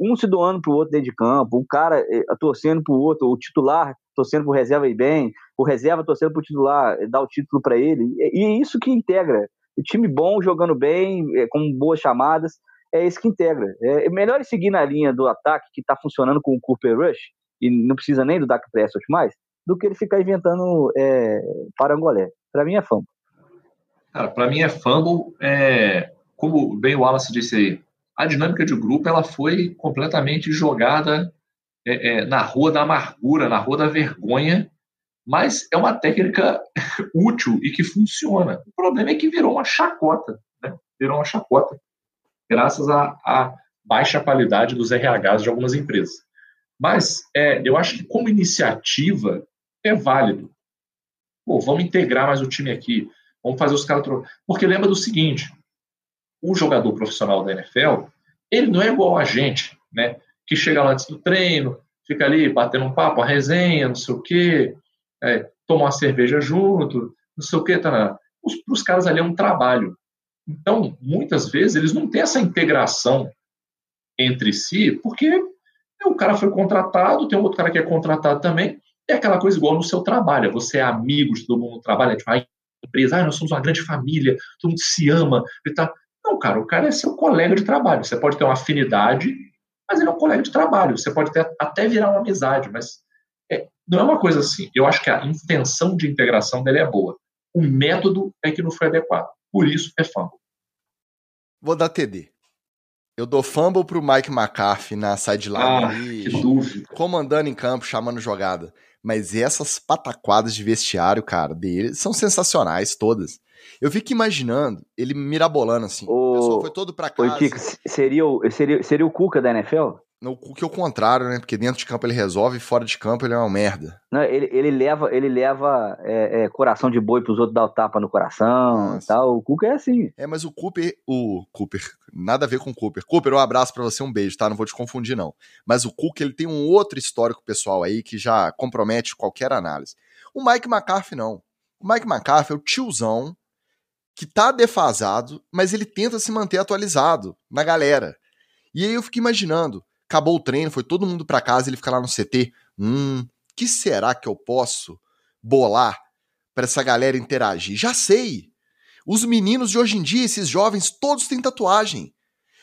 um se doando pro outro dentro de campo, um cara eh, torcendo pro outro, o titular torcendo pro reserva e bem, o reserva torcendo pro titular, eh, dar o título para ele. E é isso que integra. O time bom, jogando bem, eh, com boas chamadas, é isso que integra. É melhor seguir na linha do ataque que está funcionando com o Cooper Rush, e não precisa nem do Dak Prescott mais, do que ele ficar inventando é, parangolé. Para mim é fumble. Cara, para mim é fumble. É, como bem o Wallace disse aí, a dinâmica de grupo ela foi completamente jogada é, é, na rua da amargura, na rua da vergonha, mas é uma técnica útil e que funciona. O problema é que virou uma chacota, né? virou uma chacota, graças à, baixa qualidade dos RHs de algumas empresas. Mas é, eu acho que como iniciativa é válido. Pô, vamos integrar mais o time aqui, vamos fazer os caras... Porque lembra do seguinte, o jogador profissional da NFL, ele não é igual a gente, né? Que chega lá antes do treino, fica ali batendo um papo, a resenha, não sei o quê, é, toma uma cerveja junto, não sei o quê, tá Os, os caras ali é um trabalho. Então, muitas vezes, eles não têm essa integração entre si, porque o cara foi contratado, tem um outro cara que é contratado também, é aquela coisa igual no seu trabalho, você é amigo de todo mundo no trabalho, é tipo, a empresa, ah, nós somos uma grande família, todo mundo se ama, e tá. Não, cara, o cara é seu colega de trabalho. Você pode ter uma afinidade, mas ele é um colega de trabalho. Você pode ter, até virar uma amizade, mas é, não é uma coisa assim. Eu acho que a intenção de integração dele é boa. O método é que não foi adequado. Por isso é fumble. Vou dar TD. Eu dou fumble pro Mike McCarthy na sideline ah, ali, que dúvida. comandando em campo, chamando jogada. Mas essas pataquadas de vestiário, cara, dele são sensacionais todas. Eu fico imaginando ele mirabolando assim. O, o pessoal foi todo pra casa. Ô, seria, o, seria, seria o Cuca da NFL? O Cuca é o contrário, né? Porque dentro de campo ele resolve e fora de campo ele é uma merda. Não, ele, ele leva, ele leva é, é, coração de boi pros outros dar o tapa no coração Nossa. e tal. O Cuca é assim. É, mas o Cooper, o Cooper, nada a ver com o Cooper. Cooper, um abraço para você, um beijo, tá? Não vou te confundir, não. Mas o Cuca, ele tem um outro histórico pessoal aí que já compromete qualquer análise. O Mike McCarthy, não. O Mike McCarthy é o tiozão que tá defasado, mas ele tenta se manter atualizado na galera. E aí eu fico imaginando, acabou o treino, foi todo mundo para casa, ele fica lá no CT, hum, que será que eu posso bolar para essa galera interagir? Já sei. Os meninos de hoje em dia, esses jovens, todos têm tatuagem.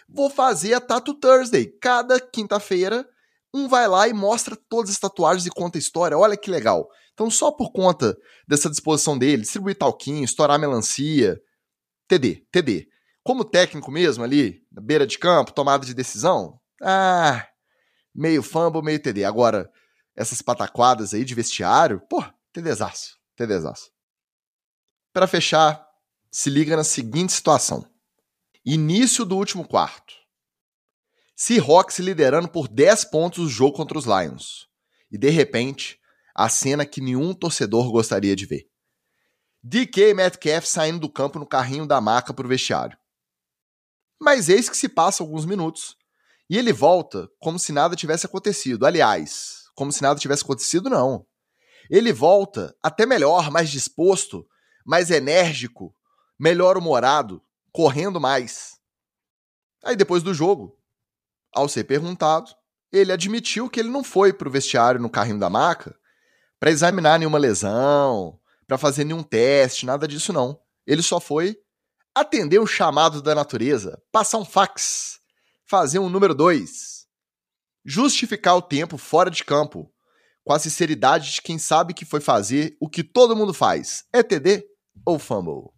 Vou fazer a Tattoo Thursday. Cada quinta-feira, um vai lá e mostra todas as tatuagens e conta a história. Olha que legal. Então, só por conta dessa disposição dele, distribuir talquinho, estourar melancia, TD, TD. Como técnico mesmo ali, na beira de campo, tomada de decisão, ah, meio fumble, meio TD. Agora, essas pataquadas aí de vestiário, pô, TDzaço, TDzaço. Para fechar, se liga na seguinte situação. Início do último quarto. Seahawks liderando por 10 pontos o jogo contra os Lions. E de repente, a cena que nenhum torcedor gostaria de ver. DK Metcalf saindo do campo no carrinho da maca para o vestiário. Mas eis que se passa alguns minutos e ele volta como se nada tivesse acontecido. Aliás, como se nada tivesse acontecido, não. Ele volta até melhor, mais disposto, mais enérgico, melhor humorado, correndo mais. Aí depois do jogo, ao ser perguntado, ele admitiu que ele não foi para o vestiário no carrinho da maca para examinar nenhuma lesão, para fazer nenhum teste, nada disso não. Ele só foi atender o chamado da natureza, passar um fax, fazer um número 2, justificar o tempo fora de campo, com a sinceridade de quem sabe que foi fazer o que todo mundo faz. É TD ou fumble?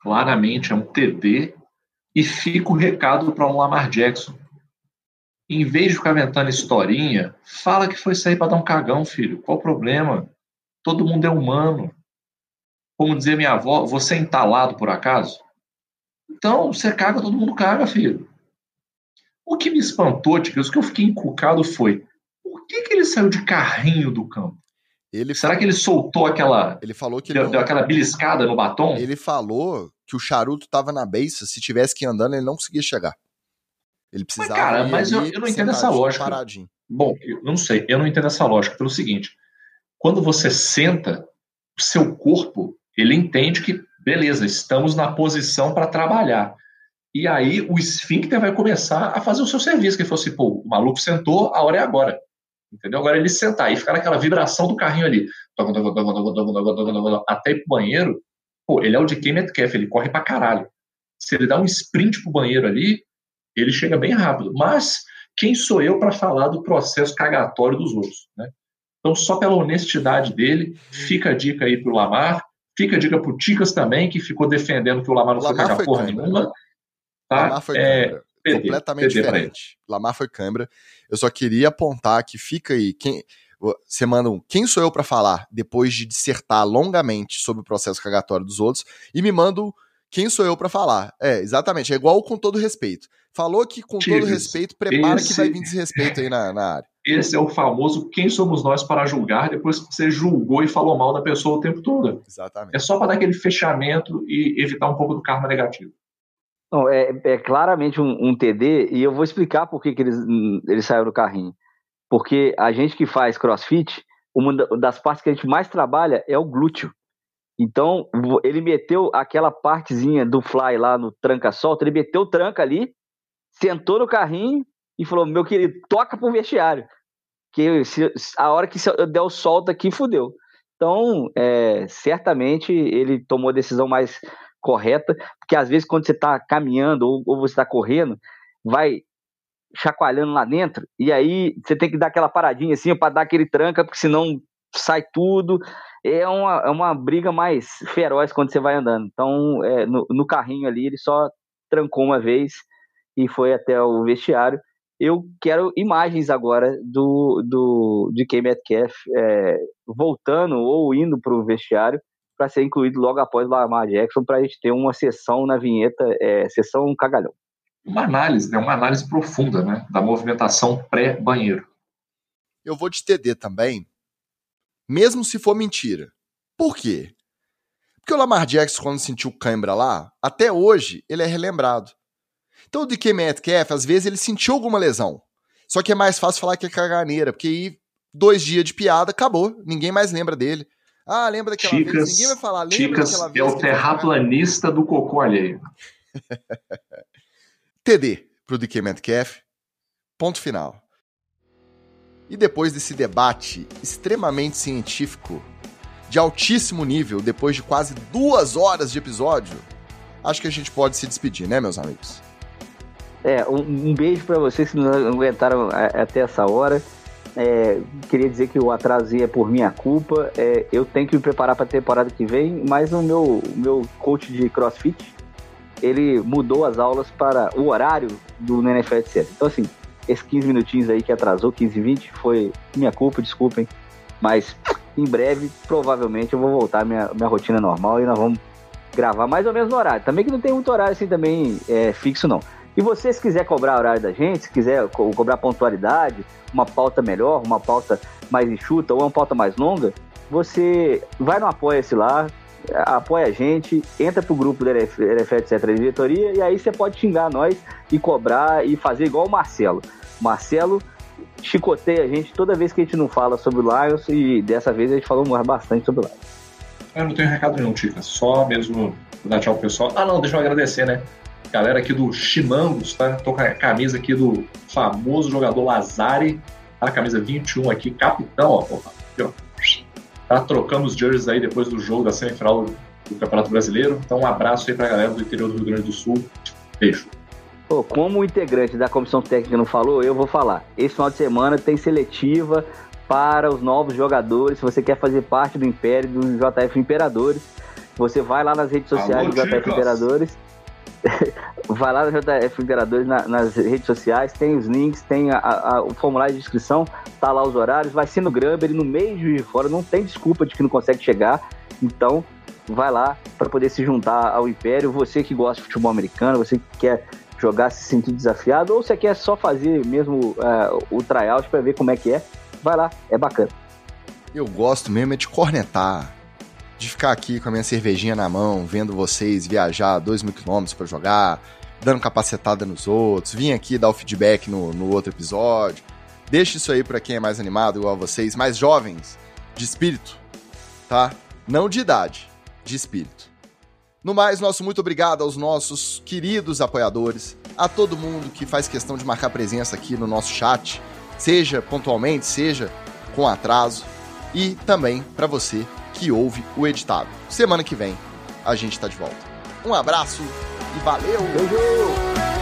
Claramente é um TD e fica o recado para o Lamar Jackson. Em vez de ficar inventando historinha, fala que foi sair para dar um cagão, filho. Qual o problema? Todo mundo é humano. Como dizia minha avó, você é entalado por acaso? Então, você caga, todo mundo caga, filho. O que me espantou, Ticas, o que eu fiquei encucado foi por que, que ele saiu de carrinho do campo? Ele Será falou, que ele soltou aquela. Ele falou que deu, não, deu aquela beliscada no batom? Ele falou que o charuto estava na base, se tivesse que ir andando, ele não conseguia chegar. Ele precisava. Mas, cara, mas eu, eu, não entendo essa lógica. Paradinho. Bom, eu não sei, eu não entendo essa lógica pelo seguinte: quando você senta, o seu corpo ele entende que beleza, estamos na posição para trabalhar. E aí o esfíncter vai começar a fazer o seu serviço, que fosse, pô, o maluco sentou, a hora é agora. Entendeu? Agora ele sentar e ficar naquela vibração do carrinho ali, até ir pro banheiro, pô, ele é o de Kim Metcalf, ele corre pra caralho. Se ele dá um sprint pro banheiro ali, ele chega bem rápido. Mas quem sou eu para falar do processo cagatório dos outros, né? Então, só pela honestidade dele, fica a dica aí pro Lamar, Fica a dica pro Ticas também, que ficou defendendo que o Lamar não foi cagar porra nenhuma. Tá? Lamar foi é, completamente diferente. Lamar foi câmera. Eu só queria apontar que fica aí. Quem, você manda um quem sou eu para falar depois de dissertar longamente sobre o processo cagatório dos outros e me manda quem sou eu para falar. É, exatamente. É igual com todo respeito. Falou que com todo respeito, prepara esse... que vai vir desrespeito aí na, na área. Esse é o famoso quem somos nós para julgar depois que você julgou e falou mal da pessoa o tempo todo. Exatamente. É só para dar aquele fechamento e evitar um pouco do karma negativo. Não, é, é claramente um, um, TD e eu vou explicar por que, que eles, eles saíram do carrinho. Porque a gente que faz crossfit, uma das partes que a gente mais trabalha é o glúteo. Então, ele meteu aquela partezinha do fly lá no tranca-solta, ele meteu o tranca ali, sentou no carrinho e falou: Meu querido, toca pro vestiário. Que se, a hora que der o solto aqui, fudeu. Então, é, certamente ele tomou a decisão mais correta, porque às vezes quando você está caminhando ou, ou você está correndo, vai chacoalhando lá dentro, e aí você tem que dar aquela paradinha assim para dar aquele tranca, porque senão sai tudo. É uma, é uma briga mais feroz quando você vai andando. Então, é, no, no carrinho ali, ele só trancou uma vez e foi até o vestiário eu quero imagens agora do, do de K. Metcalf é, voltando ou indo para o vestiário para ser incluído logo após o Lamar Jackson para a gente ter uma sessão na vinheta, é, sessão cagalhão. Uma análise, né? uma análise profunda né? da movimentação pré-banheiro. Eu vou de TD também, mesmo se for mentira. Por quê? Porque o Lamar Jackson, quando sentiu cãibra lá, até hoje ele é relembrado. Então o DK Metcalf, às vezes, ele sentiu alguma lesão. Só que é mais fácil falar que é caganeira, porque aí dois dias de piada, acabou. Ninguém mais lembra dele. Ah, lembra daquela Chicas, vez? Ninguém vai falar. Lembra Chicas daquela vez? É o terraplanista do cocô alheio. TD pro DK Metcalf. Ponto final. E depois desse debate extremamente científico, de altíssimo nível, depois de quase duas horas de episódio, acho que a gente pode se despedir, né, meus amigos? É, um, um beijo para vocês que não aguentaram até essa hora. É, queria dizer que o atraso é por minha culpa. É, eu tenho que me preparar para a temporada que vem, mas o meu, meu coach de CrossFit ele mudou as aulas para o horário do NFL etc. Então, assim, esses 15 minutinhos aí que atrasou, 15 e 20, foi minha culpa, desculpem. Mas em breve, provavelmente, eu vou voltar à minha, minha rotina normal e nós vamos gravar mais ou menos no horário. Também que não tem muito horário assim também é, fixo, não. E você, se quiser cobrar horário da gente, se quiser co cobrar pontualidade, uma pauta melhor, uma pauta mais enxuta ou uma pauta mais longa, você vai no Apoia-se lá, apoia a gente, entra pro grupo do LF, etc. diretoria, e aí você pode xingar nós e cobrar e fazer igual o Marcelo. Marcelo chicoteia a gente toda vez que a gente não fala sobre o Lions e dessa vez a gente falou bastante sobre o Lions. Eu não tenho recado nenhum, Tica. Só mesmo dar tchau pro pessoal. Ah, não, deixa eu agradecer, né? Galera aqui do Chimangos, tá? Tô com a camisa aqui do famoso jogador Lazari. Tá? A camisa 21 aqui, capitão, ó. Aqui, ó. Tá? Trocamos jerseys aí depois do jogo da semifinal do Campeonato Brasileiro. Então, um abraço aí pra galera do interior do Rio Grande do Sul. Beijo. Pô, como o integrante da comissão técnica não falou, eu vou falar. Esse final de semana tem seletiva para os novos jogadores. Se você quer fazer parte do Império, do JF Imperadores, você vai lá nas redes sociais Alô, do JF Imperadores. vai lá no JF Imperadores na, nas redes sociais, tem os links, tem a, a, o formulário de inscrição, tá lá os horários, vai ser no Gramber, no meio de fora, não tem desculpa de que não consegue chegar. Então, vai lá para poder se juntar ao Império. Você que gosta de futebol americano, você que quer jogar, se sentir desafiado, ou você quer só fazer mesmo uh, o tryout para ver como é que é, vai lá, é bacana. Eu gosto mesmo é de cornetar, de ficar aqui com a minha cervejinha na mão, vendo vocês viajar dois mil quilômetros para jogar, dando capacetada nos outros, vim aqui dar o feedback no, no outro episódio. Deixe isso aí para quem é mais animado, igual a vocês, mais jovens, de espírito, tá? Não de idade, de espírito. No mais, nosso muito obrigado aos nossos queridos apoiadores, a todo mundo que faz questão de marcar presença aqui no nosso chat, seja pontualmente, seja com atraso, e também para você que ouve o editado. Semana que vem a gente está de volta. Um abraço e valeu! Beijo!